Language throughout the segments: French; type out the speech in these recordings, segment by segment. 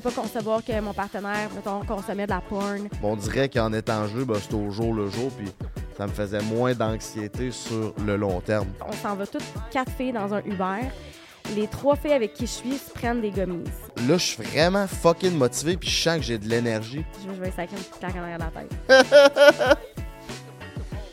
pouvais pas concevoir que mon partenaire, mettons, consommait de la porn. Bon, on dirait qu'en étant jeu, bah, c'est au jour le jour, puis ça me faisait moins d'anxiété sur le long terme. On s'en va toutes quatre filles dans un Uber. Les trois filles avec qui je suis se prennent des gommises. Là, je suis vraiment fucking motivé, puis je sens que j'ai de l'énergie. Je je vais essayer une petite claque en arrière de la tête.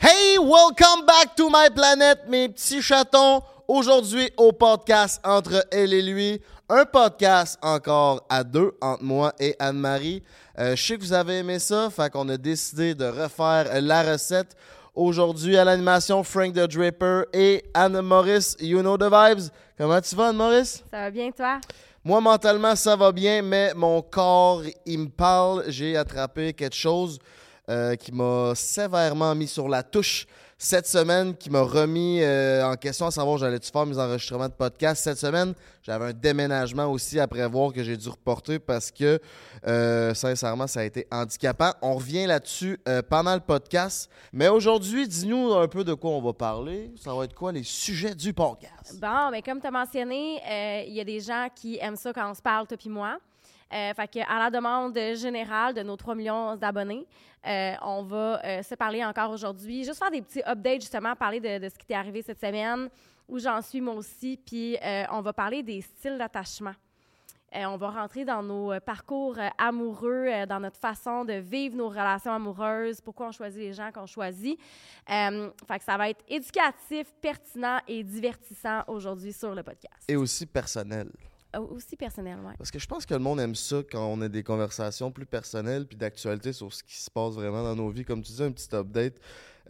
Hey, welcome back to my planet, mes petits chatons. Aujourd'hui, au podcast Entre elle et lui, un podcast encore à deux entre moi et Anne-Marie. Euh, je sais que vous avez aimé ça, fait qu'on a décidé de refaire la recette. Aujourd'hui, à l'animation, Frank the Draper et Anne Maurice, you know the vibes. Comment tu vas, Anne Maurice? Ça va bien, toi? Moi, mentalement, ça va bien, mais mon corps, il me parle. J'ai attrapé quelque chose euh, qui m'a sévèrement mis sur la touche cette semaine, qui m'a remis euh, en question à savoir j'allais-tu faire mes enregistrements de podcast. Cette semaine, j'avais un déménagement aussi à prévoir que j'ai dû reporter parce que, euh, sincèrement, ça a été handicapant. On revient là-dessus euh, pendant le podcast. Mais aujourd'hui, dis-nous un peu de quoi on va parler. Ça va être quoi les sujets du podcast? Bon, mais comme tu as mentionné, euh, il y a des gens qui aiment ça quand on se parle, toi puis moi. Euh, fait que, à la demande générale de nos 3 millions d'abonnés, euh, on va euh, se parler encore aujourd'hui. Juste faire des petits updates, justement, parler de, de ce qui t'est arrivé cette semaine, où j'en suis moi aussi, puis on va parler des styles d'attachement. On va rentrer dans nos parcours amoureux, dans notre façon de vivre nos relations amoureuses, pourquoi on choisit les gens qu'on choisit. Fait que ça va être éducatif, pertinent et divertissant aujourd'hui sur le podcast. Et aussi personnel. Aussi personnel, ouais. Parce que je pense que le monde aime ça quand on a des conversations plus personnelles puis d'actualité sur ce qui se passe vraiment dans nos vies. Comme tu dis, un petit update.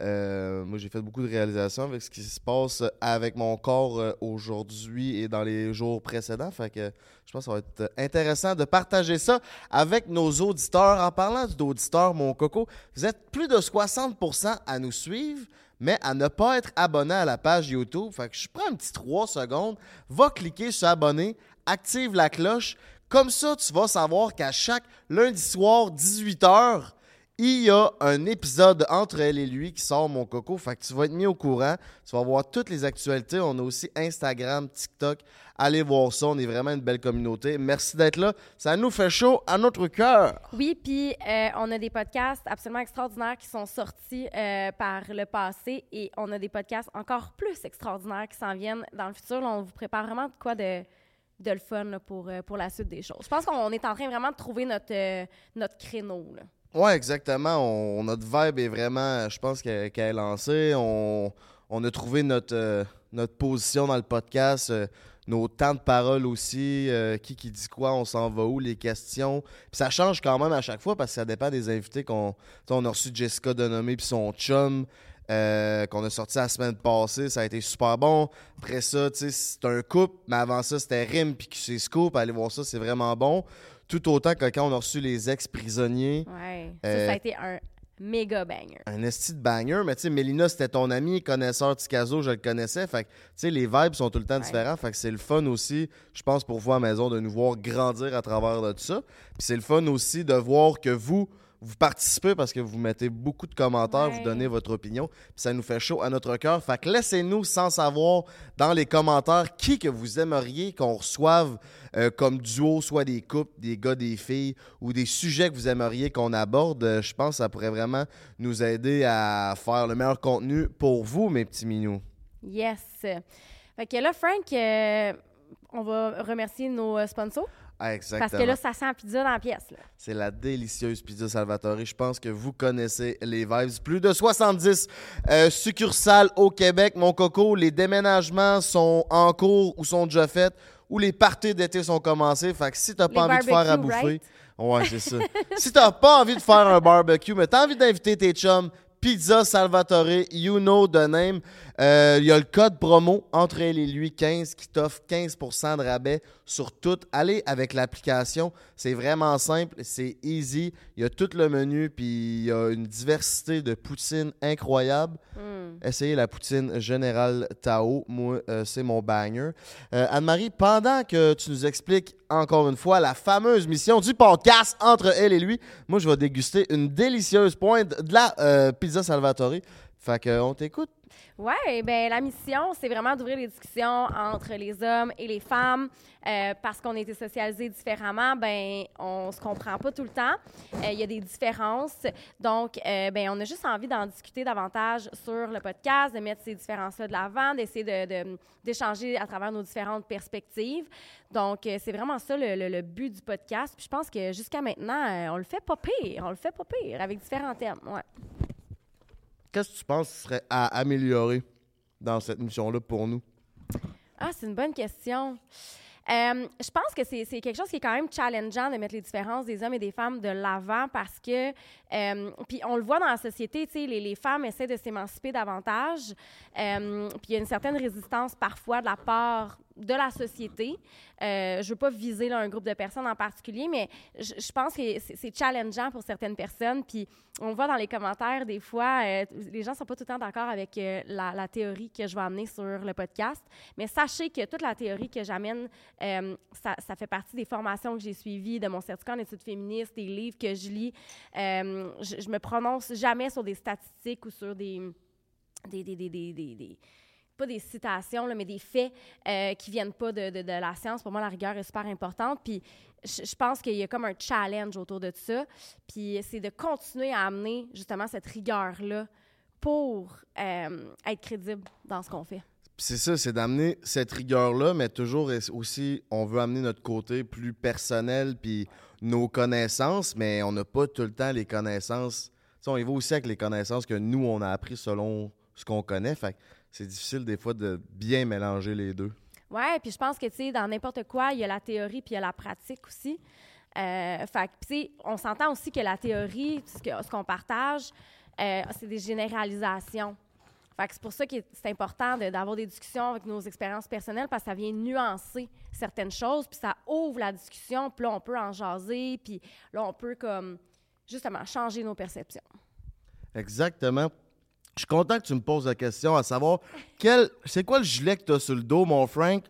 Euh, moi, j'ai fait beaucoup de réalisations avec ce qui se passe avec mon corps euh, aujourd'hui et dans les jours précédents. Fait que je pense que ça va être intéressant de partager ça avec nos auditeurs. En parlant d'auditeurs, mon coco, vous êtes plus de 60% à nous suivre mais à ne pas être abonné à la page YouTube. Fait que je prends un petit 3 secondes, va cliquer sur abonner, active la cloche. Comme ça, tu vas savoir qu'à chaque lundi soir, 18h, il y a un épisode entre elle et lui qui sort mon coco. Fait que tu vas être mis au courant. Tu vas voir toutes les actualités. On a aussi Instagram, TikTok. Allez voir ça. On est vraiment une belle communauté. Merci d'être là. Ça nous fait chaud à notre cœur. Oui, puis euh, on a des podcasts absolument extraordinaires qui sont sortis euh, par le passé et on a des podcasts encore plus extraordinaires qui s'en viennent dans le futur. On vous prépare vraiment de quoi de, de le fun pour, euh, pour la suite des choses. Je pense qu'on est en train vraiment de trouver notre, euh, notre créneau. Ouais, exactement. On, notre vibe est vraiment, je pense qu'elle est lancée. On, on a trouvé notre, euh, notre position dans le podcast, nos temps de parole aussi, qui qui dit quoi, on s'en va où, les questions. Puis ça change quand même à chaque fois parce que ça dépend des invités qu'on. On a reçu Jessica Denomé puis son chum. Euh, qu'on a sorti la semaine passée, ça a été super bon. Après ça, c'est un couple, mais avant ça, c'était Rim puis QC Scoop. Allez voir ça, c'est vraiment bon. Tout autant que quand on a reçu les ex-prisonniers, Ouais. Ça, Euh, ça a été un méga banger. un esti de banger, mais tu sais, Mélina, c'était ton ami, connaisseur Ticazo, je le connaissais. Fait que, tu sais, les vibes sont tout le temps Ouais. différents. Fait que c'est le fun aussi, je pense, pour vous à la maison, de nous voir grandir à travers de tout ça. Puis c'est le fun aussi de voir que vous, vous participez parce que vous mettez beaucoup de commentaires, Ouais. vous donnez votre opinion. Puis ça nous fait chaud à notre cœur. Fait que laissez-nous sans savoir dans les commentaires qui que vous aimeriez qu'on reçoive euh, comme duo, soit des couples, des gars, des filles, ou des sujets que vous aimeriez qu'on aborde. Euh, Je pense que ça pourrait vraiment nous aider à faire le meilleur contenu pour vous, mes petits minous. Yes. Fait que là, Frank, euh, on va remercier nos sponsors Ah, exactement. parce que là, ça sent pizza dans la pièce. Là. C'est la délicieuse pizza Salvatore. Je pense que vous connaissez les vibes. Plus de 70 euh, succursales au Québec. Mon coco, les déménagements sont en cours ou sont déjà faits ou les parties d'été sont commencées. Fait que si t'as pas Les envie de faire à bouffer, right? ouais, c'est ça. si t'as pas envie de faire un barbecue, mais t'as envie d'inviter tes chums, Pizza Salvatore, you know the name. Euh, Il y a le code promo entre elle et lui 15 qui t'offre 15% de rabais sur tout. Allez avec l'application, c'est vraiment simple, c'est easy. Il y a tout le menu, puis il y a une diversité de poutines incroyable. Hmm. Essayez la poutine Générale Tao. Moi, euh, c'est mon banger. Euh, Anne-Marie, pendant que tu nous expliques encore une fois la fameuse mission du podcast entre elle et lui, moi, je vais déguster une délicieuse pointe de la pizza Salvatore. Fait que, on t'écoute. Oui, ben la mission, c'est vraiment d'ouvrir les discussions entre les hommes et les femmes. Euh, parce qu'on a été socialisés différemment, ben on se comprend pas tout le temps. Euh, il y a des différences. Donc, euh, ben on a juste envie d'en discuter davantage sur le podcast, de mettre ces différences-là de l'avant, d'essayer de, d'échanger à travers nos différentes perspectives. Donc, c'est vraiment ça le, le, but du podcast. Puis je pense que jusqu'à maintenant, on le fait pas pire. On le fait pas pire avec différents thèmes. Ouais. Qu'est-ce que tu penses serait à améliorer dans cette mission-là pour nous? Ah, c'est une bonne question. Euh, je pense que c'est quelque chose qui est quand même challengeant de mettre les différences des hommes et des femmes de l'avant parce que, euh, puis on le voit dans la société, les, les, femmes essaient de s'émanciper davantage, euh, puis il y a une certaine résistance parfois de la part de la société. Euh, je veux pas viser un groupe de personnes en particulier, mais je, pense que c'est challengeant pour certaines personnes. Puis on voit dans les commentaires, des fois, euh, les gens ne sont pas tout le temps d'accord avec euh, la, théorie que je vais amener sur le podcast. Mais sachez que toute la théorie que j'amène, ça, ça, fait partie des formations que j'ai suivies, de mon certificat en études féministes, des livres que je lis. je, je me prononce jamais sur des statistiques ou sur des pas des citations, là, mais des faits euh, qui viennent pas de, de, la science. Pour moi, la rigueur est super importante. Puis je, pense qu'il y a comme un challenge autour de ça. Puis c'est de continuer à amener justement cette rigueur-là pour euh, être crédible dans ce qu'on fait. C'est ça, c'est d'amener cette rigueur-là, mais toujours aussi, on veut amener notre côté plus personnel, puis nos connaissances, mais on n'a pas tout le temps les connaissances. T'sais, on y va aussi avec les connaissances que nous, on a appris selon ce qu'on connaît. Fait c'est difficile des fois de bien mélanger les deux. Oui, puis je pense que, tu sais, dans n'importe quoi, il y a la théorie puis il y a la pratique aussi. Euh, fait tu sais, on s'entend aussi que la théorie, ce qu'on partage, euh, c'est des généralisations. Fait c'est pour ça que c'est important d'avoir des discussions avec nos expériences personnelles parce que ça vient nuancer certaines choses, puis ça ouvre la discussion, puis là, on peut en jaser, puis là, on peut, comme, justement, changer nos perceptions. Exactement. Je suis content que tu me poses la question à savoir quel c'est quoi le gilet que tu as sur le dos, mon Frank?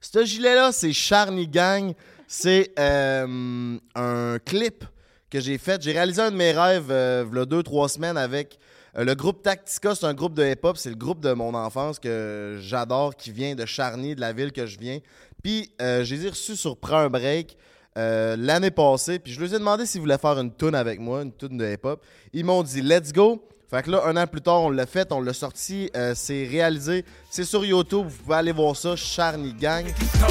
Ce gilet-là, c'est Charny Gang. C'est euh, un clip que j'ai fait. J'ai réalisé un de mes rêves euh, il y a deux, trois semaines avec euh, le groupe Tactica. C'est un groupe de hip-hop. C'est le groupe de mon enfance que j'adore, qui vient de Charny, de la ville que je viens. Puis, euh, je les ai reçus sur Prends un break. l'année passée, puis je leur ai demandé s'ils voulaient faire une tune avec moi, une tune de hip-hop. Ils m'ont dit let's go. Fait que là, un an plus tard, on l'a fait, on l'a sorti, euh, c'est réalisé, c'est sur YouTube, vous pouvez aller voir ça, Charny Gang.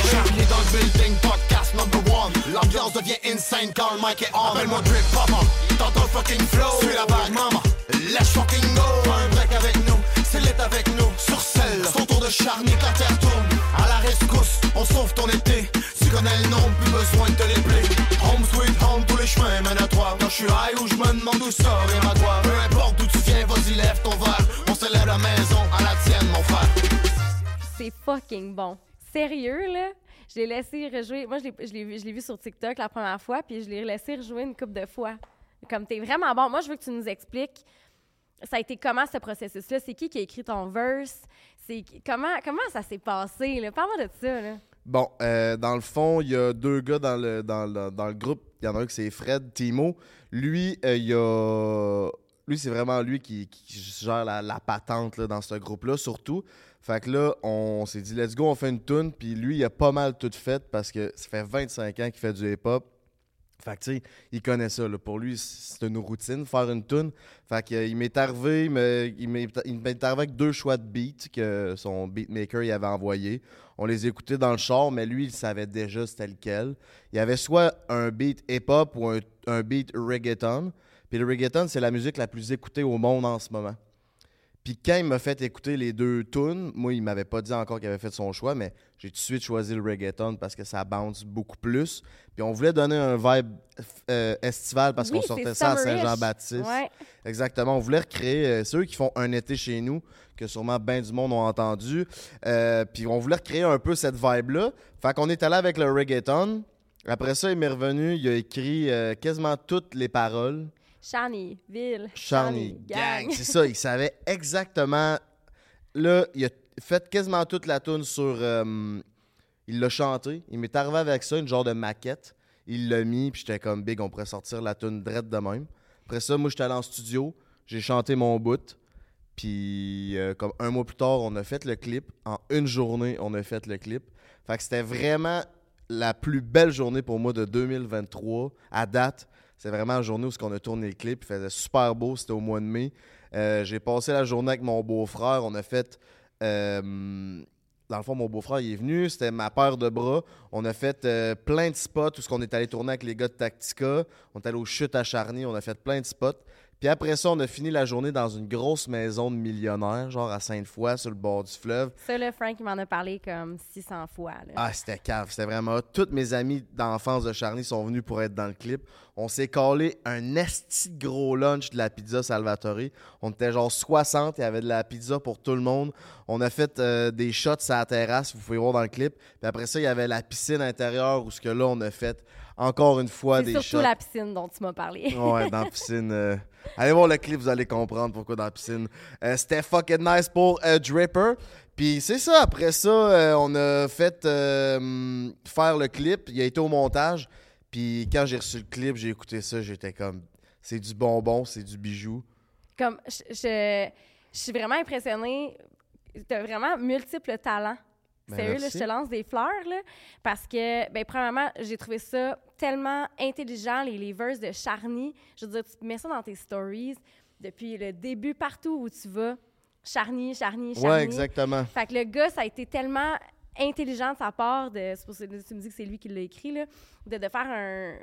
Charny dans le building, podcast number one. L'ambiance devient insane quand le mic est on. Appelle-moi Drip Papa, t'entends fucking flow. Suis la bague, maman, let's fucking go. Un break avec nous, c'est lit avec nous. Sur celle, son tour de Charny, la terre tourne. À la rescousse, on sauve ton été. Tu connais le nom, plus besoin de te l'épeler. Home sweet home, Quand je suis high ou je me demande où ça vient à toi. Peu importe d'où tu viens, vas-y, lève ton verre. On se la maison à la tienne, mon frère. C'est fucking bon. Sérieux, là? Je l'ai laissé rejouer. Moi, je l'ai vu sur TikTok la première fois, puis je l'ai laissé rejouer une couple de fois. Comme t'es vraiment bon. Moi, je veux que tu nous expliques ça a été comment ce processus-là? C'est qui qui a écrit ton verse? C'est comment, comment ça s'est passé? Parle-moi de ça. Là. Bon, euh, dans le fond, il y a deux gars dans le, dans, le groupe. Il y en a un qui c'est Fred Timo. Lui, euh, il y a. Lui, c'est vraiment lui qui, gère la, patente dans ce groupe-là, surtout. Fait que là, on s'est dit, let's go, on fait une tune. Puis lui, il a pas mal tout fait parce que ça fait 25 ans qu'il fait du hip-hop. Fait que, tu sais, il connaît ça. Pour lui, c'est une routine, faire une tune. Fait euh, il m'est arrivé, il m'est arrivé avec deux choix de beats que son beatmaker il avait envoyé. On les écoutait dans le char, mais lui, il savait déjà c'était lequel. Il y avait soit un beat hip-hop ou un, un beat reggaeton. Puis le reggaeton, c'est la musique la plus écoutée au monde en ce moment. Puis quand il m'a fait écouter les deux tunes, moi, il m'avait pas dit encore qu'il avait fait son choix, mais j'ai tout de suite choisi le reggaeton parce que ça bounce beaucoup plus. Puis on voulait donner un vibe euh, estival parce qu'on sortait ça à Saint-Jean-Baptiste. Exactement. On voulait recréer, euh, ceux qui font un été chez nous, que sûrement bien du monde ont entendu. Euh, puis on voulait recréer un peu cette vibe-là. Fait qu'on est allé avec le reggaeton. Après ça, il m'est revenu, il a écrit quasiment toutes les paroles. Charny, ville. Charny, gang. C'est ça, il savait exactement. Là, il a fait quasiment toute la tune sur. Euh, il l'a chanté. Il m'est arrivé avec ça, une genre de maquette. Il l'a mis, puis j'étais comme big, on pourrait sortir la tune drette de même. Après ça, moi, j'étais allé en studio. J'ai chanté mon bout. Puis, euh, comme un mois plus tard, on a fait le clip. En une journée, on a fait le clip. Fait que c'était vraiment la plus belle journée pour moi de 2023 à date. C'est vraiment la journée où on a tourné le clip. Il faisait super beau. C'était au mois de mai. Euh, j'ai passé la journée avec mon beau-frère. On a fait. euh, dans le fond, mon beau-frère il est venu. C'était ma paire de bras. On a fait euh, plein de spots où on est allé tourner avec les gars de Tactica. On est allé aux chutes à Charny. On a fait plein de spots. Puis après ça, on a fini la journée dans une grosse maison de millionnaires, genre à Sainte-Foy, sur le bord du fleuve. Ça, là, Frank, il m'en a parlé comme 600 fois. Là. Ah, c'était cave. C'était vraiment. Toutes mes amis d'enfance de Charny sont venus pour être dans le clip. On s'est collé un esti gros lunch de la pizza Salvatore. On était genre 60. Il y avait de la pizza pour tout le monde. On a fait euh, des shots à la terrasse. Vous pouvez voir dans le clip. Puis après ça, il y avait la piscine intérieure où ce que là, on a fait encore une fois C'est des surtout shots. la piscine dont tu m'as parlé. Ouais, dans la piscine. euh, Allez voir le clip, vous allez comprendre pourquoi dans la piscine. Euh, C'était fucking nice pour euh, Dripper. Puis c'est ça, après ça, euh, on a fait euh, faire le clip. Il a été au montage. Puis quand j'ai reçu le clip, j'ai écouté ça, j'étais comme. C'est du bonbon, c'est du bijou. Comme, je, je, je suis vraiment impressionnée. Tu as vraiment multiples talents. Ben, Sérieux, là, je te lance des fleurs, là, parce que, ben, premièrement, j'ai trouvé ça tellement intelligent, les, les verses de Charny. Je veux dire, tu mets ça dans tes stories depuis le début, partout où tu vas. Charny, Charny, Charny. Ouais, exactement. Fait que le gars, ça a été tellement intelligent de sa part, de, tu me dis que c'est lui qui l'a écrit, là, de, de faire un,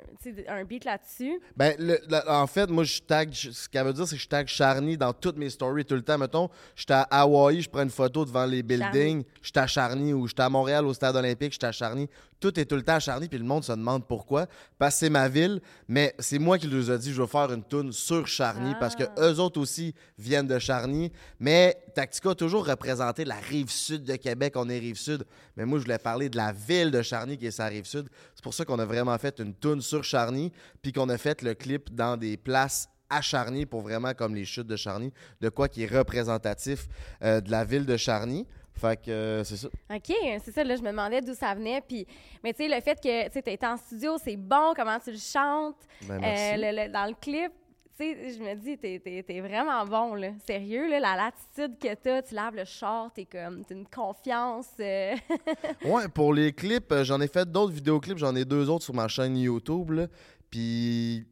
un beat là-dessus. Ben, le- le- en fait, moi, je tag, je- ce qu'elle veut dire, c'est que je tag Charny dans toutes mes stories tout le temps. Mettons, j'étais à Hawaï, je prends une photo devant les buildings, j'étais à Charny, ou j'étais à Montréal au stade olympique, j'étais à Charny. Tout est tout le temps à Charny, puis le monde se demande pourquoi. Parce que c'est ma ville, mais c'est moi qui leur ai dit, je vais faire une toune sur Charny, Ah. parce que eux autres aussi viennent de Charny. Mais Tactica a toujours représenté la rive sud de Québec, on est rive sud. Mais moi, je voulais parler de la ville de Charny, qui est sa rive sud. C'est pour ça qu'on a vraiment fait une toune sur Charny, puis qu'on a fait le clip dans des places à Charny pour vraiment comme les chutes de Charny, de quoi qui est représentatif euh, de la ville de Charny. Fait que euh, c'est ça. OK, c'est ça, là, je me demandais d'où ça venait. Puis, mais tu sais, le fait que tu été en studio, c'est bon, comment tu le chantes, Ben, euh, merci. le- le- dans le clip. Sais, je me dis, t'es, t'es- vraiment bon, là. Sérieux, là, la latitude que t'as, tu laves le char, t'es comme, t'as une confiance. euh, Ouais, pour les clips, euh, j'en ai fait d'autres vidéoclips, j'en ai deux autres sur ma chaîne YouTube. là. Puis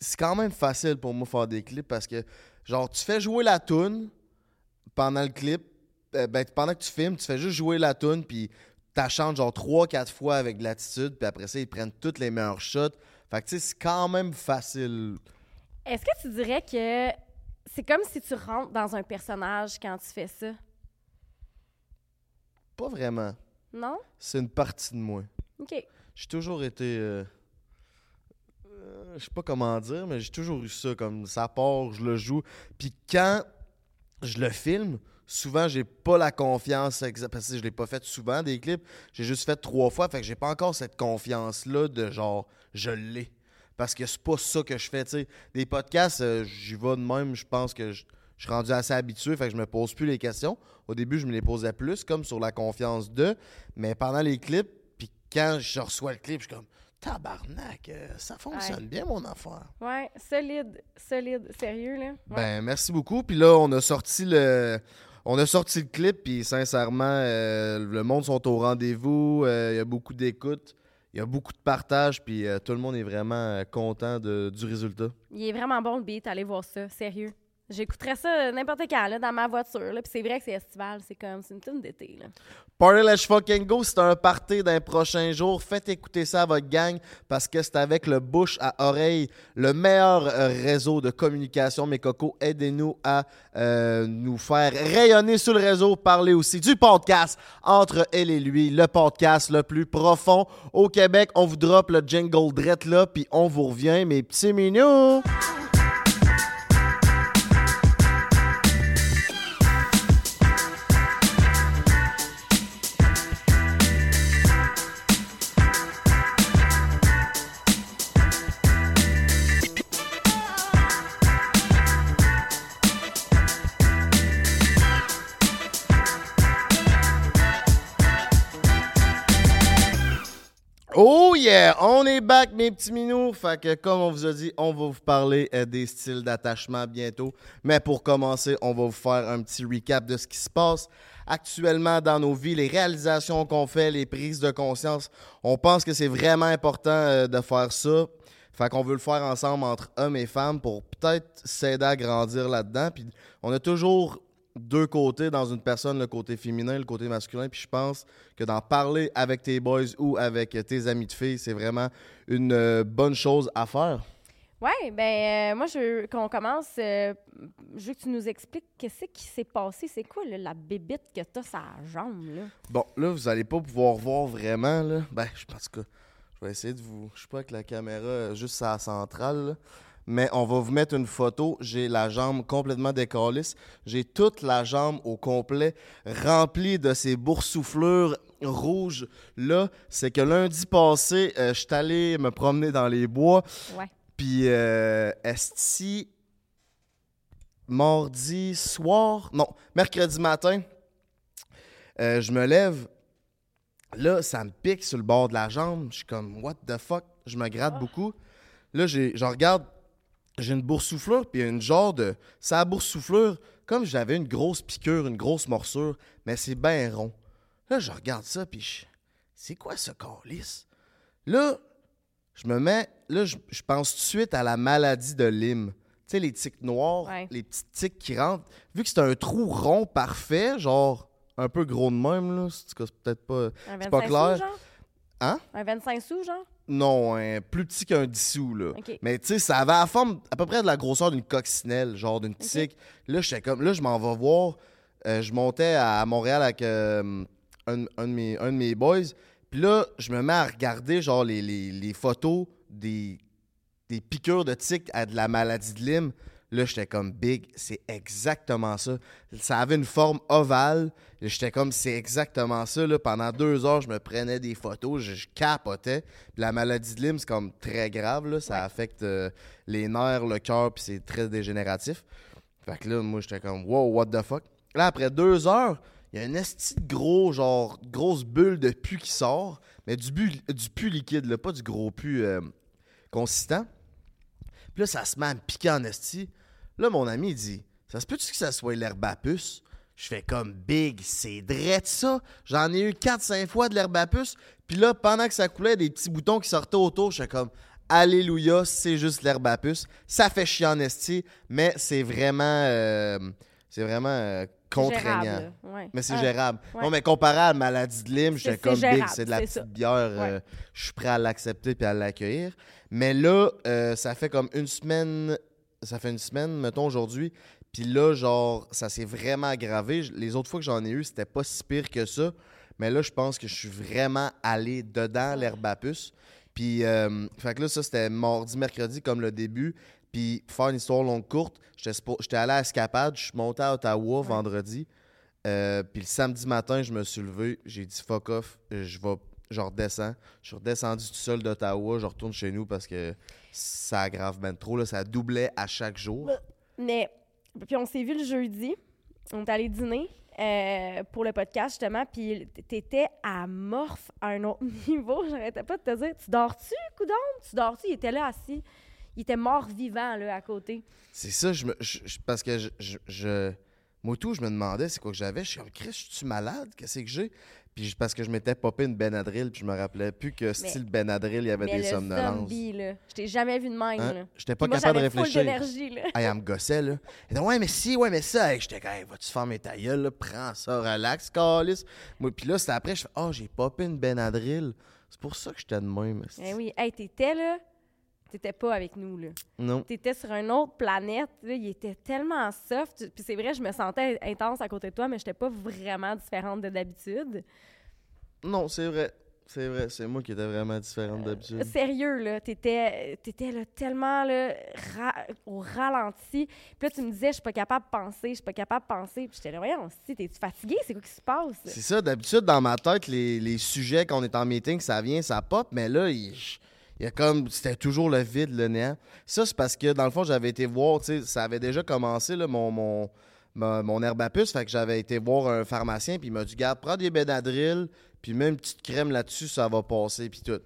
c'est quand même facile pour moi faire des clips parce que, genre, tu fais jouer la tune pendant le clip. euh, ben, pendant que tu filmes, tu fais juste jouer la tune, puis tu chantes genre 3-4 fois avec de l'attitude, puis après ça, ils prennent toutes les meilleurs shots. Fait que, tu sais, c'est quand même facile. Est-ce que tu dirais que c'est comme si tu rentres dans un personnage quand tu fais ça? Pas vraiment. Non? C'est une partie de moi. OK. J'ai toujours été. euh, euh, je sais pas comment dire, mais j'ai toujours eu ça. Comme ça part, je le joue. Puis quand je le filme, souvent, j'ai pas la confiance. Parce que je l'ai pas fait souvent des clips. J'ai juste fait trois fois. Fait que j'ai pas encore cette confiance-là de genre, je l'ai. Parce que c'est pas ça que je fais. tu sais. Des podcasts, euh, j'y vais de même. Je pense que je. Je suis rendu assez habitué, fait que je me pose plus les questions. Au début, je me les posais plus, comme sur la confiance de. Mais pendant les clips, puis quand je reçois le clip, je suis comme tabarnak, euh, ça fonctionne bien mon affaire. Ouais, solide, solide, sérieux, là. Ouais. Ben merci beaucoup. Puis là, on a sorti le on a sorti le clip puis sincèrement euh, le monde sont au rendez-vous, euh, il y a beaucoup d'écoute, il y a beaucoup de partage puis euh, tout le monde est vraiment euh, content de- du résultat. Il est vraiment bon le beat, allez voir ça, sérieux. J'écouterais ça n'importe quand, là, dans ma voiture. Puis c'est vrai que c'est estival, c'est comme, c'est une tune d'été. Là. Party Let's Fucking Go, c'est un party d'un prochain jour. Faites écouter ça à votre gang parce que c'est avec le bouche à oreille, le meilleur euh, réseau de communication. Mes cocos, aidez-nous à euh, nous faire rayonner sur le réseau. Parlez aussi du podcast entre elle et lui, le podcast le plus profond au Québec. On vous drop le jingle drette là, puis on vous revient, mes petits mignons. Yeah! On est back, mes petits minous. Fait comme on vous a dit, on va vous parler euh, des styles d'attachement bientôt. Mais pour commencer, on va vous faire un petit recap de ce qui se passe actuellement dans nos vies, les réalisations qu'on fait, les prises de conscience. On pense que c'est vraiment important euh, de faire ça. Fait qu'on veut le faire ensemble entre hommes et femmes pour peut-être s'aider à grandir là-dedans. On a toujours deux côtés dans une personne, le côté féminin, le côté masculin. Puis je pense que d'en parler avec tes boys ou avec tes amis de filles, c'est vraiment une euh, bonne chose à faire. Oui, ben euh, moi, je veux qu'on commence. euh, je veux que tu nous expliques qu'est-ce qui s'est passé. C'est quoi là, la bébite que t'as sa jambe, là? Bon, là, vous allez pas pouvoir voir vraiment, là. Ben, je pense que je vais essayer de vous... Je sais pas avec la caméra, euh, juste à la centrale, là. Mais on va vous mettre une photo. J'ai la jambe complètement décalisse. J'ai toute la jambe au complet remplie de ces boursouflures rouges. Là, c'est que lundi passé, euh, je suis allé me promener dans les bois. Ouais. Puis, euh, esti, mardi soir, non, mercredi matin, euh, je me lève. Là, ça me pique sur le bord de la jambe. Je suis comme, what the fuck? Je me gratte Ah. beaucoup. Là, j'ai- je regarde, j'ai une boursouflure, puis une genre de. Ça boursouflure, comme j'avais une grosse piqûre, une grosse morsure, mais c'est bien rond. Là, je regarde ça, puis je. C'est quoi ce calice? Là, je me mets. Là, je, je pense tout de suite à la maladie de Lyme. Tu sais, les tiques noirs, Ouais. les petites tiques qui rentrent. Vu que c'est un trou rond parfait, genre un peu gros de même, là. C'est peut-être pas. Un C'est pas 25 clair. sous, genre? Hein? Un 25 sous, genre? Non, plus petit qu'un dissous, là. Mais tu sais, ça avait la forme à peu près de la grosseur d'une coccinelle, genre d'une tique. Là, j'étais comme. Là, je m'en vais voir. Euh, je montais à Montréal avec euh, un, un de mes, un de mes boys. Puis là, je me mets à regarder, genre, les, les- les photos des, des piqûres de tiques à de la maladie de Lyme. Là, j'étais comme big, c'est exactement ça. Ça avait une forme ovale. J'étais comme, c'est exactement ça. Là. Pendant deux heures, je me prenais des photos, je, je capotais. Puis la maladie de Lyme, c'est comme très grave. Là. Ça affecte euh, les nerfs, le cœur, puis c'est très dégénératif. Fait que là, moi, j'étais comme, wow, what the fuck. Là, après deux heures, il y a un esti de gros, genre, grosse bulle de pu qui sort, mais du, bu, du pu liquide, là, pas du gros pu euh, consistant. Puis là, ça se met à me piquer en esti. Là, mon ami, dit Ça se peut-tu que ça soit l'herbe à puce? Je fais comme big, c'est drette ça. J'en ai eu 4-5 fois de l'herbe à puce. Puis là, pendant que ça coulait, des petits boutons qui sortaient autour, je fais comme Alléluia, c'est juste l'herbe à puce. Ça fait chier en esti, mais c'est vraiment, euh, c'est vraiment euh, contraignant. Ouais. Mais c'est Ah, gérable. ouais. Non, mais comparé à la maladie de Lyme, j'étais comme big, c'est de la petite ça. bière. euh, je suis prêt à l'accepter puis à l'accueillir. Mais là, euh, ça fait comme une semaine. Ça fait une semaine, mettons, aujourd'hui. Puis là, genre, ça s'est vraiment aggravé. Les autres fois que j'en ai eu, c'était pas si pire que ça. Mais là, je pense que je suis vraiment allé dedans l'herbe à puce. Puis, euh, fait que là, ça, c'était mardi, mercredi, comme le début. Puis, pour faire une histoire longue courte, j'étais allé à Escapade, je suis monté à Ottawa vendredi. Euh, puis le samedi matin, je me suis levé, j'ai dit fuck off, euh, je vais, je redescends. Je suis redescendu tout seul d'Ottawa, je retourne chez nous parce que ça aggrave ben trop, là, ça doublait à chaque jour. Mais, puis on s'est vu le jeudi. On est allé dîner euh, pour le podcast, justement. Puis t'étais amorphe à un autre niveau. J'arrêtais pas de te dire Tu dors-tu, coudon Tu dors-tu? Il était là assis. Il était mort vivant, là, à côté. C'est ça, je me, je- je- parce que je, je, je- moi tout, je me demandais c'est quoi que j'avais? Je suis comme, Chris, je suis malade, qu'est-ce que j'ai? Puis parce que je m'étais popé une Benadryl, puis je me rappelais plus que style Benadryl, il y avait Mais des le somnolences. zombie, là. Je t'ai jamais vu de même, Hein? là. J'étais pas moi, capable de réfléchir. là. Hey, elle me gossait, là. Elle dit, ouais, mais si, ouais, mais ça. Hey, J'étais comme, hey, vas-tu fermer ta gueule, là? Prends ça, relax, calice. Moi, puis là, c'était après, je fais, oh, j'ai popé une Benadryl. C'est pour ça que j'étais de même. Eh oui. Hey, t'étais là. T'étais pas avec nous, là. Non. T'étais sur une autre planète. Là, il était tellement soft. Puis c'est vrai, je me sentais intense à côté de toi, mais j'étais pas vraiment différente de d'habitude. Non, c'est vrai. C'est vrai, c'est moi qui étais vraiment différente d'habitude. Sérieux, là, t'étais, t'étais là, tellement là, ra- au ralenti. Puis là, tu me disais, je suis pas capable de penser, je suis pas capable de penser. Puis j'étais là, voyons, si, t'es-tu fatigué? C'est quoi qui se passe? C'est ça, d'habitude, dans ma tête, les, les sujets, quand on est en meeting, ça vient, ça pop, mais là, il, il y a comme, c'était toujours le vide, le néant. Ça, c'est parce que, dans le fond, j'avais été voir, tu sais, ça avait déjà commencé, mon, mon, mon herbe à puce, fait que j'avais été voir un pharmacien, puis il m'a dit, garde, prends des Benadryl, puis même une petite crème là-dessus, ça va passer, puis tout.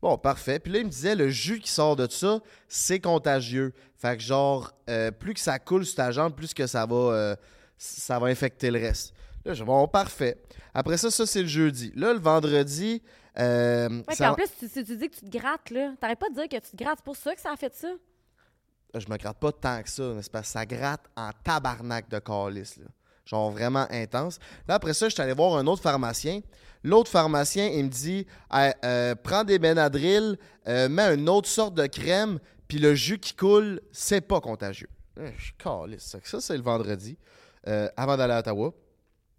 Bon, parfait. Puis là, il me disait, le jus qui sort de ça, c'est contagieux. Fait que genre, euh, plus que ça coule sur ta jambe, plus que ça va, euh, ça va infecter le reste. Là, je bon, parfait. Après ça, ça, c'est le jeudi. Là, le vendredi... euh, Ouais, puis ça- en plus, si tu dis que tu te grattes, là. T'arrêtes pas de dire que tu te grattes. C'est pour ça que ça a fait ça. je me gratte pas tant que ça, mais c'est parce que ça gratte en tabarnak de calice, là. Genre vraiment intense. Là, après ça, je suis allé voir un autre pharmacien. L'autre pharmacien, il me dit Hey, euh, prends des Benadryl, euh, mets une autre sorte de crème, puis le jus qui coule, c'est pas contagieux. Euh, Je suis calisse. Ça, c'est le vendredi, euh, avant d'aller à Ottawa.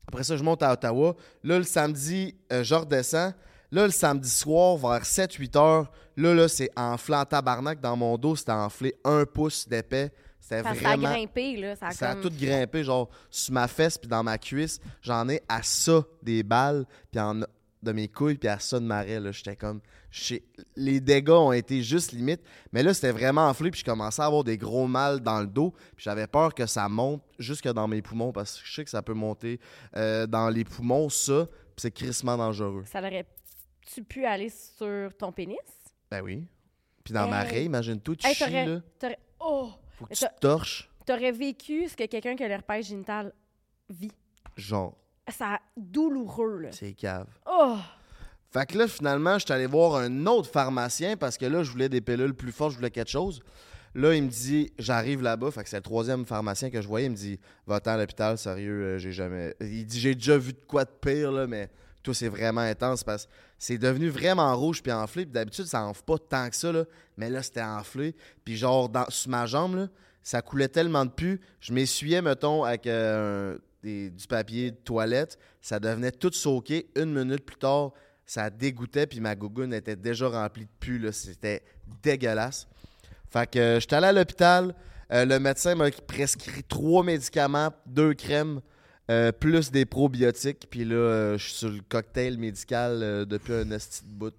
Après ça, je monte à Ottawa. Là, le samedi, euh, je redescends. Là, le samedi soir, vers 7-8 heures, là, là, c'est enflé en tabarnak dans mon dos. C'était enflé un pouce d'épais. C'était Ça, ça a vraiment... grimpé, là. Ça a, Ça a comme... tout grimpé, genre, sur ma fesse puis dans ma cuisse. J'en ai à ça des balles, puis en, de mes couilles, puis à ça de ma raie, là. J'étais comme... Les dégâts ont été juste limite. Mais là, c'était vraiment enflé, puis je commençais à avoir des gros mal dans le dos. Puis j'avais peur que ça monte jusque dans mes poumons, parce que je sais que ça peut monter euh, dans les poumons, ça. Puis c'est crissement dangereux. Ça aurait-tu pu aller sur ton pénis? Ben oui. Puis dans ma raie, imagine-toi, tu Hey, chies, là. T'aurais... Oh! Faut que tu te torches. T'aurais vécu ce que quelqu'un qui a l'herpès génital vit. Genre, Ça douloureux, là. c'est cave. Oh! Fait que là, finalement, je suis allé voir un autre pharmacien parce que là, je voulais des pilules plus fortes, je voulais quelque chose. Là, il me dit, j'arrive là-bas, fait que c'est le troisième pharmacien que je voyais. Il me dit, va-t'en à l'hôpital, sérieux, euh, j'ai jamais. Il dit, j'ai déjà vu de quoi de pire, là, mais toi, c'est vraiment intense parce que c'est devenu vraiment rouge puis enflé. Puis d'habitude, ça enfle pas tant que ça, mais là, c'était enflé. Puis genre, dans, sur ma jambe, ça coulait tellement de pu. Je m'essuyais, mettons, avec euh, du papier de toilette. Ça devenait tout soaké. Une minute plus tard, ça dégoûtait, puis ma gougoune était déjà remplie de pu. C'était dégueulasse. Fait que euh, j'étais allé à l'hôpital. Euh, le médecin m'a prescrit trois médicaments, deux crèmes, euh, plus des probiotiques. Puis là, euh, je suis sur le cocktail médical euh, depuis un esti de bout.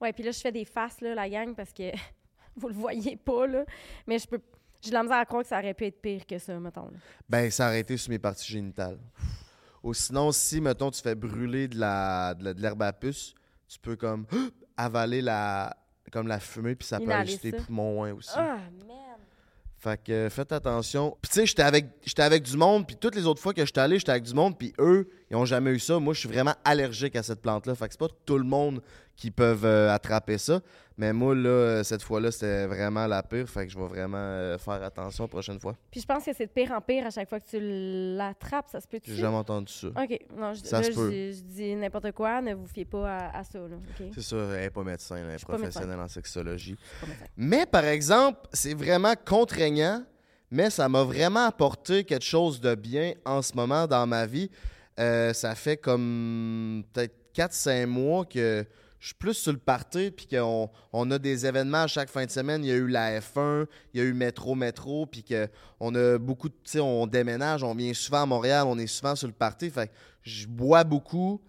Ouais, puis là, je fais des faces, là, la gang, parce que vous le voyez pas, là. Mais je peux. J'ai de la misère à croire que ça aurait pu être pire que ça, mettons. là. Ben, ça aurait été sur mes parties génitales. Ou sinon, si, mettons, tu fais brûler de la de l'herbe à puce, tu peux comme avaler la comme la fumée, puis ça peut Inhaler ça. poumons aussi. Ah, man! Fait que euh, faites attention. Puis tu sais, j'étais avec, j'étais avec du monde, puis toutes les autres fois que j'étais allé, j'étais avec du monde, puis eux, ils ont jamais eu ça. Moi, je suis vraiment allergique à cette plante-là. Fait que c'est pas tout le monde qui peuvent euh, attraper ça. Mais moi, là, euh, cette fois-là, c'était vraiment la pire. Fait que je vais vraiment euh, faire attention la prochaine fois. Puis je pense que c'est de pire en pire à chaque fois que tu l'attrapes, ça se peut-tu? J'ai jamais entendu ça. OK. Non, je, Ça là, se peut. dis- je dis n'importe quoi, ne vous fiez pas à, à ça? C'est ça, elle n'est pas médecin, elle est professionnelle en sexologie. Mais par exemple, c'est vraiment contraignant, mais ça m'a vraiment apporté quelque chose de bien en ce moment dans ma vie. Euh, ça fait comme peut-être 4-5 mois que je suis plus sur le party, puis qu'on on a des événements à chaque fin de semaine. Il y a eu la F1, il y a eu Métro Métro, puis qu'on a beaucoup de. Tu sais, on déménage, on vient souvent à Montréal, on est souvent sur le party. Fait que je bois beaucoup.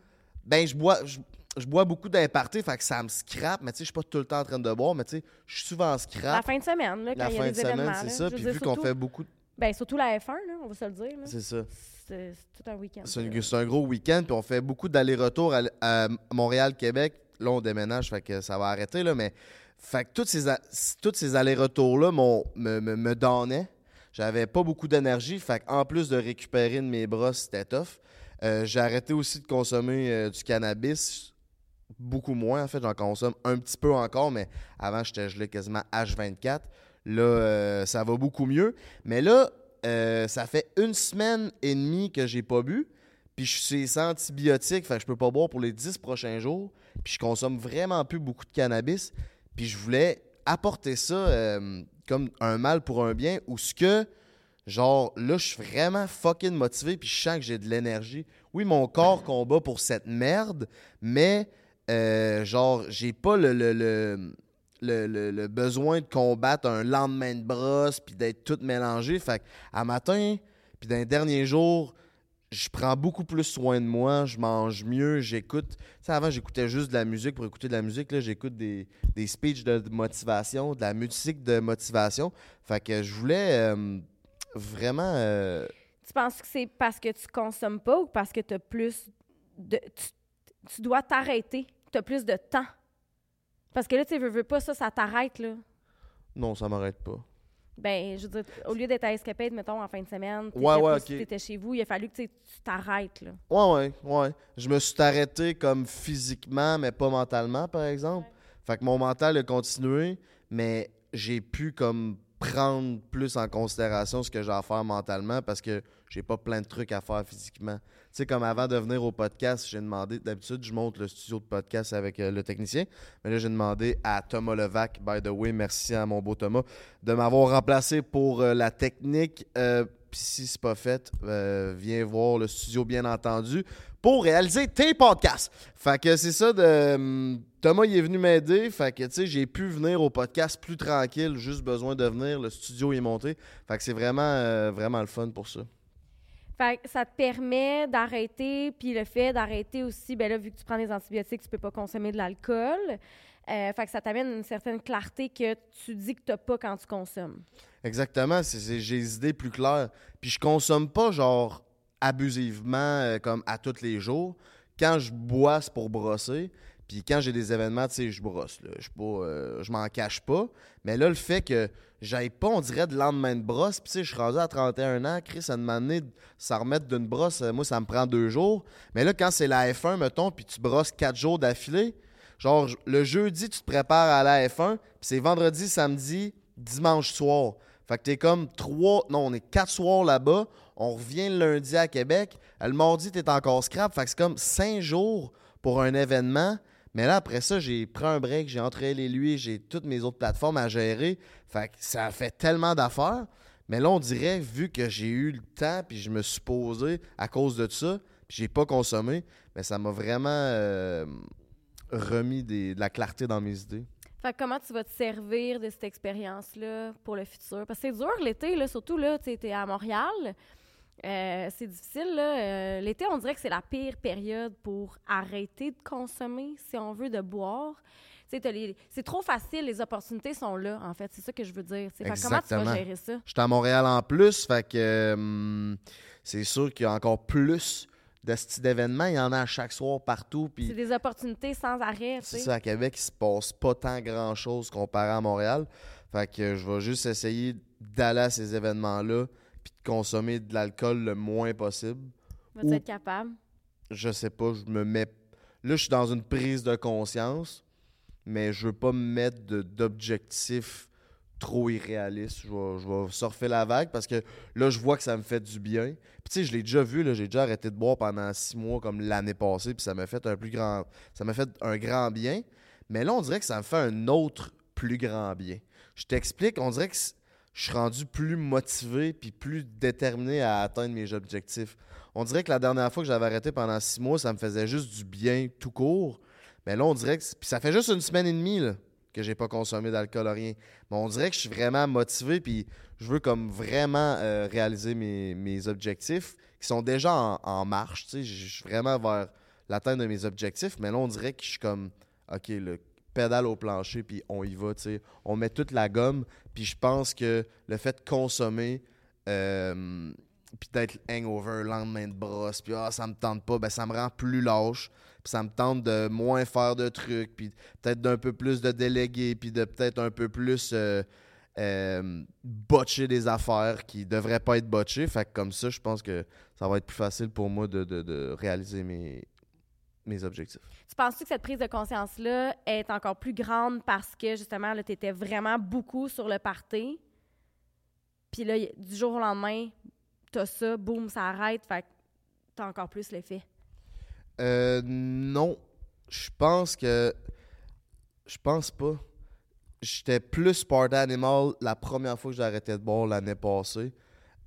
Ben, je bois. Je, je bois beaucoup fait que ça me scrape, mais tu sais, je suis pas tout le temps en train de boire, mais tu sais, je suis souvent en scrap. La fin de semaine, là, quand La il y a fin des de semaine, événements. c'est ça. Puis vu qu'on fait beaucoup. Ben, surtout la F1, là, on va se le dire. C'est ça. C'est tout un week-end. C'est un, gros week-end, puis on fait beaucoup d'allers-retours à, à Montréal-Québec. Là, on déménage, fait que ça va arrêter, là, mais. Fait que tous ces, allers-retours-là me, me, me donnaient. J'avais pas beaucoup d'énergie, fait en plus de récupérer de mes bras, c'était tough. Euh, J'ai arrêté aussi de consommer euh, du cannabis. Beaucoup moins, en fait. J'en consomme un petit peu encore, mais avant, j'étais gelé quasiment H24. Là, euh, ça va beaucoup mieux. Mais là, ça fait une semaine et demie que j'ai pas bu. Puis je suis sans antibiotiques, fait que je peux pas boire pour les 10 prochains jours. Puis je consomme vraiment plus beaucoup de cannabis. Puis je voulais apporter ça euh, comme un mal pour un bien, ou ce que, genre, là, je suis vraiment fucking motivé, puis je sens que j'ai de l'énergie. Oui, mon corps combat pour cette merde, mais, euh, genre, j'ai pas le, le, le, le- besoin de combattre un lendemain de brosse, puis d'être tout mélangé. Fait à matin, puis dans les derniers jours, je prends beaucoup plus soin de moi, je mange mieux, j'écoute. Tu sais, avant, j'écoutais juste de la musique pour écouter de la musique. Là, j'écoute des, des speeches de motivation, de la musique de motivation. Fait que je voulais euh, vraiment. euh, Tu penses que c'est parce que tu consommes pas ou parce que tu as plus de. Tu, tu dois t'arrêter. Tu as plus de temps? Parce que là, tu veux, veux pas ça, ça t'arrête, là. Non, ça m'arrête pas. Ben, je veux dire, au lieu d'être à Escapade, mettons, en fin de semaine, Ouais, tu étais chez vous, il a fallu que tu t'arrêtes, là. Ouais, ouais, ouais. Je me suis arrêté comme physiquement, mais pas mentalement, par exemple. Fait que mon mental a continué, mais j'ai pu comme prendre plus en considération ce que j'ai à faire mentalement parce que j'ai pas plein de trucs à faire physiquement. Tu sais, comme avant de venir au podcast, j'ai demandé, d'habitude, je monte le studio de podcast avec euh, le technicien, mais là, j'ai demandé à Thomas Levac, by the way, merci à mon beau Thomas, de m'avoir remplacé pour euh, la technique. Euh, Puis si c'est pas fait, viens voir le studio, bien entendu, pour réaliser tes podcasts. Fait que c'est ça de. Thomas, il est venu m'aider. Fait que, tu sais, j'ai pu venir au podcast plus tranquille, juste besoin de venir. Le studio est monté. Fait que c'est vraiment, euh, vraiment le fun pour ça. Fait que ça te permet d'arrêter, puis le fait d'arrêter aussi, ben là, vu que tu prends des antibiotiques, tu peux pas consommer de l'alcool. Euh, fait que ça t'amène une certaine clarté que tu dis que t'as pas quand tu consommes. Exactement. j'ai les idées plus claires. Puis je consomme pas, genre, abusivement, euh, comme à tous les jours. Quand je bois, c'est pour brosser. Puis quand j'ai des événements, tu sais, je brosse. Euh, je m'en cache pas. Mais là, le fait que j'aille pas, on dirait, de lendemain de brosse. Puis tu sais, je suis rendu à 31 ans. Chris, ça m'a amené ça remettre d'une brosse. euh, Moi, ça me prend deux jours. Mais là, quand c'est la F1, mettons, puis tu brosses quatre jours d'affilée, genre, le jeudi, tu te prépares à la F1. Puis c'est vendredi, samedi, dimanche soir. Fait que t'es comme trois, non, on est quatre soirs là-bas. On revient le lundi à Québec. Le mardi, t'es encore scrap. Fait que c'est comme cinq jours pour un événement. Mais là, après ça, j'ai pris un break, j'ai entré les lui, j'ai toutes mes autres plateformes à gérer. Fait que ça fait tellement d'affaires. Mais là, on dirait, vu que j'ai eu le temps, puis je me suis posé à cause de ça, puis j'ai pas consommé, mais ça m'a vraiment euh, remis de la clarté dans mes idées. Fait que comment tu vas te servir de cette expérience-là pour le futur? Parce que c'est dur l'été, là, surtout là, tu es à Montréal. Euh, c'est difficile, là. Euh, l'été, on dirait que c'est la pire période pour arrêter de consommer, si on veut, de boire. Les- C'est trop facile, les opportunités sont là, en fait. C'est ça que je veux dire. Fait comment tu vas gérer ça? J'étais à Montréal en plus, fait que euh, c'est sûr qu'il y a encore plus de ce type d'événements. Il y en a à chaque soir partout. C'est des opportunités sans arrêt, c'est ça, à Québec, il se passe pas tant grand-chose comparé à Montréal. Fait que je vais juste essayer d'aller à ces événements-là consommer de l'alcool le moins possible. Vas-tu Ou- être capable? Je sais pas, je me mets... Là, je suis dans une prise de conscience, mais je veux pas me mettre d'objectifs trop irréalistes. Je vais, je vais surfer la vague parce que là, je vois que ça me fait du bien. Puis tu sais, je l'ai déjà vu, là, j'ai déjà arrêté de boire pendant six mois comme l'année passée, puis ça m'a fait un plus grand... Ça m'a fait un grand bien. Mais là, on dirait que ça me fait un autre plus grand bien. Je t'explique, on dirait que je suis rendu plus motivé puis plus déterminé à atteindre mes objectifs. On dirait que la dernière fois que j'avais arrêté pendant six mois, ça me faisait juste du bien tout court. Mais là, on dirait que. Puis ça fait juste une semaine et demie là, que j'ai pas consommé d'alcool ou rien. Mais on dirait que je suis vraiment motivé puis je veux comme vraiment euh, réaliser mes, objectifs qui sont déjà en, en marche. Je suis vraiment vers l'atteinte de mes objectifs. Mais là, on dirait que je suis comme. OK, le pédale au plancher, puis on y va, tu sais. On met toute la gomme, puis je pense que le fait de consommer, euh, puis d'être hangover, lendemain de brosse, puis ah, ça me tente pas, ben ça me rend plus lâche, puis ça me tente de moins faire de trucs, puis peut-être d'un peu plus de déléguer, puis de peut-être un peu plus euh, euh, botcher des affaires qui devraient pas être botchées. Fait que comme ça, je pense que ça va être plus facile pour moi de- de réaliser mes, mes objectifs. Tu penses-tu que cette prise de conscience-là est encore plus grande parce que, justement, tu étais vraiment beaucoup sur le party, puis là, du jour au lendemain, t'as ça, boum, ça arrête, fait que t'as encore plus l'effet. Euh, non. Je pense que. Je pense pas. J'étais plus party animal la première fois que j'ai arrêté de boire l'année passée.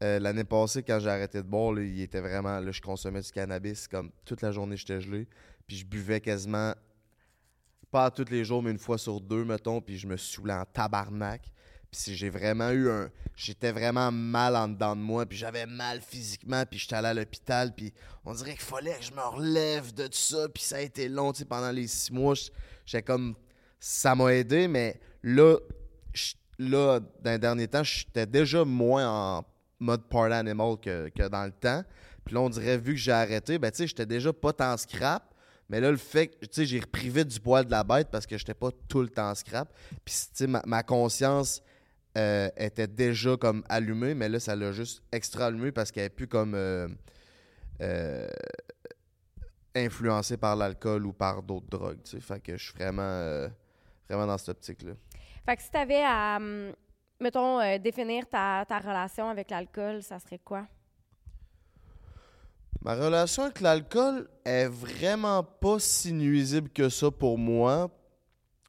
Euh, l'année passée, quand j'ai arrêté de boire, il était vraiment. Là, je consommais du cannabis. Comme toute la journée, j'étais gelé. Puis je buvais quasiment. Pas tous les jours, mais une fois sur deux, mettons. Puis je me saoulais en tabarnak. Puis j'ai vraiment eu un. J'étais vraiment mal en dedans de moi. Puis j'avais mal physiquement. Puis j'étais allé à l'hôpital. Puis on dirait qu'il fallait que je me relève de tout ça. Puis ça a été long, tu sais, pendant les six mois. J'étais comme. Ça m'a aidé, mais là, là, dans les derniers temps, j'étais déjà moins en mode party animal que, que dans le temps. Puis là, on dirait, vu que j'ai arrêté, ben, tu sais, j'étais déjà pas tant scrap, Mais là, le fait que, tu sais, j'ai repris vite du poil de la bête parce que j'étais pas tout le temps scrap. Puis, tu sais, ma, conscience euh, était déjà comme allumée, mais là, ça l'a juste extra allumé parce qu'elle est plus comme euh, euh, influencée par l'alcool ou par d'autres drogues, tu sais. Fait que je suis vraiment, vraiment dans cette optique-là. Fait que si tu avais à, hum, mettons, euh, définir ta, ta relation avec l'alcool, ça serait quoi? Ma relation avec l'alcool est vraiment pas si nuisible que ça pour moi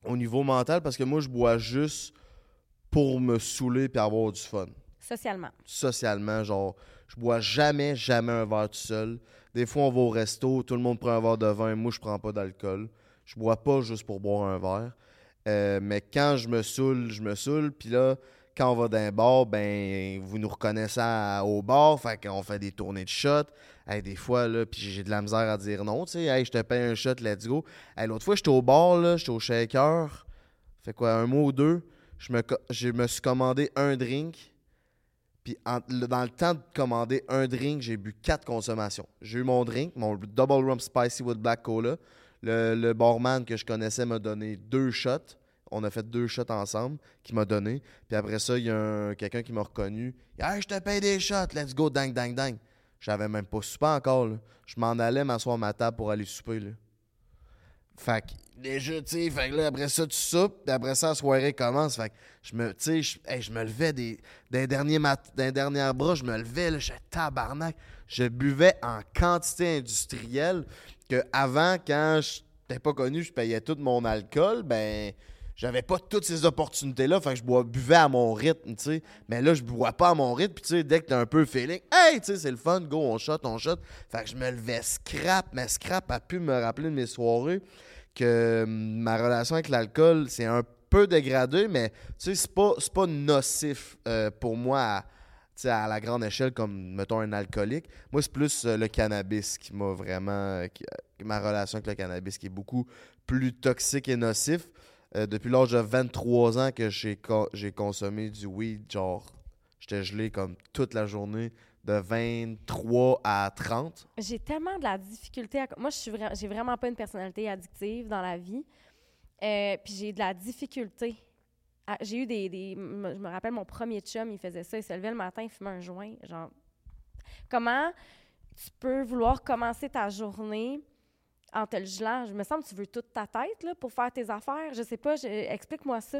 au niveau mental parce que moi je bois juste pour me saouler et avoir du fun. Socialement. Socialement, genre je bois jamais jamais un verre tout seul. Des fois on va au resto, tout le monde prend un verre de vin, moi je prends pas d'alcool. Je bois pas juste pour boire un verre. Euh, mais quand je me saoule, je me saoule. Puis là, quand on va dans un bar, ben, vous nous reconnaissez à- au bar. Fait qu'on fait des tournées de shots. Des fois, là, puis j'ai de la misère à dire non. Tu sais, je te paye un shot, let's go. L'autre fois, j'étais au bar, là, j'étais au shaker. Fait quoi, un mois ou deux. Je me, je me suis commandé un drink. Puis dans le temps de commander un drink, j'ai bu quatre consommations. J'ai eu mon drink, mon Double Rum Spicy with Black Cola. Le barman que je connaissais m'a donné deux shots. On a fait deux shots ensemble qu'il m'a donné. Puis après ça, il y a un- quelqu'un qui m'a reconnu. Hey, je te paye des shots, let's go, dang, dang, dang. J'avais même pas soupé encore. Je m'en allais m'asseoir à ma table pour aller souper. Là. Fait que, déjà, tu sais, fait là, après ça, tu soupes, puis après ça, la soirée commence. Fait que, je me, tu sais, je, me levais des, d'un dernier mat, d'un dernier bras, je me levais, là, j'étais tabarnak. Je buvais en quantité industrielle que avant, quand je n'étais pas connu, je payais tout mon alcool, ben, j'avais pas toutes ces opportunités-là. Fait que je bois, buvais à mon rythme, tu sais. Mais là, je bois pas à mon rythme, puis tu sais, dès que t'as un peu feeling, hey, tu sais, c'est le fun, go, on shot, on shot. Fait que je me levais scrap, mais scrap a pu me rappeler de mes soirées que hum, ma relation avec l'alcool, c'est un peu dégradé, mais tu sais, c'est pas, pas nocif euh, pour moi à, à la grande échelle comme, mettons, un alcoolique. Moi, c'est plus euh, le cannabis qui m'a vraiment... euh, ma relation avec le cannabis qui est beaucoup plus toxique et nocif. Euh, depuis l'âge de 23 ans que j'ai co- j'ai consommé du weed, genre, j'étais gelé comme toute la journée, de 23 à 30. J'ai tellement de la difficulté à... Moi, je suis j'ai vraiment pas une personnalité addictive dans la vie. Euh, puis j'ai de la difficulté. J'ai eu des, des- Je me rappelle, mon premier chum, il faisait ça. Il se levait le matin, il fumait un joint. Genre, comment tu peux vouloir commencer ta journée en te le gelant? Je me semble que tu veux toute ta tête là, pour faire tes affaires. Je sais pas. je- Explique-moi ça.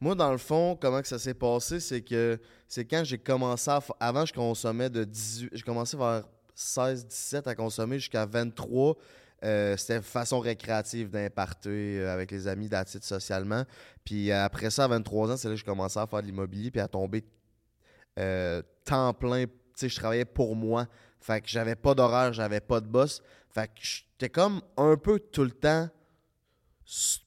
Moi, dans le fond, comment que ça s'est passé, c'est que c'est quand j'ai commencé à... Avant, je consommais de 18... J'ai commencé vers 16, 17 à consommer jusqu'à 23. Euh, C'était façon récréative d'imparter euh, avec les amis, d'attitude socialement. Puis euh, après ça, à 23 ans, c'est là que j'ai commencé à faire de l'immobilier puis à tomber temps plein. Tu sais, je travaillais pour moi. Fait que j'avais pas d'horaire, j'avais pas de boss. Fait que j'étais comme un peu tout le temps...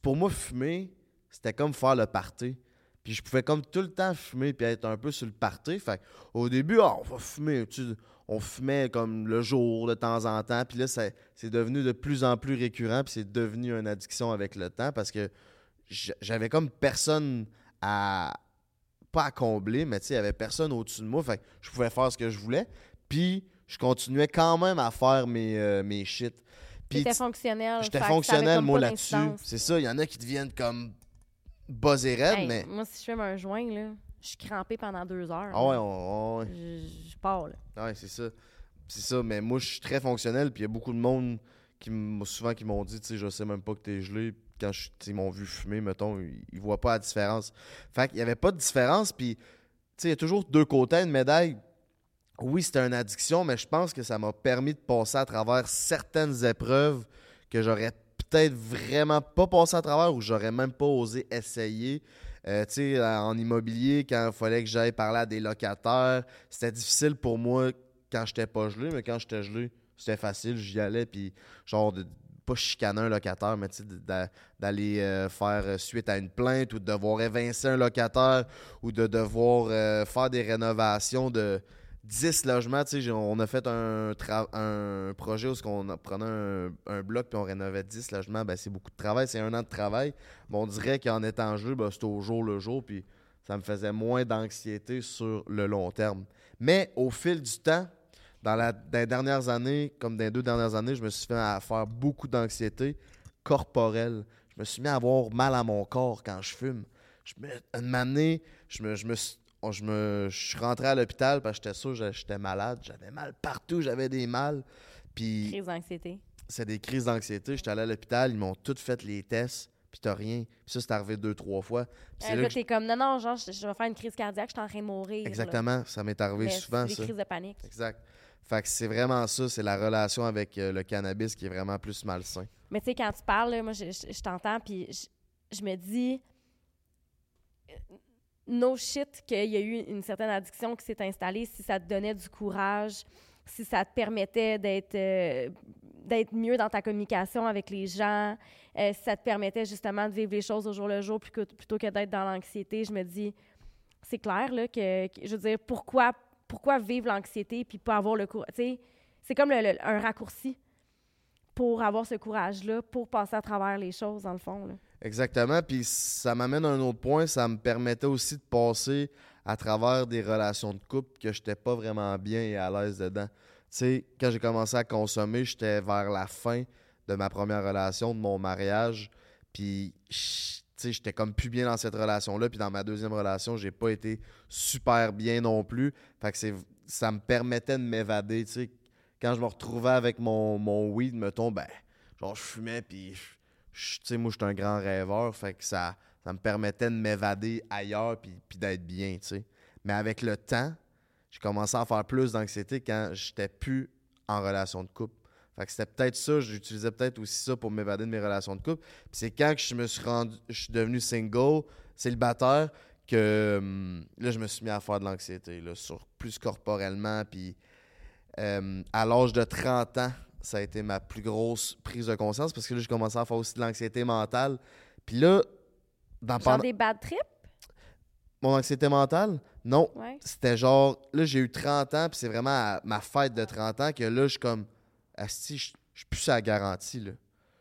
Pour moi, fumer, c'était comme faire le party. Puis je pouvais comme tout le temps fumer puis être un peu sur le party. Fait au début, ah, on va fumer. tu on fumait comme le jour de temps en temps. Puis là, c'est devenu de plus en plus récurrent. Puis c'est devenu une addiction avec le temps parce que j'avais comme personne à. Pas à combler, mais tu sais, il y avait personne au-dessus de moi. Fait que je pouvais faire ce que je voulais. Puis je continuais quand même à faire mes, euh, mes shit. Puis J'étais fonctionnel. J'étais fonctionnel, moi, là-dessus. C'est ça. Il y en a qui deviennent comme buzzés raides, Hey, mais. Moi, si je fume un joint, là, je suis crampée pendant deux heures. Ah ouais, on- on- ouais. Je, je pars, là. Ouais, c'est ça. C'est ça, mais moi, je suis très fonctionnel, puis il y a beaucoup de monde qui souvent qui m'ont dit, tu sais, je sais même pas que t'es gelé. Quand je- ils m'ont vu fumer, mettons, ils, ils voient pas la différence. Fait qu'il y avait pas de différence, puis, tu sais, il y a toujours deux côtés une médaille. Oui, c'était une addiction, mais je pense que ça m'a permis de passer à travers certaines épreuves que j'aurais peut-être vraiment pas passé à travers ou j'aurais même pas osé essayer. Euh, tu sais, en immobilier, quand il fallait que j'aille parler à des locataires, c'était difficile pour moi quand j'étais pas gelé, mais quand j'étais gelé, c'était facile, j'y allais, puis genre, de, pas chicaner un locataire, mais d'aller euh, faire euh, suite à une plainte ou de devoir évincer un locataire ou de devoir faire des rénovations de 10 logements. Tu sais, on a fait un, projet où on prenait un, bloc puis on rénovait 10 logements. Ben, c'est beaucoup de travail, c'est un an de travail. Mais on dirait qu'en étant gelé, ben, c'était au jour le jour, puis ça me faisait moins d'anxiété sur le long terme. Mais au fil du temps, dans, les dernières années, comme dans les deux dernières années, je me suis fait à faire beaucoup d'anxiété corporelle. Je me suis mis à avoir mal à mon corps quand je fume. Je me, une année, je me suis on- je, me, je suis rentré à l'hôpital parce que j'étais sûr que j'étais malade. J'avais mal partout, j'avais des mal. Puis Crise d'anxiété. c'est des crises d'anxiété. J'étais allé à l'hôpital, ils m'ont toutes fait les tests, puis t'as rien. Puis ça, c'est arrivé deux, trois fois. Puis c'est Euh, là t'es comme, non, non, genre, je, je vais faire une crise cardiaque, je suis en train de mourir. là. Exactement, ça m'est arrivé Mais souvent, c'est ça. des crises de panique. Exact. Fait que c'est vraiment ça, c'est la relation avec euh, le cannabis qui est vraiment plus malsain. Mais tu sais, quand tu parles, là, moi, je, je- t'entends, puis je, je me dis, no shit qu'il y a eu une certaine addiction qui s'est installée si ça te donnait du courage, si ça te permettait d'être euh, d'être mieux dans ta communication avec les gens, euh, si ça te permettait justement de vivre les choses au jour le jour plutôt que, d'être dans l'anxiété, je me dis, c'est clair, là, que, je veux dire, pourquoi, pourquoi vivre l'anxiété puis pas avoir le courage, c'est comme un raccourci pour avoir ce courage-là, pour passer à travers les choses, dans le fond. Là. Exactement. Puis ça m'amène à un autre point. Ça me permettait aussi de passer à travers des relations de couple que je n'étais pas vraiment bien et à l'aise dedans. Tu sais, quand j'ai commencé à consommer, j'étais vers la fin de ma première relation, de mon mariage. Puis, tu sais, j'étais comme plus bien dans cette relation-là. Puis dans ma deuxième relation, j'ai pas été super bien non plus. Fait que ça me permettait de m'évader. Tu sais, quand je me retrouvais avec mon, mon weed, mettons, ben, genre, je fumais, puis moi, je suis un grand rêveur, fait que ça, ça me permettait de m'évader ailleurs puis, puis d'être bien. Mais avec le temps, j'ai commencé à faire plus d'anxiété quand j'étais plus en relation de couple. Fait que c'était peut-être ça, j'utilisais peut-être aussi ça pour m'évader de mes relations de couple. Puis c'est quand que je me suis rendu, je suis devenu single, célibataire, que hum, là, je me suis mis à faire de l'anxiété, plus corporellement, puis euh, à l'âge de 30 ans, ça a été ma plus grosse prise de conscience parce que là, j'ai commencé à faire aussi de l'anxiété mentale. Puis là, dans pendant- des bad trips? mon anxiété mentale, non. Ouais. C'était genre, là, j'ai eu 30 ans, puis c'est vraiment à ma fête de 30 ans que là, je suis comme, Asti, je je suis plus à la garantie, là.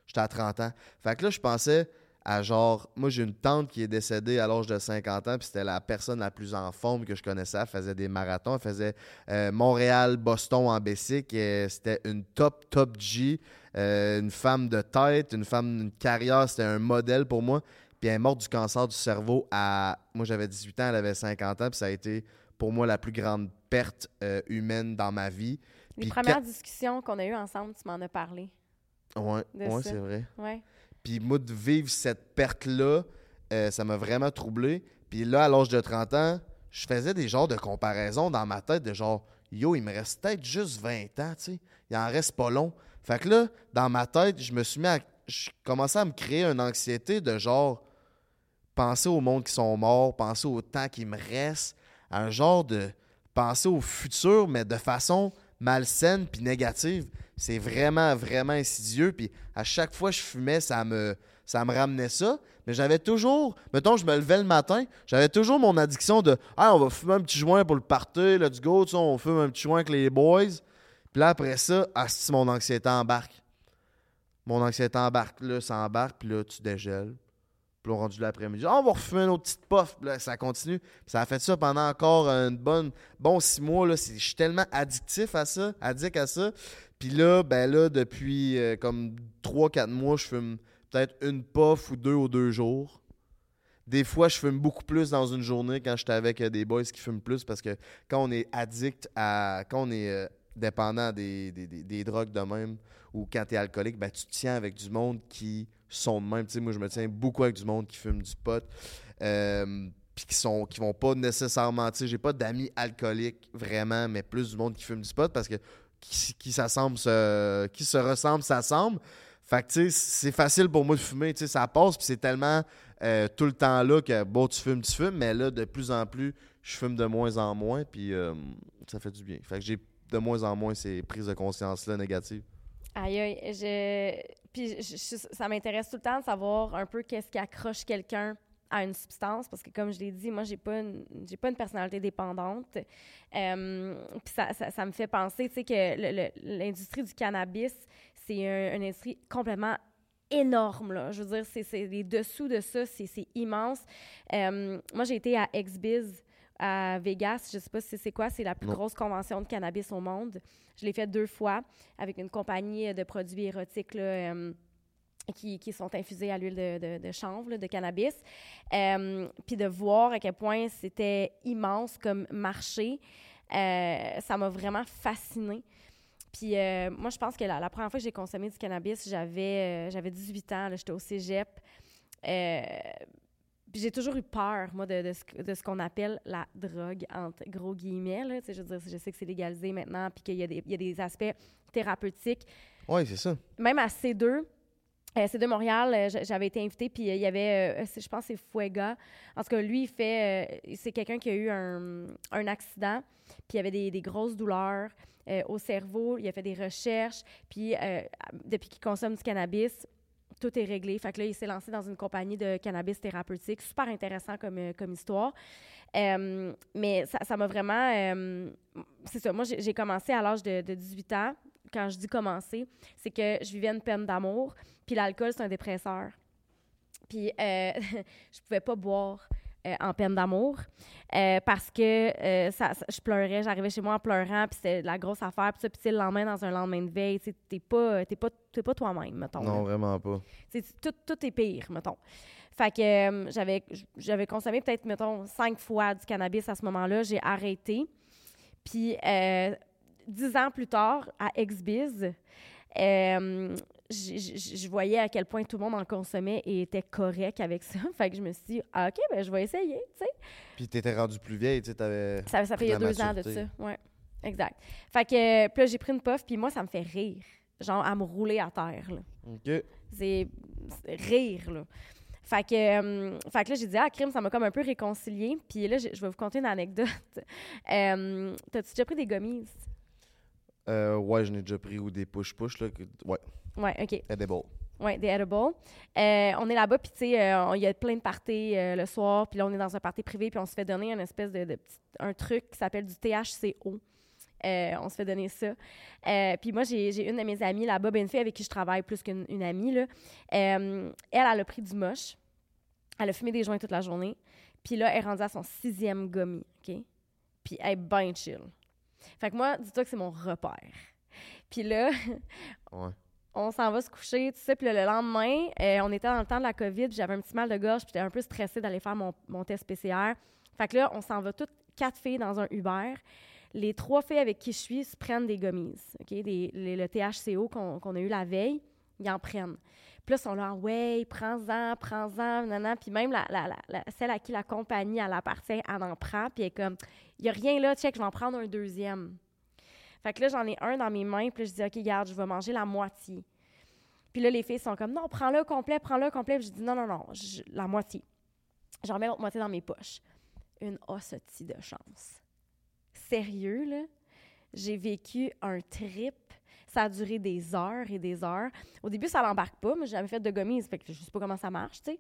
J'étais à 30 ans. Fait que là, je pensais à genre, moi, j'ai une tante qui est décédée à l'âge de 50 ans, puis c'était la personne la plus en forme que je connaissais. Elle faisait des marathons, elle faisait euh, Montréal-Boston en Bessic. C'était une top, top G, euh, une femme de tête, une femme d'une carrière, c'était un modèle pour moi. Puis elle est morte du cancer du cerveau à. Moi, j'avais 18 ans, elle avait 50 ans, puis ça a été pour moi la plus grande perte euh, humaine dans ma vie. Les Puis premières quand- discussions qu'on a eues ensemble, tu m'en as parlé. Ouais, de ouais, c'est vrai. Ouais. Puis moi, de vivre cette perte-là, euh, ça m'a vraiment troublé. Puis là, à l'âge de 30 ans, je faisais des genres de comparaisons dans ma tête de genre, yo, il me reste peut-être juste 20 ans, tu sais. Il en reste pas long. Fait que là, dans ma tête, je me suis mis à. Je commençais à me créer une anxiété de genre, penser au monde qui sont morts, penser au temps qui me reste, un genre de penser au futur, mais de façon malsaine puis négative. C'est vraiment, vraiment insidieux. Puis à chaque fois que je fumais, ça me, ça me ramenait ça. Mais j'avais toujours, mettons, je me levais le matin, j'avais toujours mon addiction de Ah, on va fumer un petit joint pour le party, let's go, tu on fume un petit joint avec les boys. Puis là, après ça, ah, si mon anxiété embarque. Mon anxiété embarque, là, ça embarque, puis là, tu dégèles. Puis là, rendu l'après-midi, Ah, on va refumer une autre petite puff. Là, ça continue. Ça a fait ça pendant encore une bonne, bon six mois. Je suis tellement addictif à ça, addict à ça. Puis là, ben là, depuis euh, comme 3-4 mois, je fume peut-être une puff ou deux ou deux jours. Des fois, je fume beaucoup plus dans une journée quand j'étais avec euh, des boys qui fument plus parce que quand on est addict à. quand on est euh, dépendant des, des- des- drogues de même ou quand tu es alcoolique, ben, tu tiens avec du monde qui sont de même. Tu sais, moi, je me tiens beaucoup avec du monde qui fume du pot. euh, puis qui sont qui vont pas nécessairement, tu sais, j'ai pas d'amis alcooliques vraiment, mais plus du monde qui fume du pot parce que qui, s'assemble se, qui se ressemble s'assemble. Fait que tu sais, c'est facile pour moi de fumer, tu sais, ça passe puis c'est tellement euh, tout le temps là que bon, tu fumes, tu fumes, mais là de plus en plus, je fume de moins en moins puis euh, ça fait du bien. Fait que j'ai de moins en moins ces prises de conscience là négatives. Aïe, aïe. Je... Puis ça m'intéresse tout le temps de savoir un peu qu'est-ce qui accroche quelqu'un à une substance parce que comme je l'ai dit, moi j'ai pas j'ai pas une personnalité dépendante. Puis ça, ça, me fait penser, tu sais que l'industrie du cannabis, c'est un- une industrie complètement énorme là. Je veux dire, c'est les dessous de ça, c'est immense. Moi j'ai été à Exbiz à Vegas. Je sais pas si c'est quoi, c'est la plus Non. grosse convention de cannabis au monde. Je l'ai fait deux fois avec une compagnie de produits érotiques là, euh, qui, qui sont infusés à l'huile de, de, de chanvre, là, de cannabis. Euh, Puis de voir à quel point c'était immense comme marché, euh, ça m'a vraiment fascinée. Puis moi, je pense que la, la première fois que j'ai consommé du cannabis, j'avais j'avais 18 ans, j'étais au cégep. Puis j'ai toujours eu peur, moi, de, de ce, de ce qu'on appelle la drogue, entre gros guillemets. Là. Je veux dire, je sais que c'est légalisé maintenant, puis qu'il y, a des- il y a des aspects thérapeutiques. Oui, c'est ça. Même à C2, euh, C2 Montréal, euh, j'avais été invitée, puis euh, il y avait, je pense c'est Fuega. En tout cas, lui, il fait, c'est quelqu'un qui a eu un, un accident, puis il y avait des, des grosses douleurs euh, au cerveau. Il a fait des recherches, puis euh, depuis qu'il consomme du cannabis, tout est réglé. Fait que là, il s'est lancé dans une compagnie de cannabis thérapeutique. Super intéressant comme, euh, comme histoire. Euh, mais ça m'a vraiment... euh, c'est ça, moi, j'ai commencé à l'âge de, de 18 ans. Quand je dis commencer, c'est que je vivais une peine d'amour, puis l'alcool, c'est un dépresseur. Puis euh, je pouvais pas boire euh, en peine d'amour euh, parce que euh, ça, ça- je pleurais, j'arrivais chez moi en pleurant, puis c'était la grosse affaire, puis ça, puis le lendemain, dans un lendemain de veille, tu t'es pas, t'es pas, t'es pas toi-même, mettons. là. Non, vraiment pas. Tu sais, tout, tout est pire, mettons. Fait que j'avais, j'avais consommé peut-être, mettons, cinq fois du cannabis à ce moment-là. J'ai arrêté. Puis, dix ans plus tard, à Exbiz, euh, je voyais à quel point tout le monde en consommait et était correct avec ça. Fait que je me suis dit, ah, OK, ben je vais essayer, tu sais. Puis t'étais rendu plus vieille, tu sais, t'avais... Ça, ça fait il y a deux ans de ça. Ouais, exact. Fait que, puis là, j'ai pris une puff, puis moi, ça me fait rire. Genre, à me rouler à terre, là. OK. C'est rire, là. Fait que, euh, fait que là, j'ai dit, ah, crime, ça m'a comme un peu réconcilié. Puis là, je vais vous conter une anecdote. Euh, T'as-tu déjà pris des gummies? Euh, ouais, je n'ai déjà pris ou des push-push, là. que- Ouais, Ouais, OK. edible. Ouais, des edibles. Euh, on est là-bas, puis tu sais, euh, il y a plein de parties euh, le soir, puis là, on est dans un party privé, puis on se fait donner un espèce de, de petit- un truc qui s'appelle du THCO. Euh, on se fait donner ça. Puis moi, j'ai une de mes amies là-bas, ben, une fille avec qui je travaille plus qu'une une amie. Là. Elle, elle a pris du moche. Elle a fumé des joints toute la journée. Puis là, elle est rendue à son sixième gummy, OK? Puis elle est bien chill. Fait que moi, dis-toi que c'est mon repère. Puis là, Ouais. On s'en va se coucher, tout ça. Puis le lendemain, euh, on était dans le temps de la COVID, j'avais un petit mal de gorge, puis j'étais un peu stressée d'aller faire mon, test PCR. Fait que là, on s'en va toutes quatre filles dans un Uber. Les trois filles avec qui je suis se prennent des gummies, OK? Le THCO qu'on a eu la veille, ils en prennent. Puis là, ils sont là, ouais, prends-en, prends-en, nanana. Puis même celle à qui la compagnie, elle appartient, elle en prend. Puis elle est comme, il n'y a rien là, check, je vais en prendre un deuxième. Fait que là, j'en ai un dans mes mains, puis je dis, OK, garde, je vais manger la moitié. Puis là, les filles sont comme, non, prends-le complet, prends-le complet. Puis je dis, non, non, non, je- la moitié. Je remets l'autre moitié dans mes poches. Une hostie de chance. Sérieux, là? J'ai vécu un trip. Ça a duré des heures et des heures. Au début, ça l'embarque pas, mais j'avais fait de gommise, fait que je sais pas comment ça marche, tu sais.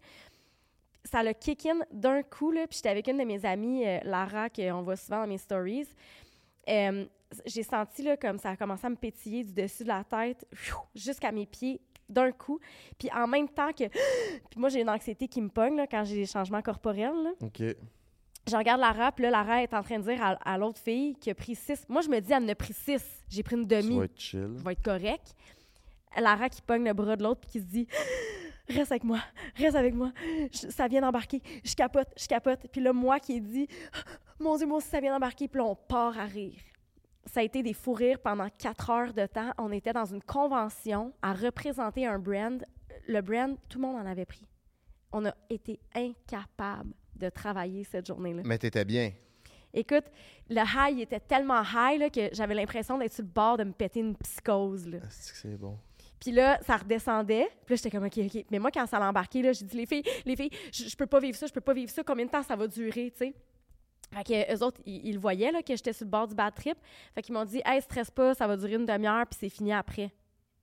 Ça l'a kick in d'un coup, là, puis j'étais avec une de mes amies, euh, Lara, qu'on voit souvent dans mes stories. Euh, j'ai senti là, comme ça a commencé à me pétiller du dessus de la tête jusqu'à mes pieds d'un coup. Puis en même temps que... puis moi, j'ai une anxiété qui me pogne là, quand j'ai des changements corporels. là. OK. Je regarde Lara, puis là, Lara est en train de dire à, à l'autre fille qui a pris six. Moi, je me dis, elle en a pris six. J'ai pris une demi. vas être chill. Je vais être correct. Lara qui pogne le bras de l'autre, puis qui se dit Reste avec moi, reste avec moi. Je- ça vient d'embarquer. Je capote, je capote. Puis là, moi qui ai dit Mon Dieu, moi aussi, ça vient d'embarquer. Puis là, on part à rire. Ça a été des fous rires pendant quatre heures de temps. On était dans une convention à représenter un brand. Le brand, tout le monde en avait pris. On a été incapable de travailler cette journée-là. Mais t'étais bien. Écoute, le high était tellement high là, que j'avais l'impression d'être sur le bord de me péter une psychose. Là. Est-ce que c'est bon? Puis là, ça redescendait. Puis là, j'étais comme, OK, OK. Mais moi, quand ça l'a embarqué, là, j'ai dit, les filles, les filles, je, je peux pas vivre ça, je peux pas vivre ça. Combien de temps ça va durer, tu sais? Fait que eux autres, ils, voyaient, là, que j'étais sur le bord du bad trip. Fait qu'ils m'ont dit, hey, stresse pas, ça va durer une demi-heure, puis c'est fini après.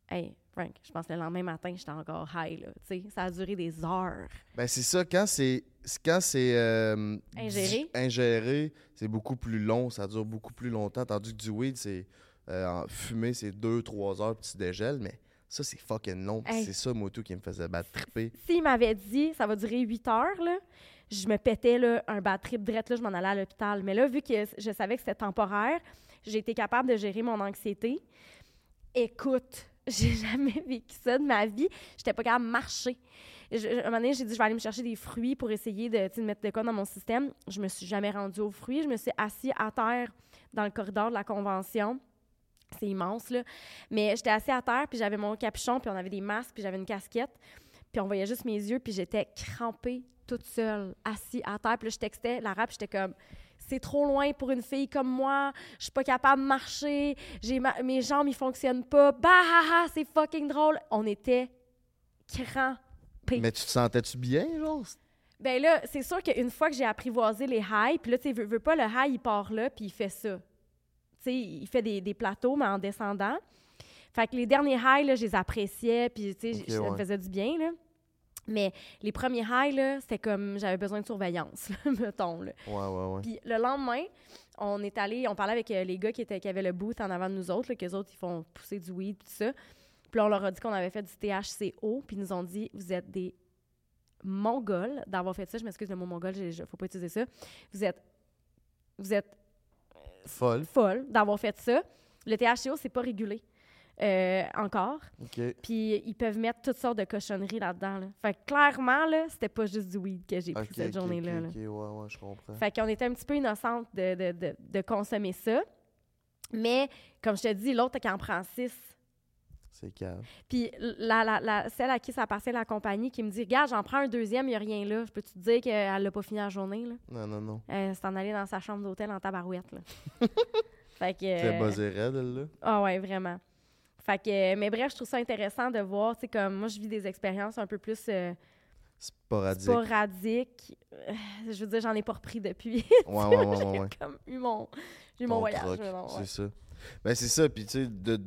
Hey, Frank, je pense que le lendemain matin, j'étais encore high, là. Tu sais, ça a duré des heures. Ben c'est ça, quand c'est quand c'est euh, Ingéré. ingéré, c'est beaucoup plus long, ça dure beaucoup plus longtemps, tandis que du weed, c'est euh, en fumée, c'est 2-3 heures, puis tu dégèles, mais ça, c'est fucking long, Hey. c'est ça, moi, tout, qui me faisait battre triper. S'il m'avait dit, ça va durer 8 heures, là, je me pétais là, un bad trip direct, là, je m'en allais à l'hôpital. Mais là, vu que je savais que c'était temporaire, j'ai été capable de gérer mon anxiété. Écoute, j'ai jamais vécu ça de ma vie. J'étais pas capable de marcher. À un moment donné, j'ai dit, je vais aller me chercher des fruits pour essayer de, de mettre de quoi dans mon système. Je me suis jamais rendue aux fruits. Je me suis assise à terre dans le corridor de la convention. C'est immense, là. Mais j'étais assise à terre, puis j'avais mon capuchon, puis on avait des masques, puis j'avais une casquette. Puis on voyait juste mes yeux, puis j'étais crampée toute seule, assise à terre. Puis là, je textais la rap, j'étais comme c'est trop loin pour une fille comme moi, je suis pas capable de marcher, j'ai mes jambes ils fonctionnent pas. Bah c'est fucking drôle. On était crampés. Mais tu te sentais-tu bien, genre? Ben là, c'est sûr qu'une fois que j'ai apprivoisé les highs, puis là, tu sais, veux, pas, le high, il part là, puis il fait ça. Tu sais, il fait des, des, plateaux, mais en descendant. Fait que les derniers highs, là, je les appréciais, puis tu sais, ça me faisait du bien, là. Mais les premiers highs, là, c'était comme j'avais besoin de surveillance, mettons. Là. Ouais, ouais, ouais. Puis le lendemain, on est allé, on parlait avec euh, les gars qui, étaient, qui avaient le booth en avant de nous autres, qu'eux autres, ils font pousser du weed, tout ça. Puis là, on leur a dit qu'on avait fait du THCO, puis ils nous ont dit Vous êtes des mongols d'avoir fait ça. Je m'excuse, le mot mongol, il ne faut pas utiliser ça. Vous êtes. Vous êtes. Folle. Folle d'avoir fait ça. Le THCO, c'est pas régulé. Euh, encore. Puis ils peuvent mettre toutes sortes de cochonneries là-dedans. Fait que clairement, là, c'était pas juste du weed que j'ai pris cette journée-là. OK, ouais, ouais, je comprends. Fait qu'on était un petit peu innocente de, de, de, de, consommer ça. Mais, comme je te dis, l'autre qui en prend six. C'est calme. Puis la, la, la, celle à qui ça passait la compagnie qui me dit Regarde, j'en prends un deuxième, il n'y a rien là. Je peux te dire qu'elle l'a pas fini la journée. Là? Non, non, non. Elle s'est en allée dans sa chambre d'hôtel en tabarouette. Là. fait que. C'est buzzé raide, elle, là. Ah, ouais, vraiment. Fait que, mais bref, je trouve ça intéressant de voir, tu comme moi, je vis des expériences un peu plus euh, sporadiques. sporadiques. Euh, je veux dire, j'en ai pas repris depuis. Ouais, ouais, ouais, ouais. J'ai comme eu mon, eu mon voyage. C'est ça. Ben, c'est ça. Puis, tu sais, de,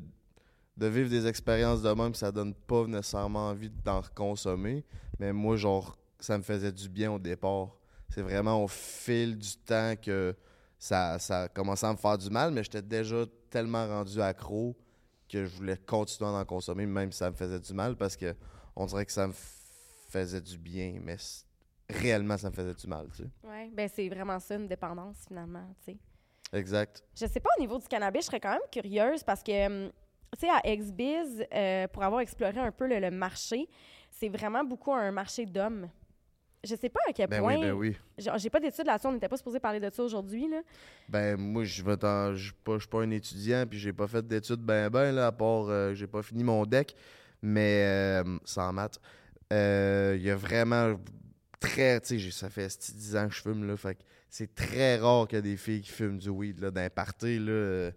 de vivre des expériences de même, ça donne pas nécessairement envie d'en consommer. Mais moi, genre, ça me faisait du bien au départ. C'est vraiment au fil du temps que ça, ça a commencé à me faire du mal, mais j'étais déjà tellement rendu accro que je voulais continuer à en consommer, même si ça me faisait du mal, parce que on dirait que ça me faisait du bien, mais réellement, ça me faisait du mal, tu sais. Oui, ben c'est vraiment ça, une dépendance, finalement, tu sais. Exact. Je sais pas, au niveau du cannabis, je serais quand même curieuse, parce que, hum, tu sais, à XBiz, euh, pour avoir exploré un peu le marché, c'est vraiment beaucoup un marché d'hommes je sais pas à quel ben point. Oui, ben oui. J'ai pas d'études là-dessus, on n'était pas supposé parler de ça aujourd'hui. Ben, moi, je ne suis pas, pas, un étudiant, puis j'ai pas fait d'études ben ben, là, à part euh, j'ai pas fini mon deck, mais euh, sans maths. Euh, il y a vraiment très. Tu sais, ça fait 10 ans que je fume, là, fait c'est très rare qu'il y ait des filles qui fument du weed, là, d'un party, là.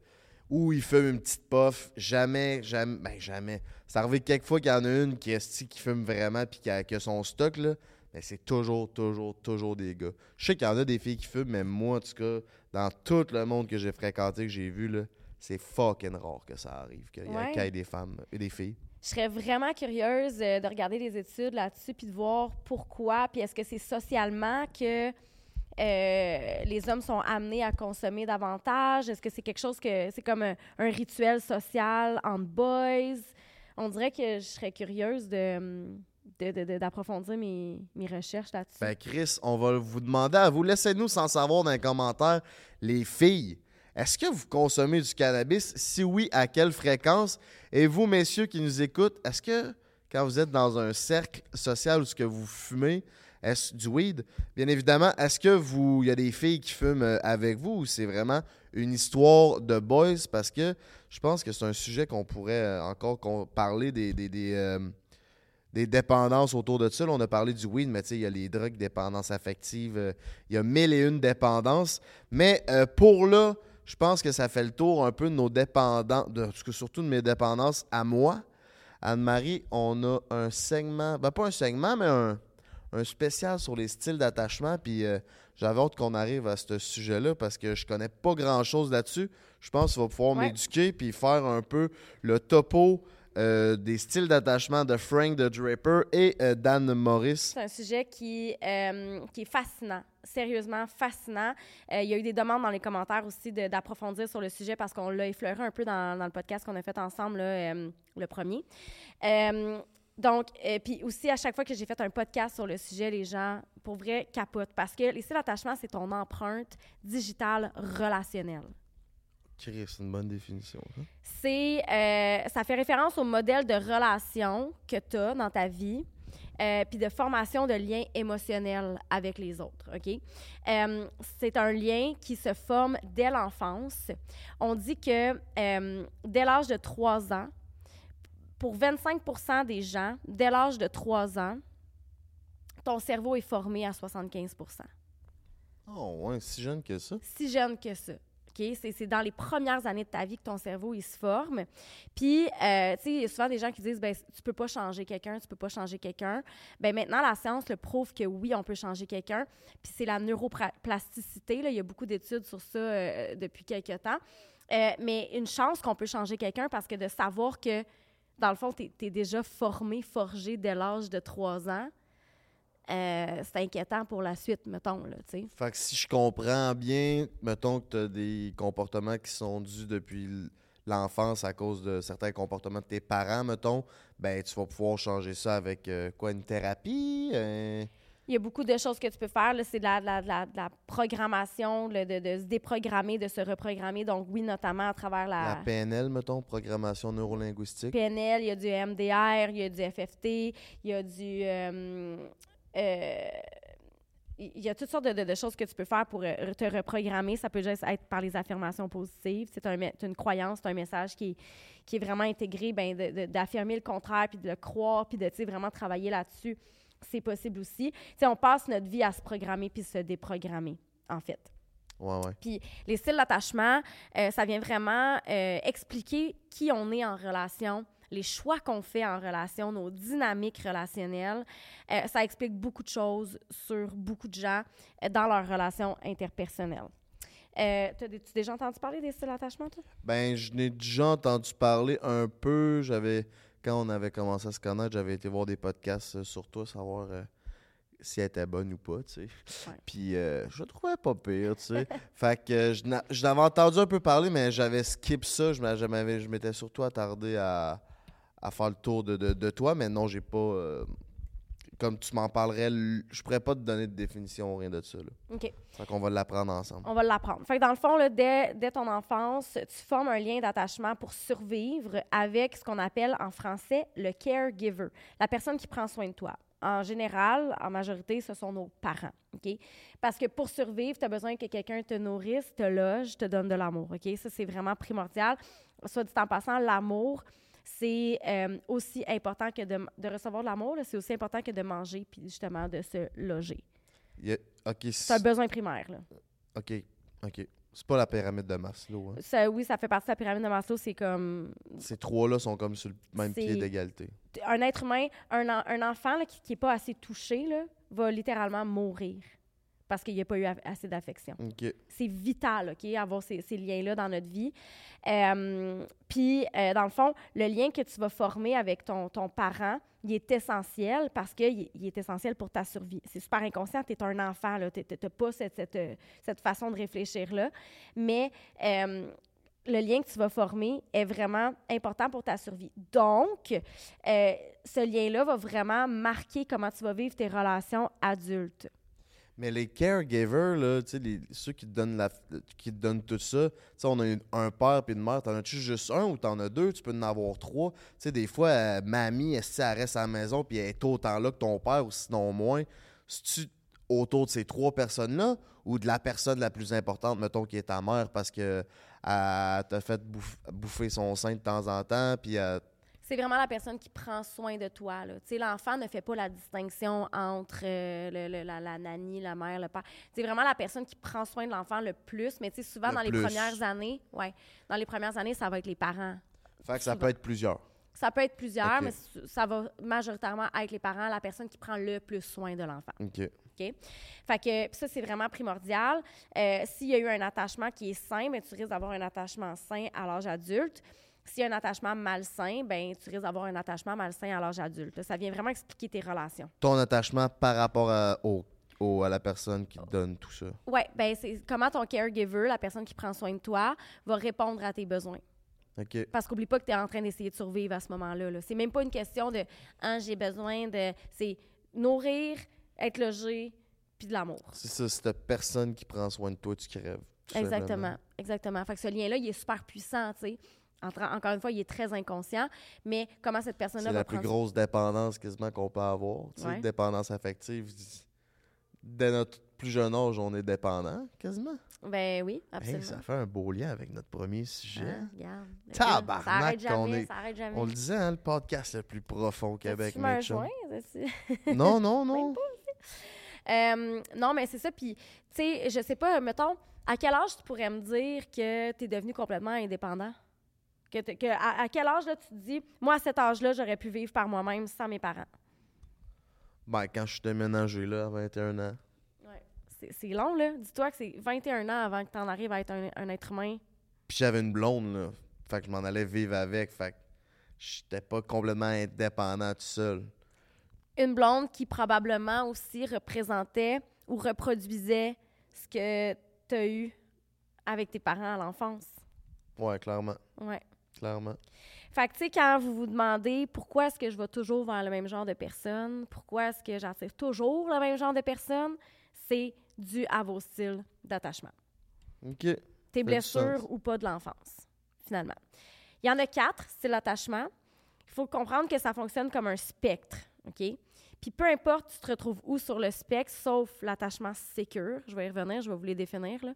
Où ils fument une petite puff, jamais, jamais, ben jamais. Ça arrive quelquefois qu'il y en a une qui, est, qui fume vraiment puis qui a, qui a son stock, là mais c'est toujours, toujours, toujours des gars. Je sais qu'il y en a des filles qui fument, mais moi, en tout cas, dans tout le monde que j'ai fréquenté, que j'ai vu, c'est fucking rare que ça arrive, qu'il y, ait des femmes et des filles. Je serais vraiment curieuse euh, de regarder des études là-dessus puis de voir pourquoi, puis est-ce que c'est socialement que euh, les hommes sont amenés à consommer davantage? Est-ce que c'est quelque chose que c'est comme un, un, rituel social entre boys? On dirait que je serais curieuse de d'approfondir mes, mes, recherches là-dessus. Ben Chris, on va vous demander à vous. Laissez-nous sans savoir dans les commentaires, les filles. Est-ce que vous consommez du cannabis? Si oui, à quelle fréquence? Et vous, messieurs qui nous écoutent, est-ce que quand vous êtes dans un cercle social où ce que vous fumez, est-ce du weed? Bien évidemment, est-ce que vous, il y a des filles qui fument euh, avec vous ou c'est vraiment une histoire de boys? Parce que je pense que c'est un sujet qu'on pourrait euh, encore parler des, des, euh, des dépendances autour de ça. on a parlé du weed, mais il y a les drogues, dépendance affective, euh, il y a mille et une dépendances. Mais euh, pour là, je pense que ça fait le tour un peu de nos dépendances, de, surtout de mes dépendances à moi. Anne-Marie, on a un segment, ben pas un segment, mais un, spécial sur les styles d'attachement. Puis euh, j'avais hâte qu'on arrive à ce sujet-là parce que je connais pas grand-chose là-dessus. Je pense qu'il va pouvoir m'éduquer puis faire un peu le topo euh, des styles d'attachement de Frank the Draper et euh, Dan Morris. C'est un sujet qui, euh, qui est fascinant, sérieusement fascinant. il y a eu des demandes dans les commentaires aussi d'approfondir sur le sujet parce qu'on l'a effleuré un peu dans, le podcast qu'on a fait ensemble, le premier. donc, puis aussi, à chaque fois que j'ai fait un podcast sur le sujet, les gens pour vrai, capote. Parce que les styles d'attachement, c'est ton empreinte digitale relationnelle. C'est une bonne définition. ça. C'est, euh, ça fait référence au modèle de relation que tu as dans ta vie, euh, puis de formation de liens émotionnels avec les autres, OK? Euh, c'est un lien qui se forme dès l'enfance. On dit que dès l'âge de 3 ans, pour 25% des gens, dès l'âge de 3 ans, ton cerveau est formé à 75% Oh, ouais, si jeune que ça. si jeune que ça. C'est dans les premières années de ta vie que ton cerveau il se forme. Puis, euh, tu sais, il y a souvent des gens qui disent ben, tu peux pas changer quelqu'un, tu peux pas changer quelqu'un. Ben maintenant, la science le prouve que oui, on peut changer quelqu'un. Puis, c'est la neuroplasticité. Là. Il y a beaucoup d'études sur ça euh, depuis quelques temps. Euh, mais une chance qu'on peut changer quelqu'un parce que de savoir que, dans le fond, tu es, déjà formé, forgé dès l'âge de 3 ans, euh, c'est inquiétant pour la suite, mettons, là, tu sais. Fait que si je comprends bien, mettons que tu as des comportements qui sont dus depuis l'enfance à cause de certains comportements de tes parents, mettons, ben tu vas pouvoir changer ça avec euh, quoi, une thérapie? euh, Il y a beaucoup de choses que tu peux faire. là. C'est de la, de la- de la- de la programmation, le- de, de se déprogrammer, de se reprogrammer. Donc, oui, notamment à travers la la, PNL, mettons, programmation neurolinguistique. PNL, il y a du MDR, il y a du FFT, il y a du... euh, il y a toutes sortes de, de- de choses que tu peux faire pour euh, te reprogrammer. Ça peut juste être par les affirmations positives. C'est un une croyance, c'est un message qui est, qui est vraiment intégré, ben, d'affirmer le contraire, puis de le croire, puis de vraiment travailler là-dessus. C'est possible aussi. Tu sais, on passe notre vie à se programmer puis se déprogrammer, en fait. Ouais, ouais. Les styles d'attachement, euh, ça vient vraiment euh, expliquer qui on est en relation, les choix qu'on fait en relation, nos dynamiques relationnelles. Euh, ça explique beaucoup de choses sur beaucoup de gens euh, dans leurs relations interpersonnelles. Euh, tu as déjà entendu parler des styles d'attachement, toi? Ben, je n'ai déjà entendu parler un peu. J'avais, quand on avait commencé à se connaître, j'avais été voir des podcasts sur toi, savoir si elle était bonne ou pas, tu sais. Ouais. Puis euh, je trouvais pas pire, tu sais. fait que euh, je n'a- je n'avais entendu un peu parler, mais j'avais skip ça. Je m'étais surtout attardé à, à faire le tour de, de- de toi, mais non, j'ai pas. euh, comme tu m'en parlerais, je pourrais pas te donner de définition, rien de ça. Là. OK. Fait qu'on va l'apprendre ensemble. On va l'apprendre. Fait que dans le fond, là, dès, dès ton enfance, tu formes un lien d'attachement pour survivre avec ce qu'on appelle en français le caregiver, la personne qui prend soin de toi. En général, en majorité, ce sont nos parents. OK? Parce que pour survivre, tu as besoin que quelqu'un te nourrisse, te loge, te donne de l'amour. OK? Ça, c'est vraiment primordial. Soit dit en passant, l'amour, c'est euh, aussi important que de, de recevoir de l'amour, c'est aussi important que de manger puis justement de se loger. Il y a- ok, C'est un besoin primaire. Là. ok, ok. C'est pas la pyramide de Maslow. Hein? Ça, oui, ça fait partie de la pyramide de Maslow. C'est comme Ces trois-là sont comme sur le même pied d'égalité. un être humain, un, en- un enfant là, qui n'est pas assez touché là, va littéralement mourir parce qu'il n'y a pas eu assez d'affection. C'est vital, OK, avoir ces, ces liens-là dans notre vie. Euh, Puis, euh, dans le fond, le lien que tu vas former avec ton, ton parent, il est essentiel parce qu'il est, il est essentiel pour ta survie. C'est super inconscient, tu es un enfant, tu n'as pas cette, cette, euh, cette façon de réfléchir-là. Mais euh, le lien que tu vas former est vraiment important pour ta survie. Donc, euh, ce lien-là va vraiment marquer comment tu vas vivre tes relations adultes. Mais les caregivers, là, tu les- ceux qui te donnent, la, qui te donnent tout ça, tu on a un père puis une mère, t'en as-tu juste un ou t'en as deux? Tu peux en avoir trois. Tu des fois, euh, mamie, est-ce qu'elle reste à maison puis elle est autant là que ton père ou sinon moins? C'est-tu autour de ces trois personnes-là ou de la personne la plus importante, mettons, qui est ta mère parce que elle t'a fait bouffe- bouffer son sein de temps en temps puis elle- C'est vraiment la personne qui prend soin de toi. L'enfant ne fait pas la distinction entre euh, le- le- la, la nanny, la mère, le père. C'est vraiment la personne qui prend soin de l'enfant le plus. Mais souvent, Le dans les premières années, ouais, dans les premières années, ça va être les parents. Fait que ça Souvent. peut être plusieurs. Ça peut être plusieurs, Ok. mais ça va majoritairement être les parents, la personne qui prend le plus soin de l'enfant. OK. Fait que ça, c'est vraiment primordial. Euh, S'il y a eu un attachement qui est sain, ben, tu risques d'avoir un attachement sain à l'âge adulte. S'il y a un attachement malsain, ben, tu risques d'avoir un attachement malsain à l'âge adulte. Ça vient vraiment expliquer tes relations. Ton attachement par rapport à, au- à la personne qui te donne tout ça. Oui, ben, c'est comment ton caregiver, la personne qui prend soin de toi, va répondre à tes besoins. OK. Parce qu'oublie pas que tu es en train d'essayer de survivre à ce moment-là. là. C'est même pas une question de Ah, j'ai besoin de. C'est nourrir, être logé, puis de l'amour. C'est même pas une question de j'ai besoin de. C'est nourrir, être logé, puis de l'amour. C'est ça, si t'as personne qui prend soin de toi, tu crèves. Exactement, simplement. exactement. Fait que ce lien-là, il est super puissant, tu sais. Encore une fois, il est très inconscient, mais comment cette personne-là C'est va la plus grosse dépendance quasiment qu'on peut avoir. tu Ouais. Dépendance affective. Dès notre plus jeune âge, on est dépendant, quasiment. Ben oui, Hey, absolument. ça fait un beau lien avec notre premier sujet. Hein, regarde. Le Tabarnak, Ça arrête jamais, est- ça arrête jamais. On le disait, hein, le podcast le plus profond au Québec, fumé un joint? Non, non, non. Euh, non, mais c'est ça. Puis, tu sais, je sais pas, mettons, à quel âge tu pourrais me dire que tu es devenu complètement indépendant? Que, à, à quel âge, là, tu te dis, moi, à cet âge-là, j'aurais pu vivre par moi-même sans mes parents? Ben, quand je suis déménagé là, à 21 ans. Ouais. C'est c'est long, là. Dis-toi que c'est 21 ans avant que tu en arrives à être un, un être humain. Puis j'avais une blonde, là. Fait que je m'en allais vivre avec. Fait que j'étais pas complètement indépendant tout seul. Une blonde qui probablement aussi représentait ou reproduisait ce que tu as eu avec tes parents à l'enfance. Ouais, clairement. Ouais. Clairement. Fait que, tu sais, quand vous vous demandez pourquoi est-ce que je vais toujours vers le même genre de personne, pourquoi est-ce que j'attire toujours le même genre de personne, c'est dû à vos styles d'attachement. OK. Tes blessures ou pas de l'enfance, finalement. Il y en a quatre styles d'attachement. Il faut comprendre que ça fonctionne comme un spectre, OK? Puis peu importe tu te retrouves où sur le spectre, sauf l'attachement sécure, je vais y revenir, je vais vous les définir, là.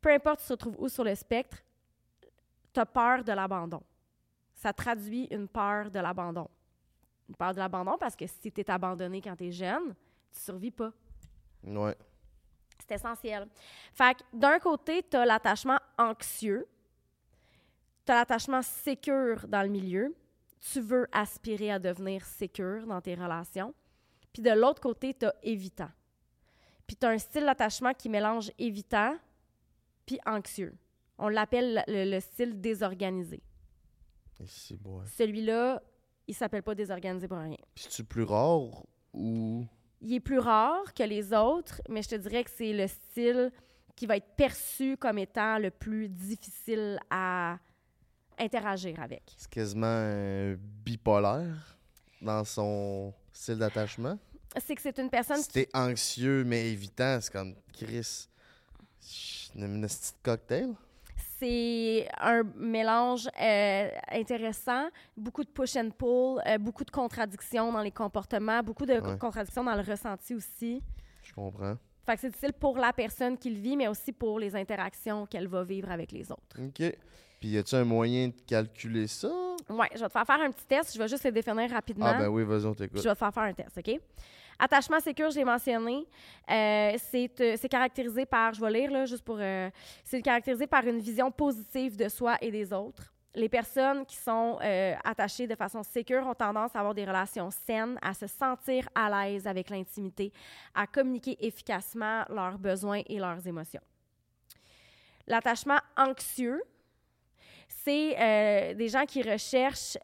Peu importe tu te retrouves où sur le spectre, tu as peur de l'abandon. Ça traduit une peur de l'abandon. Une peur de l'abandon parce que si tu es abandonné quand tu es jeune, tu survis pas. Ouais. C'est essentiel. Fait que d'un côté, tu as l'attachement anxieux, tu as l'attachement sécure dans le milieu, tu veux aspirer à devenir sécure dans tes relations. Puis de l'autre côté, tu as évitant. Puis tu as un style d'attachement qui mélange évitant puis anxieux. On l'appelle le, le style désorganisé. C'est ouais. Celui-là, il s'appelle pas désorganisé pour rien. C'est-tu plus rare ou? Il est plus rare que les autres, mais je te dirais que c'est le style qui va être perçu comme étant le plus difficile à interagir avec. C'est quasiment euh, bipolaire dans son style d'attachement. C'est que c'est une personne Si qui... anxieux mais évitant, c'est comme Chris. Une petite cocktail. C'est un mélange euh, intéressant, beaucoup de push and pull, euh, beaucoup de contradictions dans les comportements, beaucoup de Ouais. contradictions dans le ressenti aussi. Je comprends. Fait que c'est difficile pour la personne qui le vit, mais aussi pour les interactions qu'elle va vivre avec les autres. OK. Puis y a-tu un moyen de calculer ça? Ouais, je vais te faire faire un petit test. Je vais juste le définir rapidement. Ah ben oui, vas-y, on t'écoute. je vais te faire faire un test, OK? Attachement sécure, j'ai mentionné. Euh, c'est euh, c'est caractérisé par, je vais lire là, juste pour. euh, c'est caractérisé par une vision positive de soi et des autres. Les personnes qui sont euh, attachées de façon sécure ont tendance à avoir des relations saines, à se sentir à l'aise avec l'intimité, à communiquer efficacement leurs besoins et leurs émotions. L'attachement anxieux, c'est des gens qui recherchent.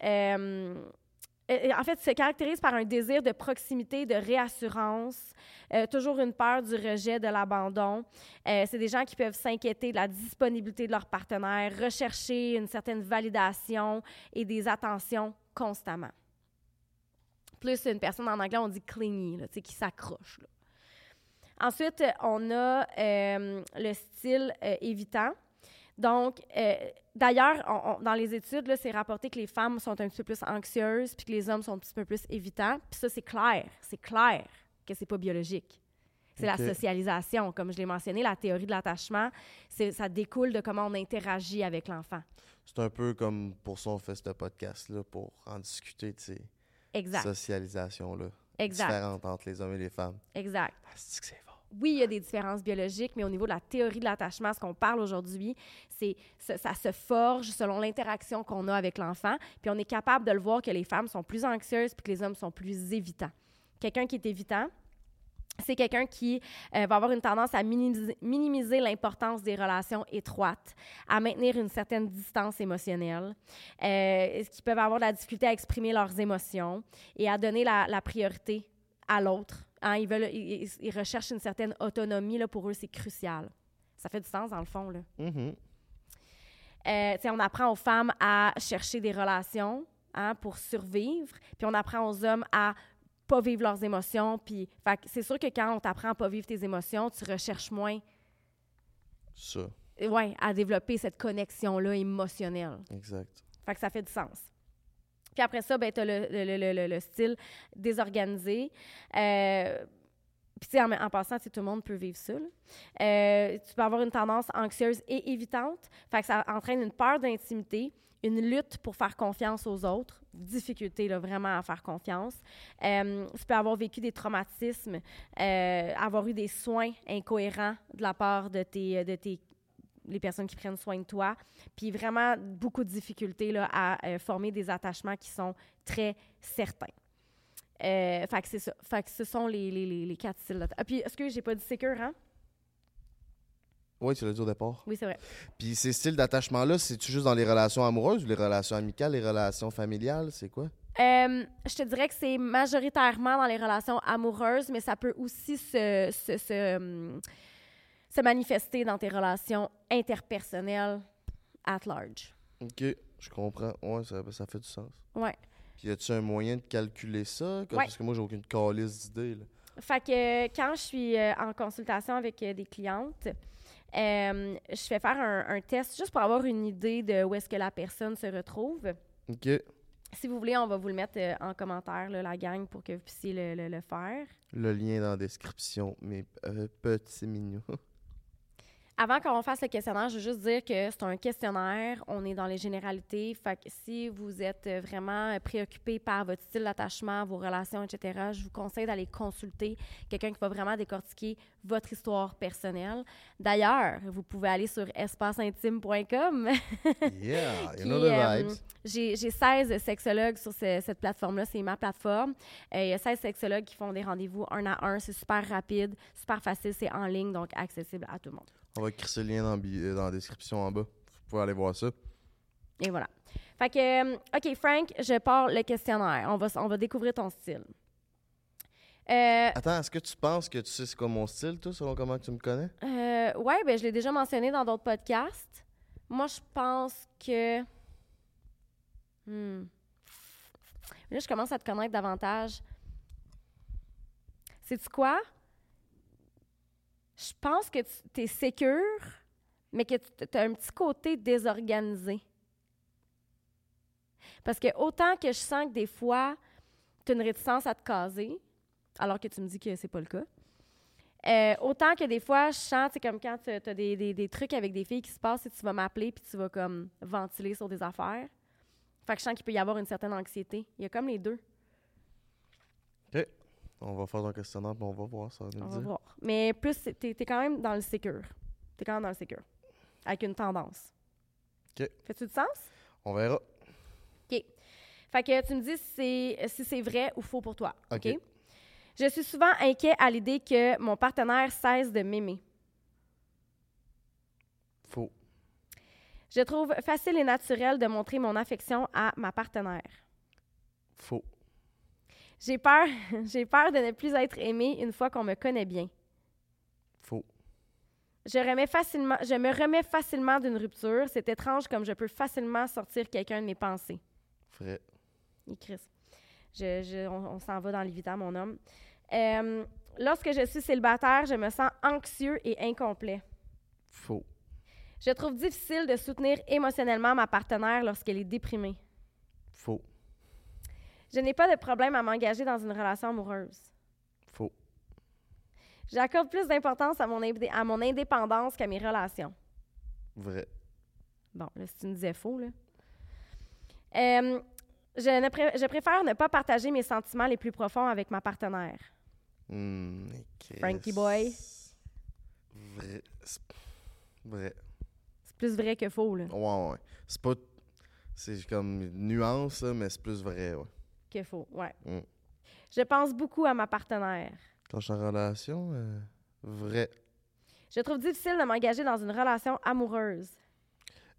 En fait, se caractérise par un désir de proximité, de réassurance, euh, toujours une peur du rejet, de l'abandon. Euh, c'est des gens qui peuvent s'inquiéter de la disponibilité de leur partenaire, rechercher une certaine validation et des attentions constamment. Plus une personne en anglais, on dit clingy, là, qui s'accroche. Ensuite, euh, on a euh, le style euh, évitant. Donc, euh, d'ailleurs, dans les études, là, c'est rapporté que les femmes sont un petit peu plus anxieuses puis que les hommes sont un petit peu plus évitants. Puis ça, c'est clair. C'est clair que c'est pas biologique. C'est la socialisation. Comme je l'ai mentionné, la théorie de l'attachement, ça découle de comment on interagit avec l'enfant. C'est un peu comme pour ça on fait ce podcast-là, pour en discuter de ces Exact. socialisations-là. Exact. Différentes entre les hommes et les femmes. Exact. Ah, oui, il y a des différences biologiques, mais au niveau de la théorie de l'attachement, ce qu'on parle aujourd'hui, c'est ça, se forge selon l'interaction qu'on a avec l'enfant, puis on est capable de le voir que les femmes sont plus anxieuses puis que les hommes sont plus évitants. Quelqu'un qui est évitant, c'est quelqu'un qui euh, va avoir une tendance à minimiser, l'importance des relations étroites, à maintenir une certaine distance émotionnelle, euh, qui peuvent avoir de la difficulté à exprimer leurs émotions et à donner la priorité à l'autre. Hein, ils, veulent, ils, ils- ils recherchent une certaine autonomie. Là, pour eux, c'est crucial. Ça fait du sens, dans le fond. Là. Euh, tu sais, on apprend aux femmes à chercher des relations hein, pour survivre, puis on apprend aux hommes à pas vivre leurs émotions. Puis, c'est sûr que quand on t'apprend à pas vivre tes émotions, tu recherches moins, Ça, ouais, à développer cette connexion-là émotionnelle. exact. Fait que ça fait du sens. Puis après ça, ben, tu as le, le- le- le- le style désorganisé. Euh, puis, en, en passant, tout le monde peut vivre ça. Euh, tu peux avoir une tendance anxieuse et évitante. Ça entraîne une peur d'intimité, une lutte pour faire confiance aux autres, difficulté vraiment à faire confiance. Euh, tu peux avoir vécu des traumatismes, euh, avoir eu des soins incohérents de la part de tes, de tes les personnes qui prennent soin de toi, puis vraiment beaucoup de difficultés là, à euh, former des attachements qui sont très certains. Euh, fait que c'est ça. Fait que ce sont les, les, les, les quatre styles. Ah, puis, est-ce que j'ai pas dit sécure, hein? Oui, tu l'as dit au départ. Oui, c'est vrai. Puis ces styles d'attachement-là, c'est-tu juste dans les relations amoureuses ou les relations amicales, les relations familiales? C'est quoi? Euh, je te dirais que c'est majoritairement dans les relations amoureuses, mais ça peut aussi se, se, se, hum, se manifester dans tes relations interpersonnelles at large. OK, je comprends. Ouais, ça, ça fait du sens. Ouais. Puis y a-tu un moyen de calculer ça? Comme- Ouais. Parce que moi, j'ai aucune calice d'idée. Fait que quand je suis euh, en consultation avec euh, des clientes, euh, je fais faire un, un test juste pour avoir une idée de où est-ce que la personne se retrouve. OK. Si vous voulez, on va vous le mettre euh, en commentaire, là, la gang, pour que vous puissiez le, le- le faire. Le lien dans la description, mes euh, petits mignons. Avant qu'on fasse le questionnaire, je veux juste dire que c'est un questionnaire. On est dans les généralités. Fait que si vous êtes vraiment préoccupé par votre style d'attachement, vos relations, etc., je vous conseille d'aller consulter quelqu'un qui va vraiment décortiquer votre histoire personnelle. D'ailleurs, vous pouvez aller sur espaceintime.com. yeah, you know the euh, vibes. J'ai j'ai 16 sexologues sur ce- cette plateforme-là. C'est ma plateforme. Euh, Il y a 16 sexologues qui font des rendez-vous un à un. C'est super rapide, super facile. C'est en ligne, donc accessible à tout le monde. On va écrire ce lien dans, euh, dans la description en bas. Vous pouvez aller voir ça. Et voilà. Fait que, euh, OK, Frank, je pars le questionnaire. On va, on va découvrir ton style. Euh, Attends, est-ce que tu penses que tu sais c'est quoi mon style, toi, selon comment tu me connais? euh, ouais, ben, je l'ai déjà mentionné dans d'autres podcasts. Moi, je pense que. Hmm. Là, je commence à te connaître davantage. Sais-tu quoi? Je pense que tu es sécure, mais que tu as un petit côté désorganisé. Parce que autant que je sens que des fois, tu as une réticence à te caser, alors que tu me dis que c'est pas le cas, euh, autant que des fois, je sens, c'est comme quand tu as des, des- des trucs avec des filles qui se passent et tu vas m'appeler puis tu vas comme ventiler sur des affaires. Fait que je sens qu'il peut y avoir une certaine anxiété. Il y a comme les deux. On va faire ton questionnaire puis on va voir, ça On va voir. Mais plus, t'es es quand même dans le sécure. T'es quand même dans le sécure. Avec une tendance. OK. Fais-tu du sens? On verra. Fait que tu me dis si c'est si c'est vrai ou faux pour toi. OK? OK? Je suis souvent inquiet à l'idée que mon partenaire cesse de m'aimer. Faux. Je trouve facile et naturel de montrer mon affection à ma partenaire. Faux. J'ai peur, j'ai peur de ne plus être aimée une fois qu'on me connaît bien. Faux. Je, remets facilement, je me remets facilement d'une rupture. C'est étrange comme je peux facilement sortir quelqu'un de mes pensées. Vrai. Et Chris. Je, je- on on s'en va dans l'évitant, mon homme. Euh, lorsque je suis célibataire, je me sens anxieux et incomplet. Faux. Je trouve difficile de soutenir émotionnellement ma partenaire lorsqu'elle est déprimée. Faux. Je n'ai pas de problème à m'engager dans une relation amoureuse. Faux. J'accorde plus d'importance à mon, indé- à mon indépendance qu'à mes relations. Vrai. Bon, là, si tu me disais faux, là. Euh, je, ne pré- je préfère ne pas partager mes sentiments les plus profonds avec ma partenaire. Hmm, Chris. Frankie boy. Vrai. C'est- Vrai. C'est plus vrai que faux, là. Ouais, ouais. C'est pas. C'est comme une nuance, là, mais c'est plus vrai, ouais. Que faux, ouais. Mm. Je pense beaucoup à ma partenaire. Quand je suis en relation, euh, vrai. Je trouve difficile de m'engager dans une relation amoureuse.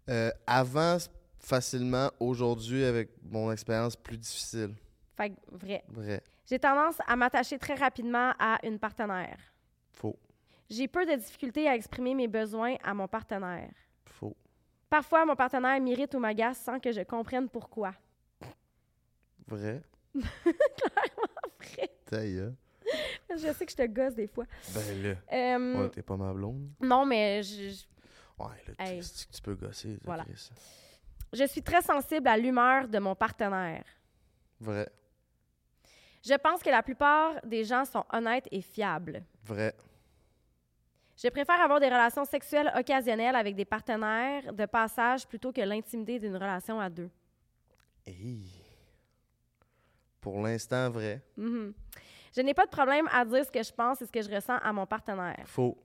Euh, avant, facilement. Aujourd'hui, avec mon expérience, plus difficile. Fait que vrai. Vrai. J'ai tendance à m'attacher très rapidement à une partenaire. Faux. J'ai peu de difficultés à exprimer mes besoins à mon partenaire. Faux. Parfois, mon partenaire m'irrite ou m'agace sans que je comprenne pourquoi. Vrai? Vrai. Taille, hein? Je sais que je te gosse des fois. Ben là, Euh, ouais, t'es pas ma blonde. Non, mais je, je- Ouais, là, tu- Hey. tu peux gosser. Voilà. Chris. je suis très sensible à l'humeur de mon partenaire. Vrai, Je pense que la plupart des gens sont honnêtes et fiables. vrai, Je préfère avoir des relations sexuelles occasionnelles avec des partenaires de passage plutôt que l'intimité d'une relation à deux. Hey. Pour l'instant, vrai. Mhm. Je n'ai pas de problème à dire ce que je pense et ce que je ressens à mon partenaire. Faux.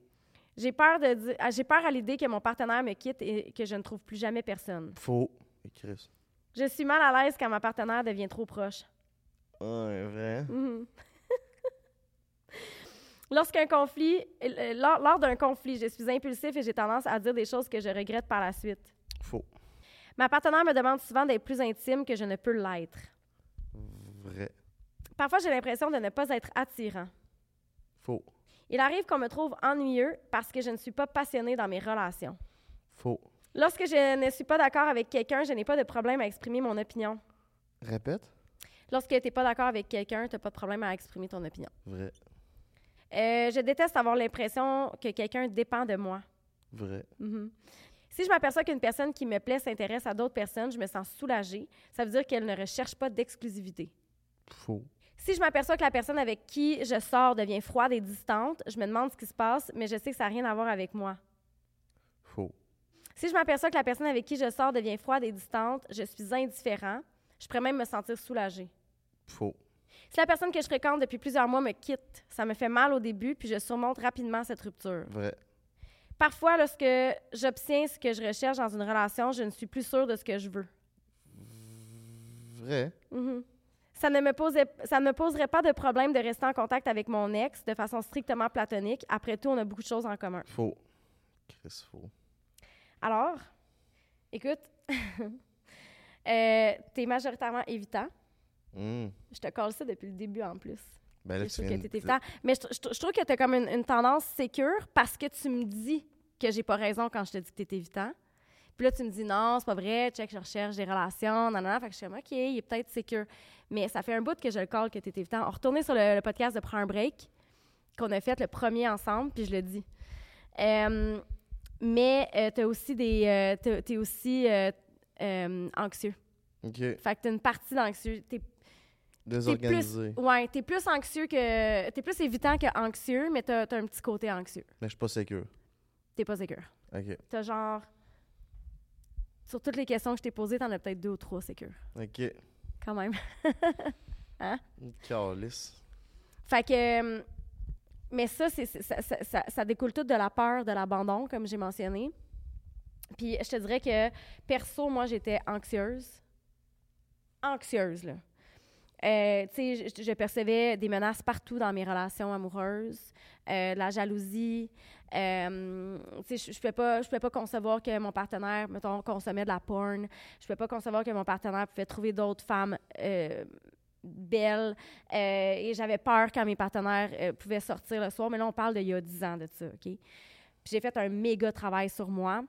J'ai peur de dire, ah, j'ai peur à l'idée que mon partenaire me quitte et que je ne trouve plus jamais personne. Faux. Et Chris. Je suis mal à l'aise quand ma partenaire devient trop proche. Ouais, vrai. Mhm. Lorsqu'un conflit, euh, lors, lors d'un conflit, je suis impulsif et j'ai tendance à dire des choses que je regrette par la suite. Faux. Ma partenaire me demande souvent d'être plus intime que je ne peux l'être. Vrai. Parfois, j'ai l'impression de ne pas être attirant. Faux. Il arrive qu'on me trouve ennuyeux parce que je ne suis pas passionnée dans mes relations. Faux. Lorsque je ne suis pas d'accord avec quelqu'un, je n'ai pas de problème à exprimer mon opinion. Répète. Lorsque tu n'es pas d'accord avec quelqu'un, tu n'as pas de problème à exprimer ton opinion. Vrai. Euh, je déteste avoir l'impression que quelqu'un dépend de moi. Vrai. Mhm. Si je m'aperçois qu'une personne qui me plaît s'intéresse à d'autres personnes, je me sens soulagée. Ça veut dire qu'elle ne recherche pas d'exclusivité. Faux. Si je m'aperçois que la personne avec qui je sors devient froide et distante, je me demande ce qui se passe, mais je sais que ça n'a rien à voir avec moi. Faux. Si je m'aperçois que la personne avec qui je sors devient froide et distante, je suis indifférent. Je pourrais même me sentir soulagée. Faux. Si la personne que je fréquente depuis plusieurs mois me quitte, ça me fait mal au début, puis je surmonte rapidement cette rupture. Vrai. Parfois, lorsque j'obtiens ce que je recherche dans une relation, je ne suis plus sûre de ce que je veux. Vrai. Mhm. Ça ne, me posait, ça ne me poserait pas de problème de rester en contact avec mon ex de façon strictement platonique. Après tout, on a beaucoup de choses en commun. Faux. Chris, faux. Alors, écoute, euh, t'es majoritairement évitant. Hum. Je te colle ça depuis le début en plus. Ben là, Je trouve que t'es évitant. Mais je, je- je trouve que t'as comme une, une tendance sécure parce que tu me dis que j'ai pas raison quand je te dis que t'es évitant. Puis là, tu me dis non, c'est pas vrai, check, je recherche des relations, non, non, non. Fait que je suis comme, OK, il est peut-être sécure. Mais ça fait un bout que je le colle que t'es évitant. On retournait sur le, le podcast de Prends un break qu'on a fait le premier ensemble, puis je le dis. Euh, mais euh, t'as aussi des. euh, t'as- t'es aussi euh, anxieux. Ok. Fait que t'as une partie d'anxieux. T'es Désorganisé. Ouais, t'es plus anxieux que. T'es plus évitant que anxieux, mais t'as as un petit côté anxieux. Mais je suis pas sécure. T'es pas sécure. Ok. T'as genre. Sur toutes les questions que je t'ai posées, t'en as peut-être deux ou trois sécures. Ok. Quand même. Calice. Fait que. euh, Mais ça, c'est, c'est- ça, ça- ça- ça découle tout de la peur de l'abandon, comme j'ai mentionné. Puis je te dirais que, perso, moi, j'étais anxieuse. Anxieuse, là. Euh, tu sais, je, je percevais des menaces partout dans mes relations amoureuses, euh, la jalousie. Euh, tu sais, je, je pouvais pas, je pouvais pas concevoir que mon partenaire, mettons, consommait de la porn. Je pouvais pas concevoir que mon partenaire pouvait trouver d'autres femmes euh, belles. Euh, et j'avais peur quand mes partenaires euh, pouvaient sortir le soir. Mais là, on parle d'il y a 10 ans de ça, OK? Puis j'ai fait un méga travail sur moi.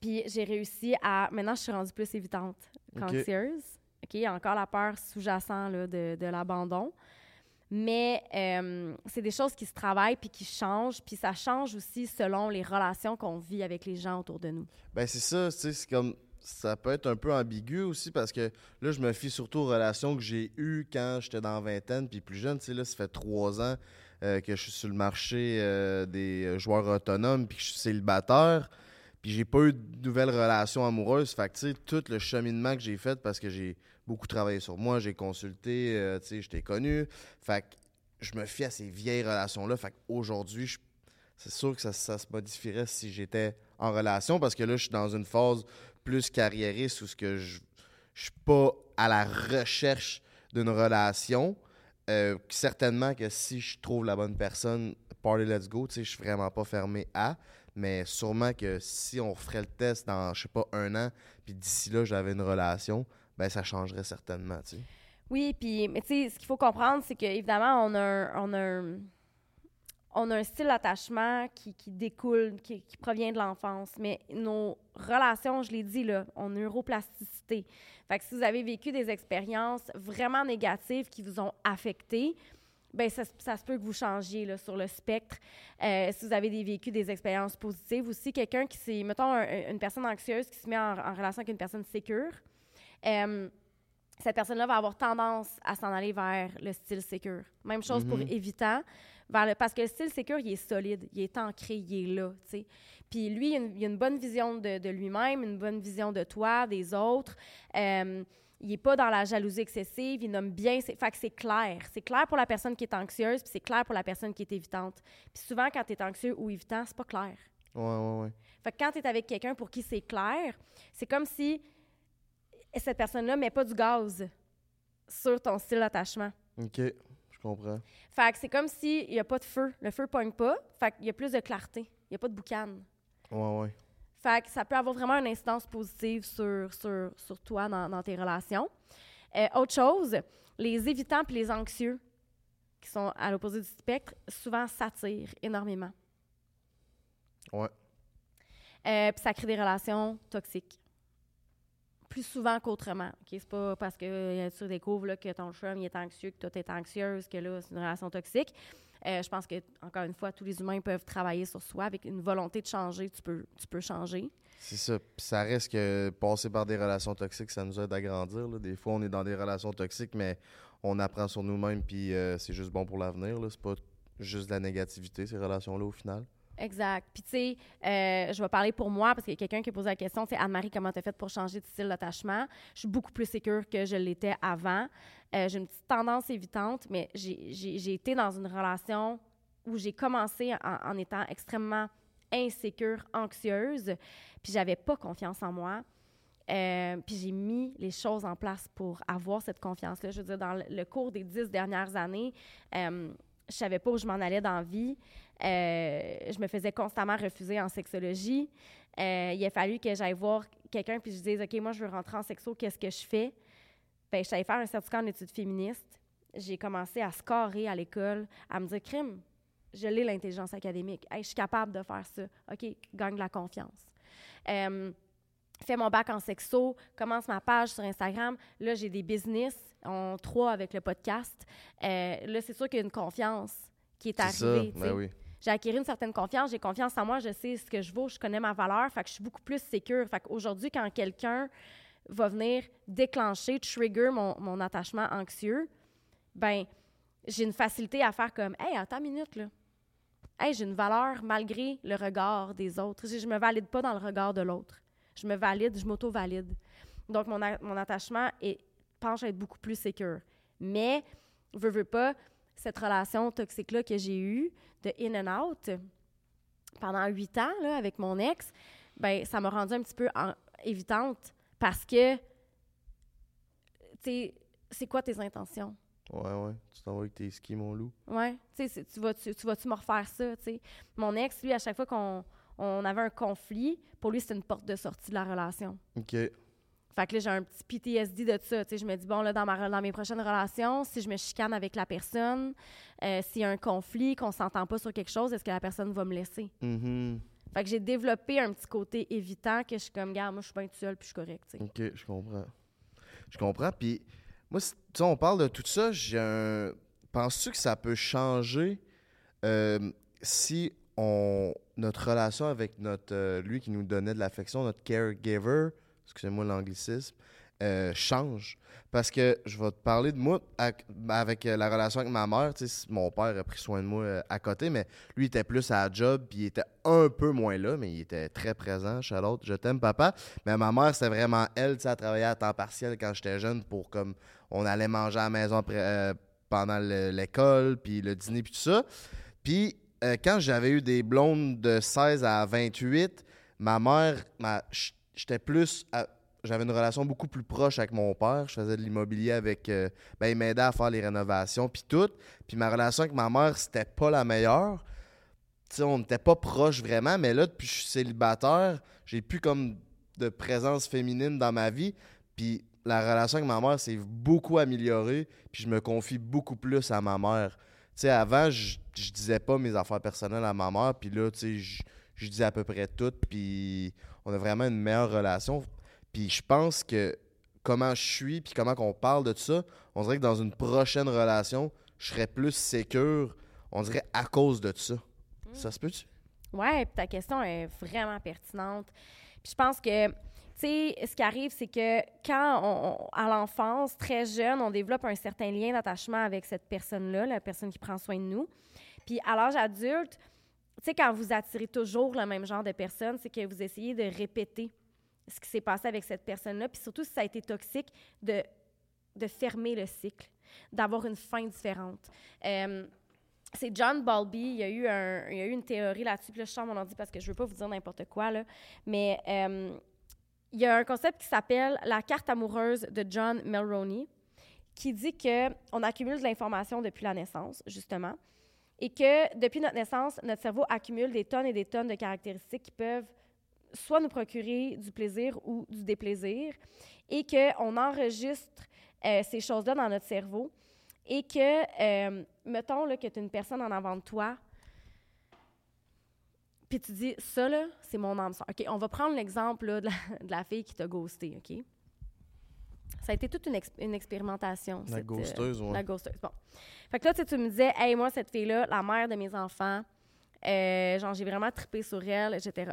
Puis j'ai réussi à... Maintenant, je suis rendue plus évitante qu'anxieuse. OK? Il y a encore la peur sous-jacente de, de l'abandon. Mais euh, c'est des choses qui se travaillent puis qui changent. Puis ça change aussi selon les relations qu'on vit avec les gens autour de nous. Ben c'est ça, c'est comme ça peut être un peu ambigu aussi parce que là je me fie surtout aux relations que j'ai eues quand j'étais dans vingtaine puis plus jeune, là ça fait trois ans euh, que je suis sur le marché euh, des joueurs autonomes puis que je suis célibataire puis j'ai pas eu de nouvelles relations amoureuses, fait que tu sais tout le cheminement que j'ai fait parce que j'ai beaucoup travaillé sur moi, j'ai consulté, euh, tu sais, je t'ai connu, fait que je me fie à ces vieilles relations là, fait qu'aujourd'hui c'est sûr que ça, ça se modifierait si j'étais en relation parce que là, je suis dans une phase plus carriériste où ce que je je suis pas à la recherche d'une relation. Euh, certainement que si je trouve la bonne personne, party let's go, tu sais, je suis vraiment pas fermé à. Mais sûrement que si on ferait le test dans, je sais pas, un an, puis d'ici là, j'avais une relation, ben ça changerait certainement, tu sais. Oui, puis, mais tu sais, ce qu'il faut comprendre, c'est qu'évidemment, on a un, on a on a un style d'attachement qui, découle, qui, provient de l'enfance. Mais nos relations, je l'ai dit, là, ont neuroplasticité. Fait que si vous avez vécu des expériences vraiment négatives qui vous ont affecté, ben ça, se- peut que vous changiez là, sur le spectre. Euh, si vous avez des vécu des expériences positives, aussi quelqu'un qui s'est, mettons, un- une personne anxieuse qui se met en, en relation avec une personne sécure, euh, cette personne-là va avoir tendance à s'en aller vers le style sécure. Même chose pour évitant, vers le- parce que le style sécure, il est solide, il est ancré, il est là. Puis lui, il a une, il a une bonne vision de, de lui-même, une bonne vision de toi, des autres. Euh, il n'est pas dans la jalousie excessive, il nomme bien. Fait que c'est clair. C'est clair pour la personne qui est anxieuse, puis c'est clair pour la personne qui est évitante. Puis souvent, quand tu es anxieux ou évitant, c'est pas clair. Ouais, ouais, ouais. Fait que quand tu es avec quelqu'un pour qui c'est clair, c'est comme si cette personne-là met pas du gaz sur ton style d'attachement. OK, je comprends. Fait que c'est comme s'il n'y a pas de feu. Le feu pogne pas. Fait qu'il y a plus de clarté. Il n'y a pas de boucan. Ouais, ouais. Fait que ça peut avoir vraiment une incidence positive sur, sur, sur toi dans, dans tes relations. Euh, autre chose, les évitants puis les anxieux, qui sont à l'opposé du spectre, souvent s'attirent énormément. Ouais. Euh, puis ça crée des relations toxiques. Plus souvent qu'autrement. OK? C'est pas parce que euh, tu découvres que ton chum est anxieux, que toi t'es anxieuse, que là, c'est une relation toxique. Euh, je pense que, encore une fois, tous les humains peuvent travailler sur soi avec une volonté de changer. Tu peux, tu peux changer. C'est ça. Ça reste que passer par des relations toxiques, ça nous aide à grandir. Des fois, on est dans des relations toxiques, mais on apprend sur nous-mêmes, puis euh, c'est juste bon pour l'avenir. C'est pas juste de la négativité, ces relations-là, au final. Exact. Puis, tu sais, euh, je vais parler pour moi parce qu'il y a quelqu'un qui a posé la question, c'est Anne-Marie, comment tu as fait pour changer de style d'attachement? Je suis beaucoup plus sécure que je l'étais avant. Euh, j'ai une petite tendance évitante, mais j'ai- été dans une relation où j'ai commencé en, étant extrêmement insécure, anxieuse, puis j'avais pas confiance en moi. Euh, puis j'ai mis les choses en place pour avoir cette confiance-là. Je veux dire, dans le, cours des dix dernières années, je savais pas où je m'en allais dans la vie. Euh, je me faisais constamment refuser en sexologie. Euh, il a fallu que j'aille voir quelqu'un puis je dise OK, moi, je veux rentrer en sexo, qu'est-ce que je fais? Ben, je allée faire un certificat en études féministes. J'ai commencé à scorer à l'école, à me dire crime, je l'ai l'intelligence académique. Hey, je suis capable de faire ça. OK, gagne la confiance. Euh, fais mon bac en sexo, commence ma page sur Instagram. Là, j'ai des business, on trois avec le podcast. Euh, là, c'est sûr qu'il y a une confiance qui est arrivée. Ben oui. J'ai acquis une certaine confiance, j'ai confiance en moi, je sais ce que je vaux, je connais ma valeur, fait que je suis beaucoup plus sécure. Fait qu'aujourd'hui, quand quelqu'un va venir déclencher, trigger mon, mon attachement anxieux, ben j'ai une facilité à faire comme Hey, attends une minute, là. Hey, j'ai une valeur malgré le regard des autres. Je, je me valide pas dans le regard de l'autre. Je me valide, je m'auto-valide. Donc, mon, mon attachement est, penche à être beaucoup plus sécure. Mais, veux, veux pas, cette relation toxique-là que j'ai eue, de in and out, pendant huit ans, là, avec mon ex, ben ça m'a rendu un petit peu en- évitante parce que, tu sais, c'est quoi tes intentions? Ouais, ouais. Tu t'en vas avec tes skis, mon loup. Ouais, tu sais, tu vas-tu tu vas-tu me refaire ça, tu sais? Mon ex, lui, à chaque fois qu'on on avait un conflit, pour lui, c'était une porte de sortie de la relation. OK. Fait que là, j'ai un petit PTSD de ça. Je me dis, bon, là, dans, ma, dans mes prochaines relations, si je me chicane avec la personne, euh, s'il y a un conflit, qu'on s'entend pas sur quelque chose, est-ce que la personne va me laisser? Mhm. Fait que j'ai développé un petit côté évitant que je suis comme, gars, moi, je suis bien toute seule puis je suis sais. OK, je comprends. Je comprends. Puis, moi, si- tu sais, on parle de tout ça. J'ai un. Penses-tu que ça peut changer euh, si notre relation avec notre euh, lui qui nous donnait de l'affection, notre caregiver, excusez-moi l'anglicisme, euh, change? Parce que je vais te parler de moi avec, euh, la relation avec ma mère. Mon père a pris soin de moi à côté, mais lui était plus à la job, puis il était un peu moins là, mais il était très présent. Charlotte, je t'aime, papa. Mais ma mère, c'était vraiment elle, tu sais, elle travaillait à temps partiel quand j'étais jeune pour comme on allait manger à la maison pendant le- l'école, puis le dîner, puis tout ça. Puis euh, quand j'avais eu des blondes de 16 à 28, ma mère, j'étais plus. à- j'avais une relation beaucoup plus proche avec mon père. Je faisais de l'immobilier avec. euh, ben, il m'aidait à faire les rénovations, puis tout. Puis ma relation avec ma mère, c'était pas la meilleure. Tu sais, on n'était pas proche vraiment, mais là, depuis que je suis célibataire, j'ai plus comme de présence féminine dans ma vie. Puis la relation avec ma mère s'est beaucoup améliorée, puis je me confie beaucoup plus à ma mère. Tu sais, avant, je, je disais pas mes affaires personnelles à ma mère, puis là, tu sais, je, je disais à peu près tout, puis on a vraiment une meilleure relation. Puis je pense que comment je suis, puis comment qu'on parle de tout ça, on dirait que dans une prochaine relation, je serais plus sécure, on dirait, à cause de ça. Mm. Ça se peut-tu? Ouais, puis ta question est vraiment pertinente. Puis je pense que, ce qui arrive, c'est que quand, à l'enfance, très jeune, on développe un certain lien d'attachement avec cette personne-là, la personne qui prend soin de nous. Puis à l'âge adulte, tu sais, quand vous attirez toujours le même genre de personne, c'est que vous essayez de répéter ce qui s'est passé avec cette personne-là. Puis surtout, si ça a été toxique, de, fermer le cycle, d'avoir une fin différente. Euh, c'est John Bowlby, il y a eu, une théorie là-dessus, puis là, je sors mon ordi parce que je veux pas vous dire n'importe quoi, mais euh, il y a un concept qui s'appelle la carte amoureuse de John Mulroney, qui dit que on accumule de l'information depuis la naissance, justement, et que depuis notre naissance, notre cerveau accumule des tonnes et des tonnes de caractéristiques qui peuvent soit nous procurer du plaisir ou du déplaisir, et qu'on enregistre euh, ces choses-là dans notre cerveau, et que, euh, mettons que tu as une personne en avant de toi, puis tu dis, ça, là, c'est mon âme sœur. OK, on va prendre l'exemple de, la, de la fille qui t'a ghosté, OK? Ça a été toute une, ex- une expérimentation. La cette, euh, ghosteuse, ouais. La ghosteuse, bon. Fait que là, tu me disais, hey, moi, cette fille-là, la mère de mes enfants, euh, genre, j'ai vraiment trippé sur elle, etc.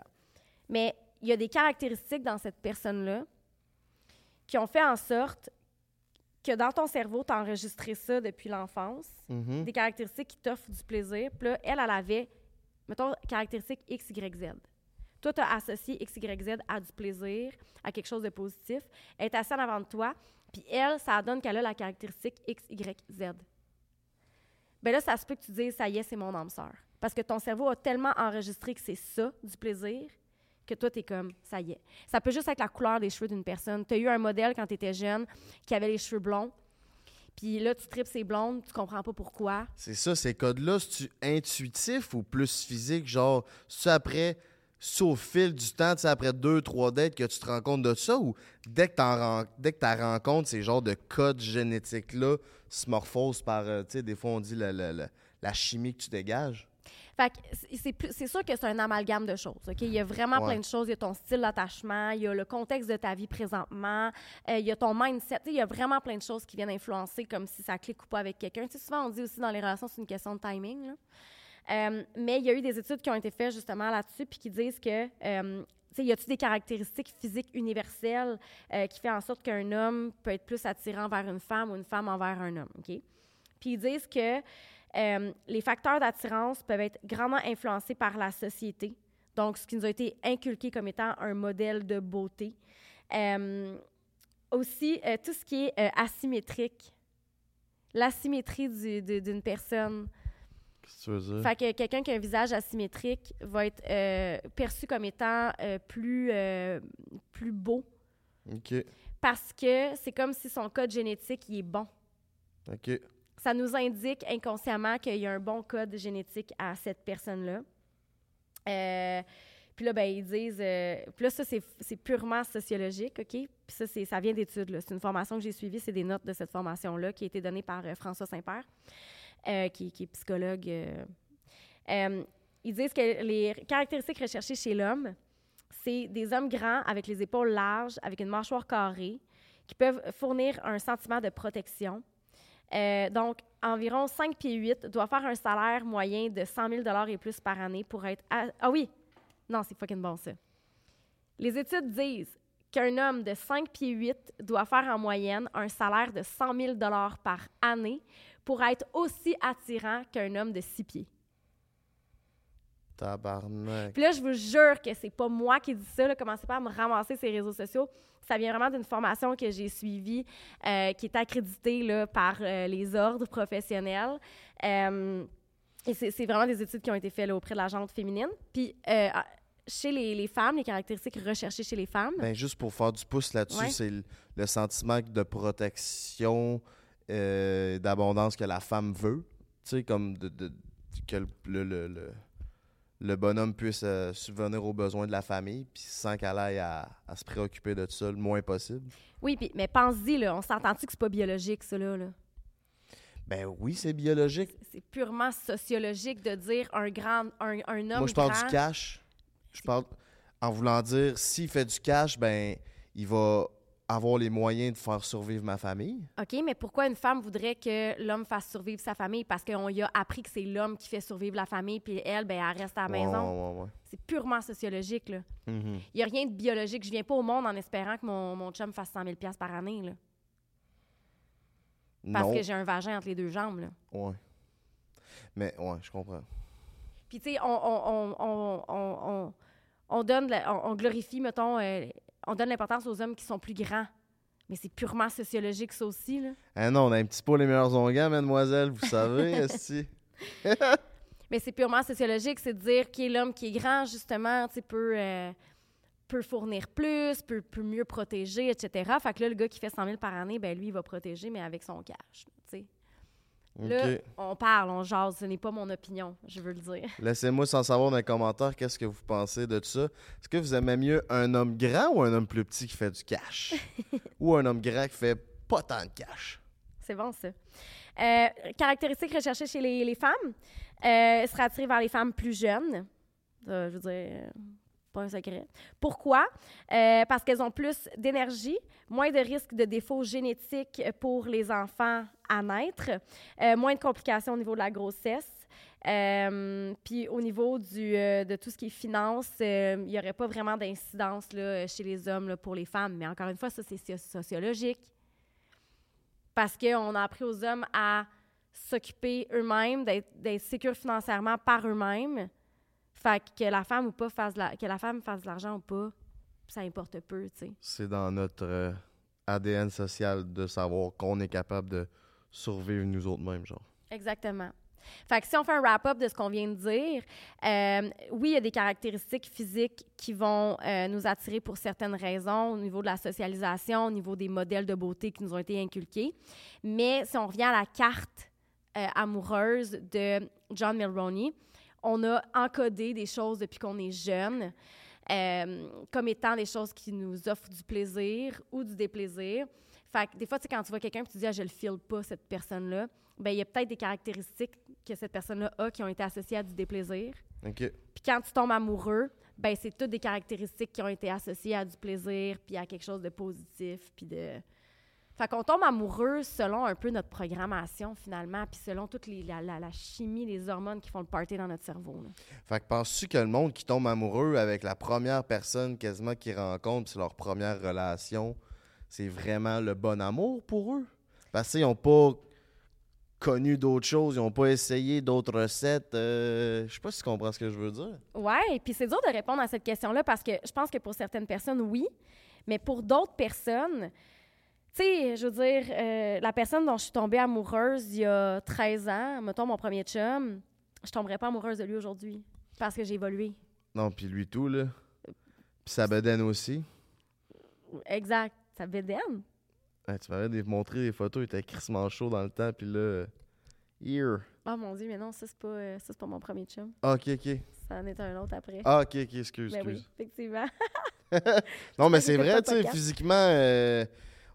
Mais il y a des caractéristiques dans cette personne-là qui ont fait en sorte que dans ton cerveau, tu as enregistré ça depuis l'enfance, Mhm. des caractéristiques qui t'offrent du plaisir. Puis là, elle, elle avait, mettons, caractéristiques X, Y, Z. Toi, tu as associé X, Y, Z à du plaisir, à quelque chose de positif. Elle est assise en avant de toi, puis elle, ça donne qu'elle a la caractéristique X, Y, Z. Ben là, ça se peut que tu dises, ça y est, c'est mon âme sœur. Parce que ton cerveau a tellement enregistré que c'est ça, du plaisir, que toi, t'es comme, ça y est. Ça peut juste être la couleur des cheveux d'une personne. Tu as eu un modèle quand tu étais jeune qui avait les cheveux blonds, puis là, tu tripes ses blondes, tu comprends pas pourquoi. C'est ça, ces codes-là, c'est-tu intuitif ou plus physique? Genre, c'est après, c'est au fil du temps, sais, après deux, trois dates que tu te rends compte de ça ou dès que t'en dès que tu rencontres ces genres de codes génétiques-là se morphosent par, euh, tu sais, des fois on dit la, la chimie que tu dégages? Fait c'est- sûr que c'est un amalgame de choses. OK? Il y a vraiment Ouais. plein de choses. Il y a ton style d'attachement, il y a le contexte de ta vie présentement, euh, il y a ton mindset. Il y a vraiment plein de choses qui viennent influencer comme si ça clique ou pas avec quelqu'un. Souvent, on dit aussi dans les relations, c'est une question de timing. là. Euh, mais il y a eu des études qui ont été faites justement là-dessus puis qui disent que, euh, tu y a-t-il des caractéristiques physiques universelles euh, qui fait en sorte qu'un homme peut être plus attirant vers une femme ou une femme envers un homme, OK? Puis ils disent que euh, les facteurs d'attirance peuvent être grandement influencés par la société, donc ce qui nous a été inculqué comme étant un modèle de beauté. Euh, aussi, euh, tout ce qui est asymétrique, l'asymétrie d'une personne. Qu'est-ce que tu veux dire? Fait que quelqu'un qui a un visage asymétrique va être perçu comme étant plus, plus beau OK, parce que c'est comme si son code génétique il est bon. OK. Ça nous indique inconsciemment qu'il y a un bon code génétique à cette personne-là. Euh, puis là, ben, ils disent. euh, puis là, ça, c'est purement sociologique, OK? Puis ça, ça vient d'études. C'est une formation que j'ai suivie, c'est des notes de cette formation-là qui a été donnée par euh, François Saint-Père, euh, qui, est psychologue. ils disent que les caractéristiques recherchées chez l'homme, c'est des hommes grands avec les épaules larges, avec une mâchoire carrée, qui peuvent fournir un sentiment de protection. Euh, donc, environ 5 pieds 8 doit faire un salaire moyen de 100 000 et plus par année pour être... Ah oui! Non, c'est fucking bon, ça. Les études disent qu'un homme de 5 pieds 8 doit faire en moyenne un salaire de 100 000 par année pour être aussi attirant qu'un homme de 6 pieds. Tabarnak. Puis là, je vous jure que c'est pas moi qui dis ça. Là. Commencez pas à me ramasser ces réseaux sociaux. Ça vient vraiment d'une formation que j'ai suivie, euh, qui est accréditée là, par euh, les ordres professionnels. Euh, et c'est vraiment des études qui ont été faites là, auprès de la gente féminine. Puis ah, chez les, les femmes, les caractéristiques recherchées chez les femmes, Ben, juste pour faire du pouce là-dessus, Ouais. c'est le, le sentiment de protection, d'abondance que la femme veut. Tu sais, comme de, de- que le, le, le- le- bonhomme puisse euh, subvenir aux besoins de la famille, puis sans qu'elle aille à, à se préoccuper de ça le moins possible. oui, mais pense-y, là, on s'entend-tu que c'est pas biologique, ça, là? là? Ben oui, c'est biologique. C'est purement sociologique de dire un grand, un, un homme Moi, je parle grand. du cash. Je parle en voulant dire, s'il fait du cash, ben, il va avoir les moyens de faire survivre ma famille. OK, mais pourquoi une femme voudrait que l'homme fasse survivre sa famille? Parce qu'on y a appris que c'est l'homme qui fait survivre la famille, puis elle, ben, elle reste à la Ouais, maison. ouais, ouais, C'est purement sociologique. Mhm. Il n'y a rien de biologique. Je viens pas au monde en espérant que mon, mon chum fasse 100 000 par année, là. Parce non. que j'ai un vagin entre les deux jambes, là. Ouais. Mais, ouais, je comprends. Puis, tu sais, on, on, on, on, on, on- on donne, la- on glorifie, mettons, euh, on donne l'importance aux hommes qui sont plus grands. Mais c'est purement sociologique, ça aussi, là. Ah non, on a un petit peu les meilleurs onguents, mademoiselle, vous savez, esti. Mais c'est purement sociologique, c'est de dire qui est l'homme qui est grand, justement, peut, euh, peut fournir plus, peut, peut mieux protéger, etc. Fait que là, le gars qui fait 100 000 par année, ben lui, il va protéger, mais avec son cash. Là, on parle, on jase, ce n'est pas mon opinion, je veux le dire. Laissez-moi sans savoir dans les commentaires qu'est-ce que vous pensez de ça? Est-ce que vous aimez mieux un homme grand ou un homme plus petit qui fait du cash? ou un homme grand qui fait pas tant de cash? C'est bon, ça. Euh, caractéristiques recherchées chez les, les femmes. Euh, sera attirée vers les femmes plus jeunes. Je veux dire, pas un secret. Pourquoi? Euh, parce qu'elles ont plus d'énergie, moins de risques de défauts génétiques pour les enfants à naître, euh, moins de complications au niveau de la grossesse. Euh, puis au niveau de tout ce qui est finance, il n'y aurait pas vraiment d'incidence chez les hommes pour les femmes. Mais encore une fois, ça, c'est soci- sociologique parce qu'on a appris aux hommes à s'occuper eux-mêmes, d'être sécures financièrement par eux-mêmes. Fait que, la femme ou pas fasse de la, que la femme fasse de l'argent ou pas, ça importe peu, tu sais. C'est dans notre euh, ADN social de savoir qu'on est capable de survivre nous autres mêmes, genre. Exactement. Fait que si on fait un wrap-up de ce qu'on vient de dire, euh, oui, il y a des caractéristiques physiques qui vont euh, nous attirer pour certaines raisons au niveau de la socialisation, au niveau des modèles de beauté qui nous ont été inculqués. Mais si on revient à la carte amoureuse de John Mulroney, on a encodé des choses depuis qu'on est jeune euh, comme étant des choses qui nous offrent du plaisir ou du déplaisir. Fait que des fois, quand tu vois quelqu'un et tu dis ah, je le file pas, cette personne-là, ben il y a peut-être des caractéristiques que cette personne-là a qui ont été associées à du déplaisir. OK. Puis quand tu tombes amoureux, ben c'est toutes des caractéristiques qui ont été associées à du plaisir, puis à quelque chose de positif, puis de... Fait qu'on tombe amoureux selon un peu notre programmation, finalement, puis selon toute les, la, la- la chimie, les hormones qui font le party dans notre cerveau. là. Fait que penses-tu que le monde qui tombe amoureux avec la première personne quasiment qu'ils rencontrent, c'est leur première relation, c'est vraiment le bon amour pour eux? Parce qu'ils n'ont pas connu d'autres choses, ils n'ont pas essayé d'autres recettes. euh, je sais pas si tu comprends ce que je veux dire. Ouais, puis c'est dur de répondre à cette question-là parce que je pense que pour certaines personnes, oui, mais pour d'autres personnes, tu sais, je veux dire, euh, la personne dont je suis tombée amoureuse il y a 13 ans, mettons mon premier chum, je tomberais pas amoureuse de lui aujourd'hui parce que j'ai évolué. Non, puis lui tout, là. Puis sa bedaine aussi. Exact. Ça bédaine. Ouais, tu m'avais des- montré des photos, il était crissement chaud dans le temps, puis là... Here. Oh mon Dieu, mais non, ça, c'est pas, euh, ça, c'est pas mon premier chum. Ah, OK, OK. Ça en est un autre après. Ah, OK, OK, excuse, Ben oui, excuse. effectivement. Non, mais c'est vrai, tu sais, physiquement, euh,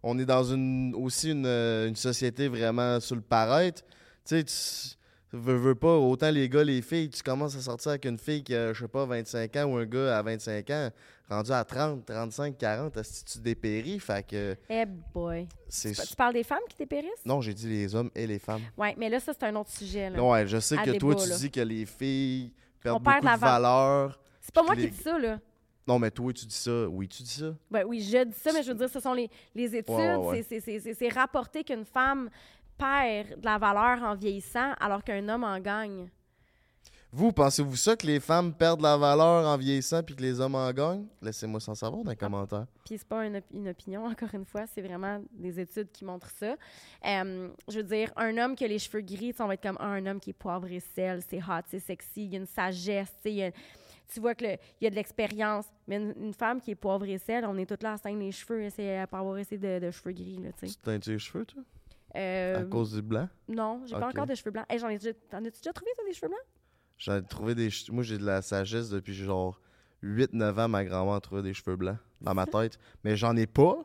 on est dans une aussi une, euh, une société vraiment sur le paraître. Tu sais, tu veux, veux pas, autant les gars, les filles, tu commences à sortir avec une fille qui a, je sais pas, 25 ans ou un gars à 25 ans, rendu à 30, 35, 40, si tu dépéris, fait que Eh boy. Tu, tu parles des femmes qui dépérissent? Non, j'ai dit les hommes et les femmes. Ouais, mais là, ça, c'est un autre sujet. Là. Ouais, je sais À que toi, tu là. dis que les filles perdent On perd beaucoup la de va- valeur. C'est pas moi les- qui dis ça, là. Non, mais toi, tu dis ça. Oui, tu dis ça. Ben oui, je dis ça, mais je veux dire, ce sont les, les études. Ouais, ouais, ouais. C'est- rapporté qu'une femme perd de la valeur en vieillissant alors qu'un homme en gagne. Vous, pensez-vous ça que les femmes perdent la valeur en vieillissant puis que les hommes en gagnent? Laissez-moi s'en savoir dans les Ah. commentaires. Puis c'est pas une, op- une opinion, encore une fois, c'est vraiment des études qui montrent ça. Euh, je veux dire, un homme qui a les cheveux gris, on va être comme ah, un homme qui est poivre et sel, c'est hot, c'est sexy, il y a une sagesse, il y a- tu vois qu'il y a de l'expérience. Mais une, une femme qui est poivre et sel, on est toutes là à se teindre les cheveux, essayer à pas avoir essayé de, de cheveux gris, là, tu Tu sais. te teintes les cheveux, toi? Euh, À cause du blanc? Non, j'ai pas encore de cheveux blancs. Hey, j'en ai déjà... T'en as-tu déjà trouvé, toi, des cheveux blancs? J'ai trouvé des... Moi, j'ai de la sagesse depuis genre 8-9 ans. Ma grand-mère a trouvé des cheveux blancs dans ma tête. Mais j'en ai pas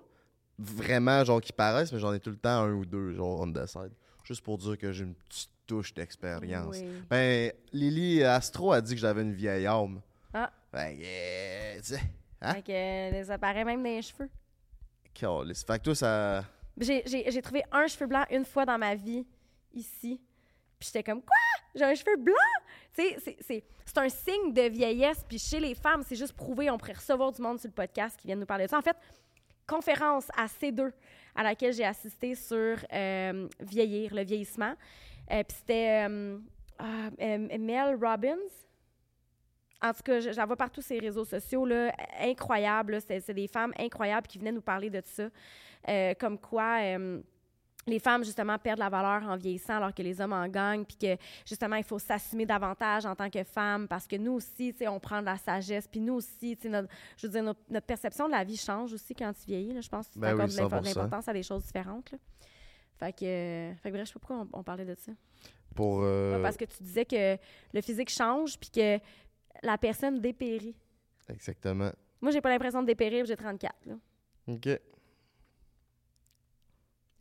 vraiment, genre, qui paraissent, mais j'en ai tout le temps un ou deux, genre, on the side. Juste pour dire que j'ai une petite touche d'expérience. Oui. Ben, Lily Astro a dit que j'avais une vieille âme. Ah. Yeah, tu sais. Hein? Fait que euh, ça paraît même dans les cheveux. Calisse. Fait que toi, ça. J'ai- trouvé un cheveu blanc une fois dans ma vie, ici. Puis j'étais comme, quoi? J'ai un cheveu blanc? Tu sais, c'est- un signe de vieillesse. Puis chez les femmes, c'est juste prouvé. On pourrait recevoir du monde sur le podcast qui vient nous parler de ça. En fait, conférence à C2 à laquelle j'ai assisté sur euh, vieillir, le vieillissement. Euh, Puis c'était euh, ah, euh, Mel Robbins. En tout cas, je, je la vois partout les réseaux sociaux, là, incroyable. là. C'est des femmes incroyables qui venaient nous parler de ça. Euh, comme quoi euh, les femmes, justement, perdent la valeur en vieillissant alors que les hommes en gagnent, puis que, justement, il faut s'assumer davantage en tant que femme parce que nous aussi, tu sais, on prend de la sagesse, puis nous aussi, tu sais, notre, je veux dire, notre, notre perception de la vie change aussi quand tu vieillis. là. Je pense que tu Ben accordes de l'impo- 100%. de l'importance à des choses différentes. là. Fait que, euh, fait que bref, je sais pas pourquoi on, on parlait de ça. Pour. euh, Ouais, parce que tu disais que le physique change, puis que la personne dépérit. Exactement. Moi, j'ai pas l'impression de dépérir, j'ai 34. Là. OK.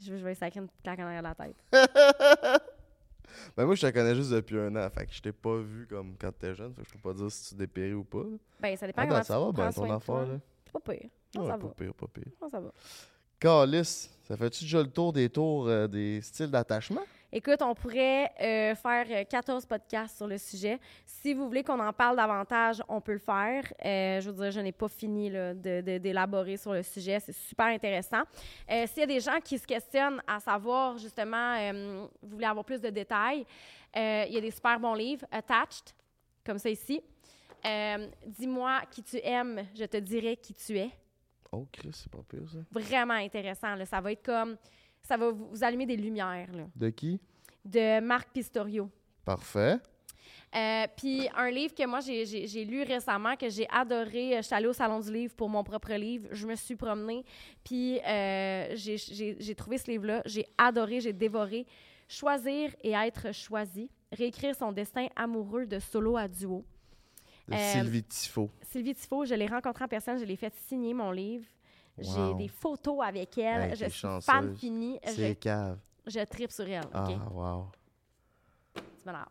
Je, je vais sacrer une claque en arrière de la tête. Ben moi, je te connais juste depuis un an. Fait que je t'ai pas vu comme quand t'étais jeune. Fait que je peux pas dire si tu dépéris ou pas. Ben, ça dépend Ah, comment ben, ça va soin ton affaire, là? Pas pire. Non, Ouais, ça pas va. pire, pas pire. Non, ça va. Calice, ça fait-tu déjà le tour des tours euh, des styles d'attachement? Écoute, on pourrait euh, faire euh, 14 podcasts sur le sujet. Si vous voulez qu'on en parle davantage, on peut le faire. Euh, je veux dire, je n'ai pas fini là, de- de- d'élaborer sur le sujet. C'est super intéressant. Euh, S'il y a des gens qui se questionnent à savoir, justement, euh, vous voulez avoir plus de détails, euh, il y a des super bons livres, Attached, comme ça ici. Euh, Dis-moi qui tu aimes, je te dirai qui tu es. Oh, Chris, c'est pas pire, ça. Vraiment intéressant. là. Ça va être comme... Ça va vous, vous allumer des lumières, là. De qui? de Marc Pistorio. Parfait. Euh, Puis un livre que moi j'ai- lu récemment, que j'ai adoré. Je suis allée au Salon du livre pour mon propre livre. Je me suis promenée. Puis euh, j'ai- trouvé ce livre-là. J'ai adoré, j'ai dévoré. Choisir et être choisi. Réécrire son destin amoureux de solo à duo. Euh, Sylvie Tifo. Sylvie Tifo, je l'ai rencontrée en personne. Je l'ai fait signer mon livre. J'ai des photos avec elle. Hey, je suis fan finie. Je, C'est cave. je tripe sur elle. Ah, wow. Tu m'énerves.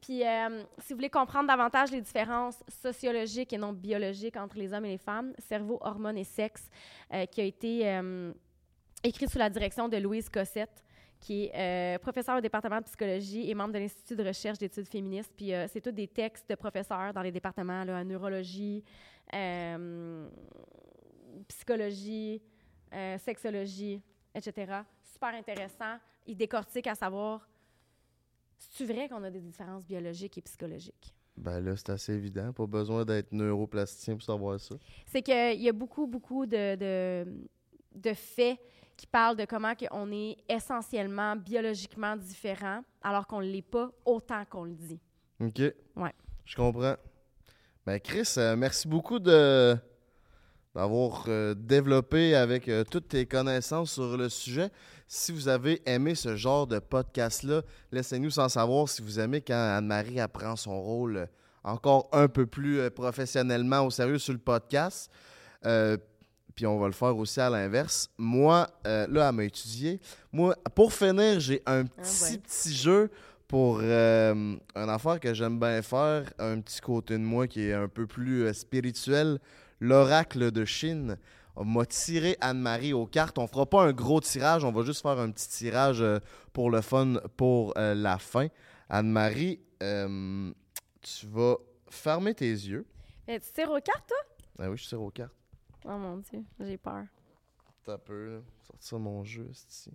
Puis, euh, si vous voulez comprendre davantage les différences sociologiques et non biologiques entre les hommes et les femmes, Cerveau, hormones et sexe, euh, qui a été euh, écrit sous la direction de Louise Cossette, qui est professeure au département de psychologie et membre de l'Institut de recherche d'études féministes. Puis, c'est tous des textes de professeurs dans les départements, là, en neurologie, euh, psychologie, euh, sexologie, etc. Super intéressant. Il décortique à savoir c'est vrai qu'on a des différences biologiques et psychologiques? Ben là, c'est assez évident. Pas besoin d'être neuroplasticien pour savoir ça. C'est qu'il y a beaucoup, beaucoup de, de, de faits qui parlent de comment on est essentiellement biologiquement différent alors qu'on ne l'est pas autant qu'on le dit. OK. Ouais. Je comprends. Ben, Chris, euh, merci beaucoup de d'avoir euh, développé avec euh, toutes tes connaissances sur le sujet. Si vous avez aimé ce genre de podcast-là, laissez-nous sans savoir si vous aimez quand Anne-Marie apprend son rôle euh, encore un peu plus professionnellement au sérieux sur le podcast. Puis on va le faire aussi à l'inverse. Moi, là, elle m'a étudié. Moi, pour finir, j'ai un petit, ouais. petit jeu pour euh, une affaire que j'aime bien faire, un petit côté de moi qui est un peu plus euh, spirituel, l'oracle de Chine. M'a tiré Anne-Marie aux cartes. On fera pas un gros tirage, on va juste faire un petit tirage euh, pour le fun pour euh, la fin. Anne-Marie, euh, tu vas fermer tes yeux. Mais tu tires aux cartes, toi? Ah oui, je tire aux cartes. Oh mon Dieu, j'ai peur. T'as peu, sortir mon jeu, c'est ici.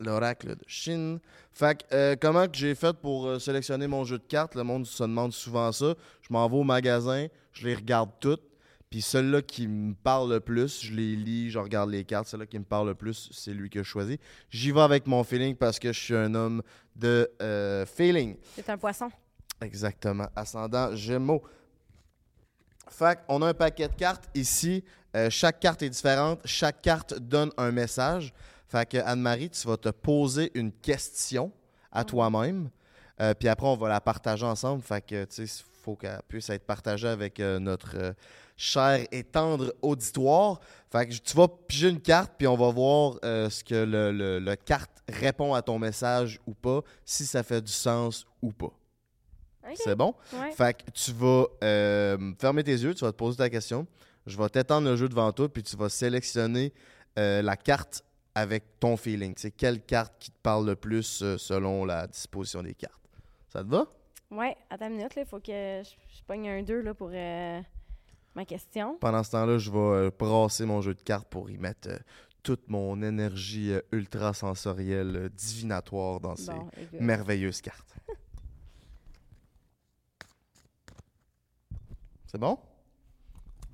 L'oracle de Chine. Fait que, euh, comment que j'ai fait pour euh, sélectionner mon jeu de cartes? Le monde se demande souvent ça. Je m'en vais au magasin, je les regarde toutes. Puis celui-là qui me parle le plus, je les lis, je regarde les cartes. Celui-là qui me parle le plus, c'est lui que je choisis. J'y vais avec mon feeling parce que je suis un homme de euh, feeling. C'est un poisson. Exactement. Ascendant Gémeaux. Fait on a un paquet de cartes ici. Euh, chaque carte est différente. Chaque carte donne un message. Fait que Anne-Marie, tu vas te poser une question à toi-même. Euh, puis après, on va la partager ensemble. Fait que, tu sais, il faut qu'elle puisse être partagée avec euh, notre euh, cher et tendre auditoire. Fait que tu vas piger une carte, puis on va voir ce que le, le- le carte répond à ton message ou pas, si ça fait du sens ou pas. OK. C'est bon? Ouais. Fait que tu vas fermer tes yeux, tu vas te poser ta question. Je vais t'étendre le jeu devant toi, puis tu vas sélectionner la carte avec ton feeling? Tu sais, quelle carte qui te parle le plus euh, selon la disposition des cartes? Ça te va? Ouais, attends une minute, il faut que je, je pogne un 2 là, pour euh, ma question. Pendant ce temps-là, je vais euh, brasser mon jeu de cartes pour y mettre euh, toute mon énergie euh, ultra sensorielle, euh, divinatoire dans ces Bon, merveilleuses cartes. C'est bon?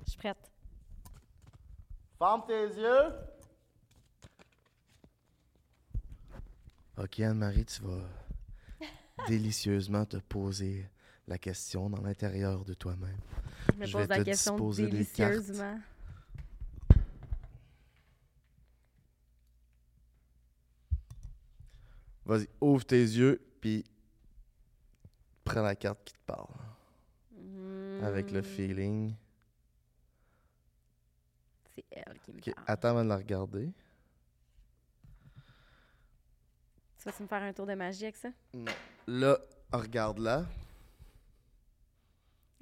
Je suis prête. Ferme tes yeux. Ok, Anne-Marie, tu vas délicieusement te poser la question dans l'intérieur de toi-même. Je me Je pose vais la te question délicieusement. Vas-y, ouvre tes yeux, puis prends la carte qui te parle. Avec le Hmm, feeling. C'est elle qui me parle. attends avant de la regarder. Tu vas-tu me faire un tour de magie avec ça? Non. Là, regarde-la.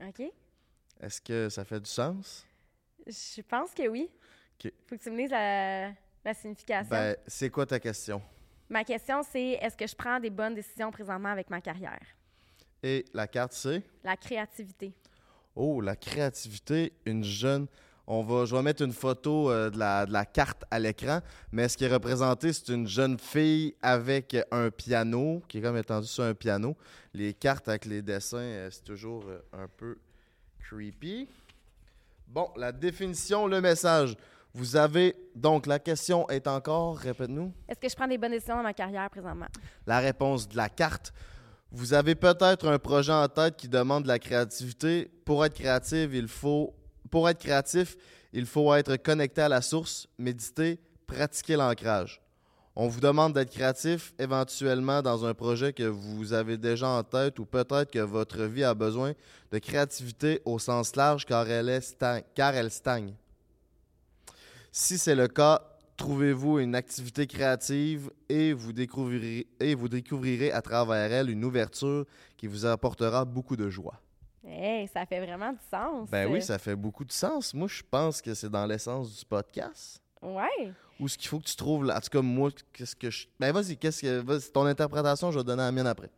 OK? Est-ce que ça fait du sens? Je pense que oui. OK. Faut que tu me lises la, la signification. Ben, c'est quoi ta question? Ma question, c'est est-ce que je prends des bonnes décisions présentement avec ma carrière? Et la carte, c'est? La créativité. Oh, la créativité, une jeune. On va, je vais mettre une photo euh, de, la, de la carte à l'écran, mais ce qui est représenté, c'est une jeune fille avec un piano, qui est comme étendu sur un piano. Les cartes avec les dessins, euh, c'est toujours euh, un peu creepy. Bon, la définition, le message. Vous avez, donc la question est encore, répète-nous. Est-ce que je prends des bonnes décisions dans ma carrière présentement? La réponse de la carte. Vous avez peut-être un projet en tête qui demande de la créativité. Pour être créatif, il faut pour être créatif, il faut être connecté à la source, méditer, pratiquer l'ancrage. On vous demande d'être créatif éventuellement dans un projet que vous avez déjà en tête ou peut-être que votre vie a besoin de créativité au sens large car elle, est stagne, car elle stagne. Si c'est le cas, trouvez-vous une activité créative et vous, découvrirez, et vous découvrirez à travers elle une ouverture qui vous apportera beaucoup de joie. Hey, ça fait vraiment du sens. Ben oui, ça fait beaucoup de sens. Moi, je pense que c'est dans l'essence du podcast. Ouais. Ou ce qu'il faut que tu trouves, là. en tout cas, moi, qu'est-ce que je. Ben vas-y, qu'est-ce que. Ton interprétation, je vais donner la mienne après.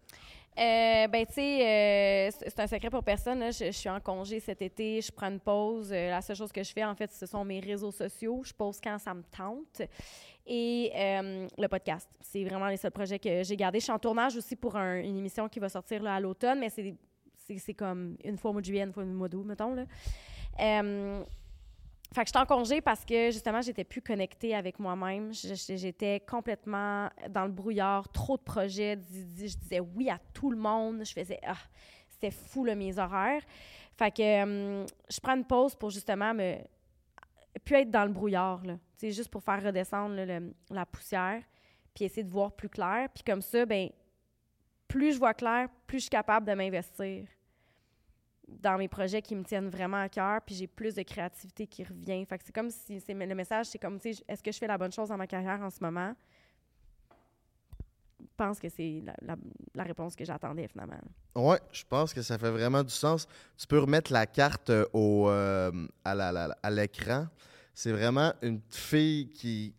Euh, ben, tu sais, euh, c'est un secret pour personne. là. Je, je suis en congé cet été, je prends une pause. Euh, la seule chose que je fais, en fait, ce sont mes réseaux sociaux. Je pose quand ça me tente. Et le podcast. C'est vraiment les seuls projets que j'ai gardés. Je suis en tournage aussi pour un- une émission qui va sortir là, à l'automne, mais c'est c'est- comme une fois au mois de juillet, une fois au mois d'août, mettons. Là. Euh, fait que j'étais en congé parce que justement, j'étais plus connectée avec moi-même. J'étais complètement dans le brouillard, trop de projets. Je disais oui à tout le monde. Je faisais ah, c'était fou là, mes horaires. Fait que je prends une pause pour justement me plus être dans le brouillard là. Juste pour faire redescendre la poussière, puis essayer de voir plus clair. Puis comme ça, ben plus je vois clair, plus je suis capable de m'investir dans mes projets qui me tiennent vraiment à cœur, puis j'ai plus de créativité qui revient. Fait que c'est comme si c'est le message, c'est comme, tu sais, est-ce que je fais la bonne chose dans ma carrière en ce moment? Je pense que c'est la, réponse que j'attendais finalement. Ouais, je pense que ça fait vraiment du sens. Tu peux remettre la carte euh, au, euh, à l'écran. C'est vraiment une fille qui.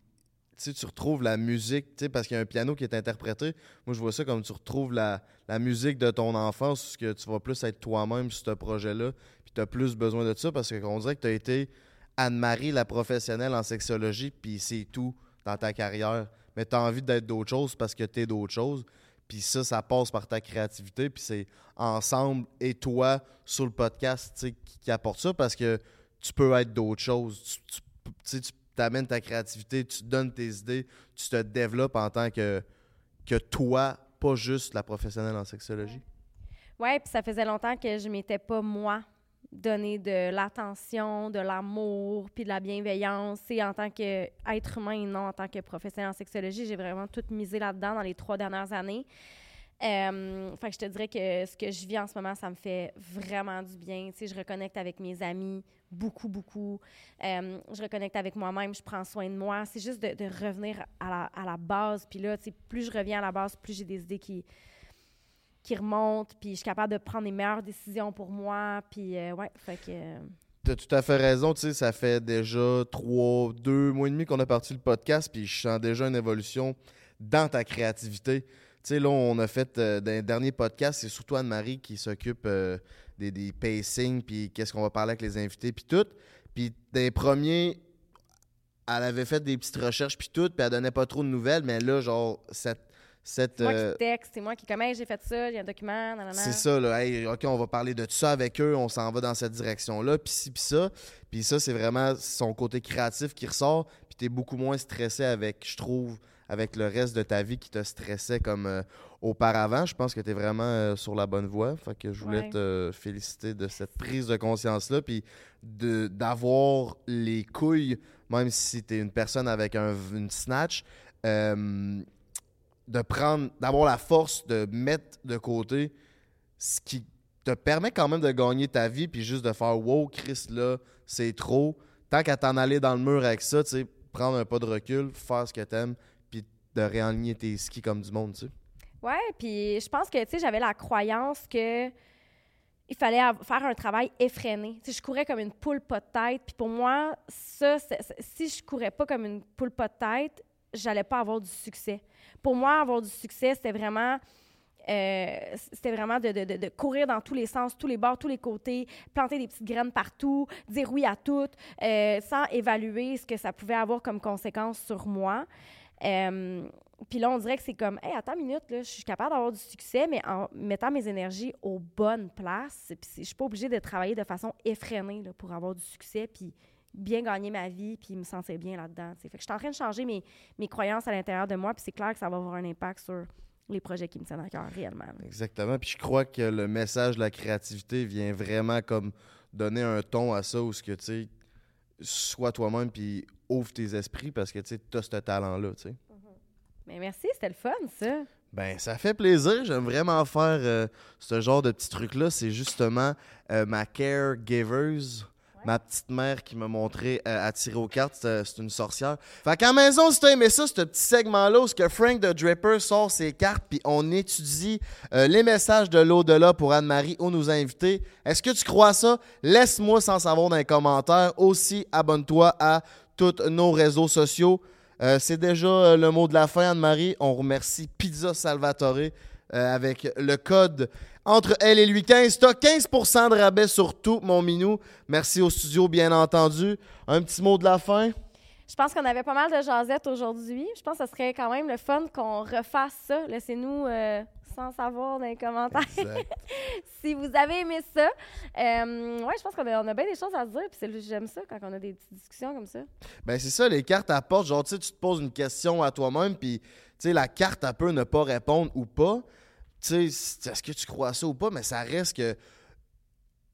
Tu retrouves la musique, parce qu'il y a un piano qui est interprété. Moi, je vois ça comme tu retrouves la, la musique de ton enfance, que tu vas plus être toi-même sur ce projet-là, puis tu as plus besoin de ça, parce qu'on dirait que tu as été Anne-Marie, la professionnelle en sexologie, puis c'est tout dans ta carrière. Mais tu as envie d'être d'autres choses parce que tu es d'autres choses. Puis ça, ça passe par ta créativité. Puis c'est ensemble et toi sur le podcast qui, qui apporte ça parce que tu peux être d'autres choses. Tu, tu, tu tu t'amènes ta créativité, tu donnes tes idées, tu te développes en tant que, que toi, pas juste la professionnelle en sexologie. Ouais, puis ça faisait longtemps que je m'étais pas, moi, donné de l'attention, de l'amour, puis de la bienveillance. Et en tant qu'être humain et non en tant que professionnel en sexologie, j'ai vraiment tout misé là-dedans dans les trois dernières années. Euh, je te dirais que ce que je vis en ce moment, ça me fait vraiment du bien. Tu sais, je reconnecte avec mes amis beaucoup, beaucoup. Euh, je reconnecte avec moi-même, je prends soin de moi. C'est juste de, revenir à la, base. Puis là, tu sais, plus je reviens à la base, plus j'ai des idées qui, qui remonte, puis je suis capable de prendre les meilleures décisions pour moi. Puis, euh, ouais, euh, T'as tout à fait raison, tu sais, ça fait déjà trois, deux mois et demi qu'on a parti le podcast, puis je sens déjà une évolution dans ta créativité. Tu sais, là, on a fait, euh, dans derniers podcasts, c'est surtout Anne-Marie qui s'occupe euh, des, des pacings, puis qu'est-ce qu'on va parler avec les invités, puis tout. Puis les premiers, elle avait fait des petites recherches, puis tout, puis elle donnait pas trop de nouvelles, mais là, genre, cette... c'est moi euh, qui texte, c'est moi qui comme, Hey, j'ai fait ça, il y a un document, c'est ça, là. Hey, OK, on va parler de tout ça avec eux, on s'en va dans cette direction-là, puis ci, puis ça. Puis ça, c'est vraiment son côté créatif qui ressort, puis t'es beaucoup moins stressé avec, je trouve, avec le reste de ta vie qui te stressait comme euh, auparavant. Je pense que t'es vraiment euh, sur la bonne voie. Fait que je voulais Ouais. te féliciter de cette prise de conscience-là, puis d'avoir les couilles, même si t'es une personne avec un, une snatch, euh, de prendre, d'avoir la force de mettre de côté ce qui te permet quand même de gagner ta vie, puis juste de faire Wow, Chris, là, c'est trop. Tant qu'à t'en aller dans le mur avec ça, tu sais, prendre un pas de recul, faire ce que t'aimes, de réaligner tes skis comme du monde, tu sais. Ouais, puis je pense que, tu sais, j'avais la croyance que il fallait faire un travail effréné. Tu sais, je courais comme une poule pas de tête, puis pour moi, ça, si je courais pas comme une poule pas de tête, j'allais pas avoir du succès. Pour moi, avoir du succès, c'était vraiment... euh, c'était vraiment de, courir dans tous les sens, tous les bords, tous les côtés, planter des petites graines partout, dire oui à tout, euh, sans évaluer ce que ça pouvait avoir comme conséquence sur moi. Euh, puis là, on dirait que c'est comme, hey, attends une minute, je suis capable d'avoir du succès, mais en mettant mes énergies aux bonnes places. Puis je suis pas obligée de travailler de façon effrénée pour avoir du succès, puis bien gagner ma vie, puis me sentir bien là-dedans. Fait que je suis en train de changer mes, mes croyances à l'intérieur de moi, puis c'est clair que ça va avoir un impact sur les projets qui me tiennent à cœur réellement. Exactement. Puis je crois que le message de la créativité vient vraiment comme donner un ton à ça où ce que tu sais, sois toi-même puis ouvre tes esprits parce que tu as ce talent-là, sais. Mais merci, c'était le fun, ça. Ben, ça fait plaisir. J'aime vraiment faire euh, ce genre de petits trucs-là. C'est justement euh, ma caregivers, ma petite mère qui m'a montré euh, à tirer aux cartes. C'est une sorcière. Fait qu'à la maison, si t'as aimé ça, ce petit segment-là où ce que Frank de Draper sort ses cartes puis on étudie euh, les messages de l'au-delà pour Anne-Marie ou nous inviter. Est-ce que tu crois ça? Laisse-moi sans savoir dans les commentaires. Aussi, abonne-toi à tous nos réseaux sociaux. Euh, c'est déjà euh, le mot de la fin, Anne-Marie. On remercie Pizza Salvatore avec le code entre elle et lui 15. T'as 15% de rabais sur tout, mon minou. Merci au studio, bien entendu. Un petit mot de la fin? Je pense qu'on avait pas mal de jasettes aujourd'hui. Je pense que ce serait quand même le fun qu'on refasse ça. Laissez-nous euh, sans savoir dans les commentaires si vous avez aimé ça. Euh, ouais, je pense qu'on a, on a bien des choses à se dire. Puis j'aime ça quand on a des petites discussions comme ça. Ben, c'est ça, les cartes apportent. Genre, tu te poses une question à toi-même, puis, la carte, elle peut ne pas répondre ou pas. Tu sais, est-ce que tu crois ça ou pas, mais ça reste que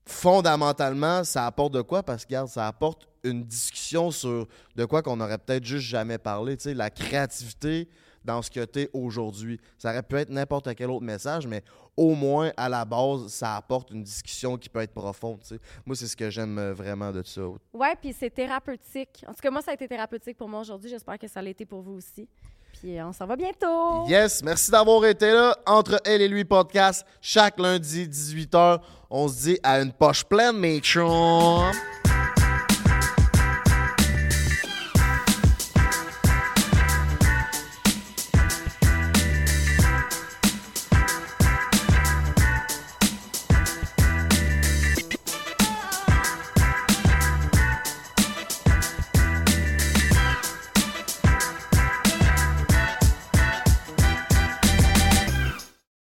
fondamentalement, ça apporte de quoi? Parce que, regarde, ça apporte une discussion sur de quoi qu'on aurait peut-être juste jamais parlé. Tu sais, la créativité dans ce que tu es aujourd'hui. Ça aurait pu être n'importe quel autre message, mais au moins, à la base, ça apporte une discussion qui peut être profonde. tu sais. Moi, c'est ce que j'aime euh, vraiment de ça. Ouais, puis c'est thérapeutique. En tout cas, moi, ça a été thérapeutique pour moi aujourd'hui. J'espère que ça l'a été pour vous aussi. Puis euh, on s'en va bientôt. Yes, merci d'avoir été là. Entre elle et lui podcast, chaque lundi, 18h. On se dit à une poche pleine, mes chums.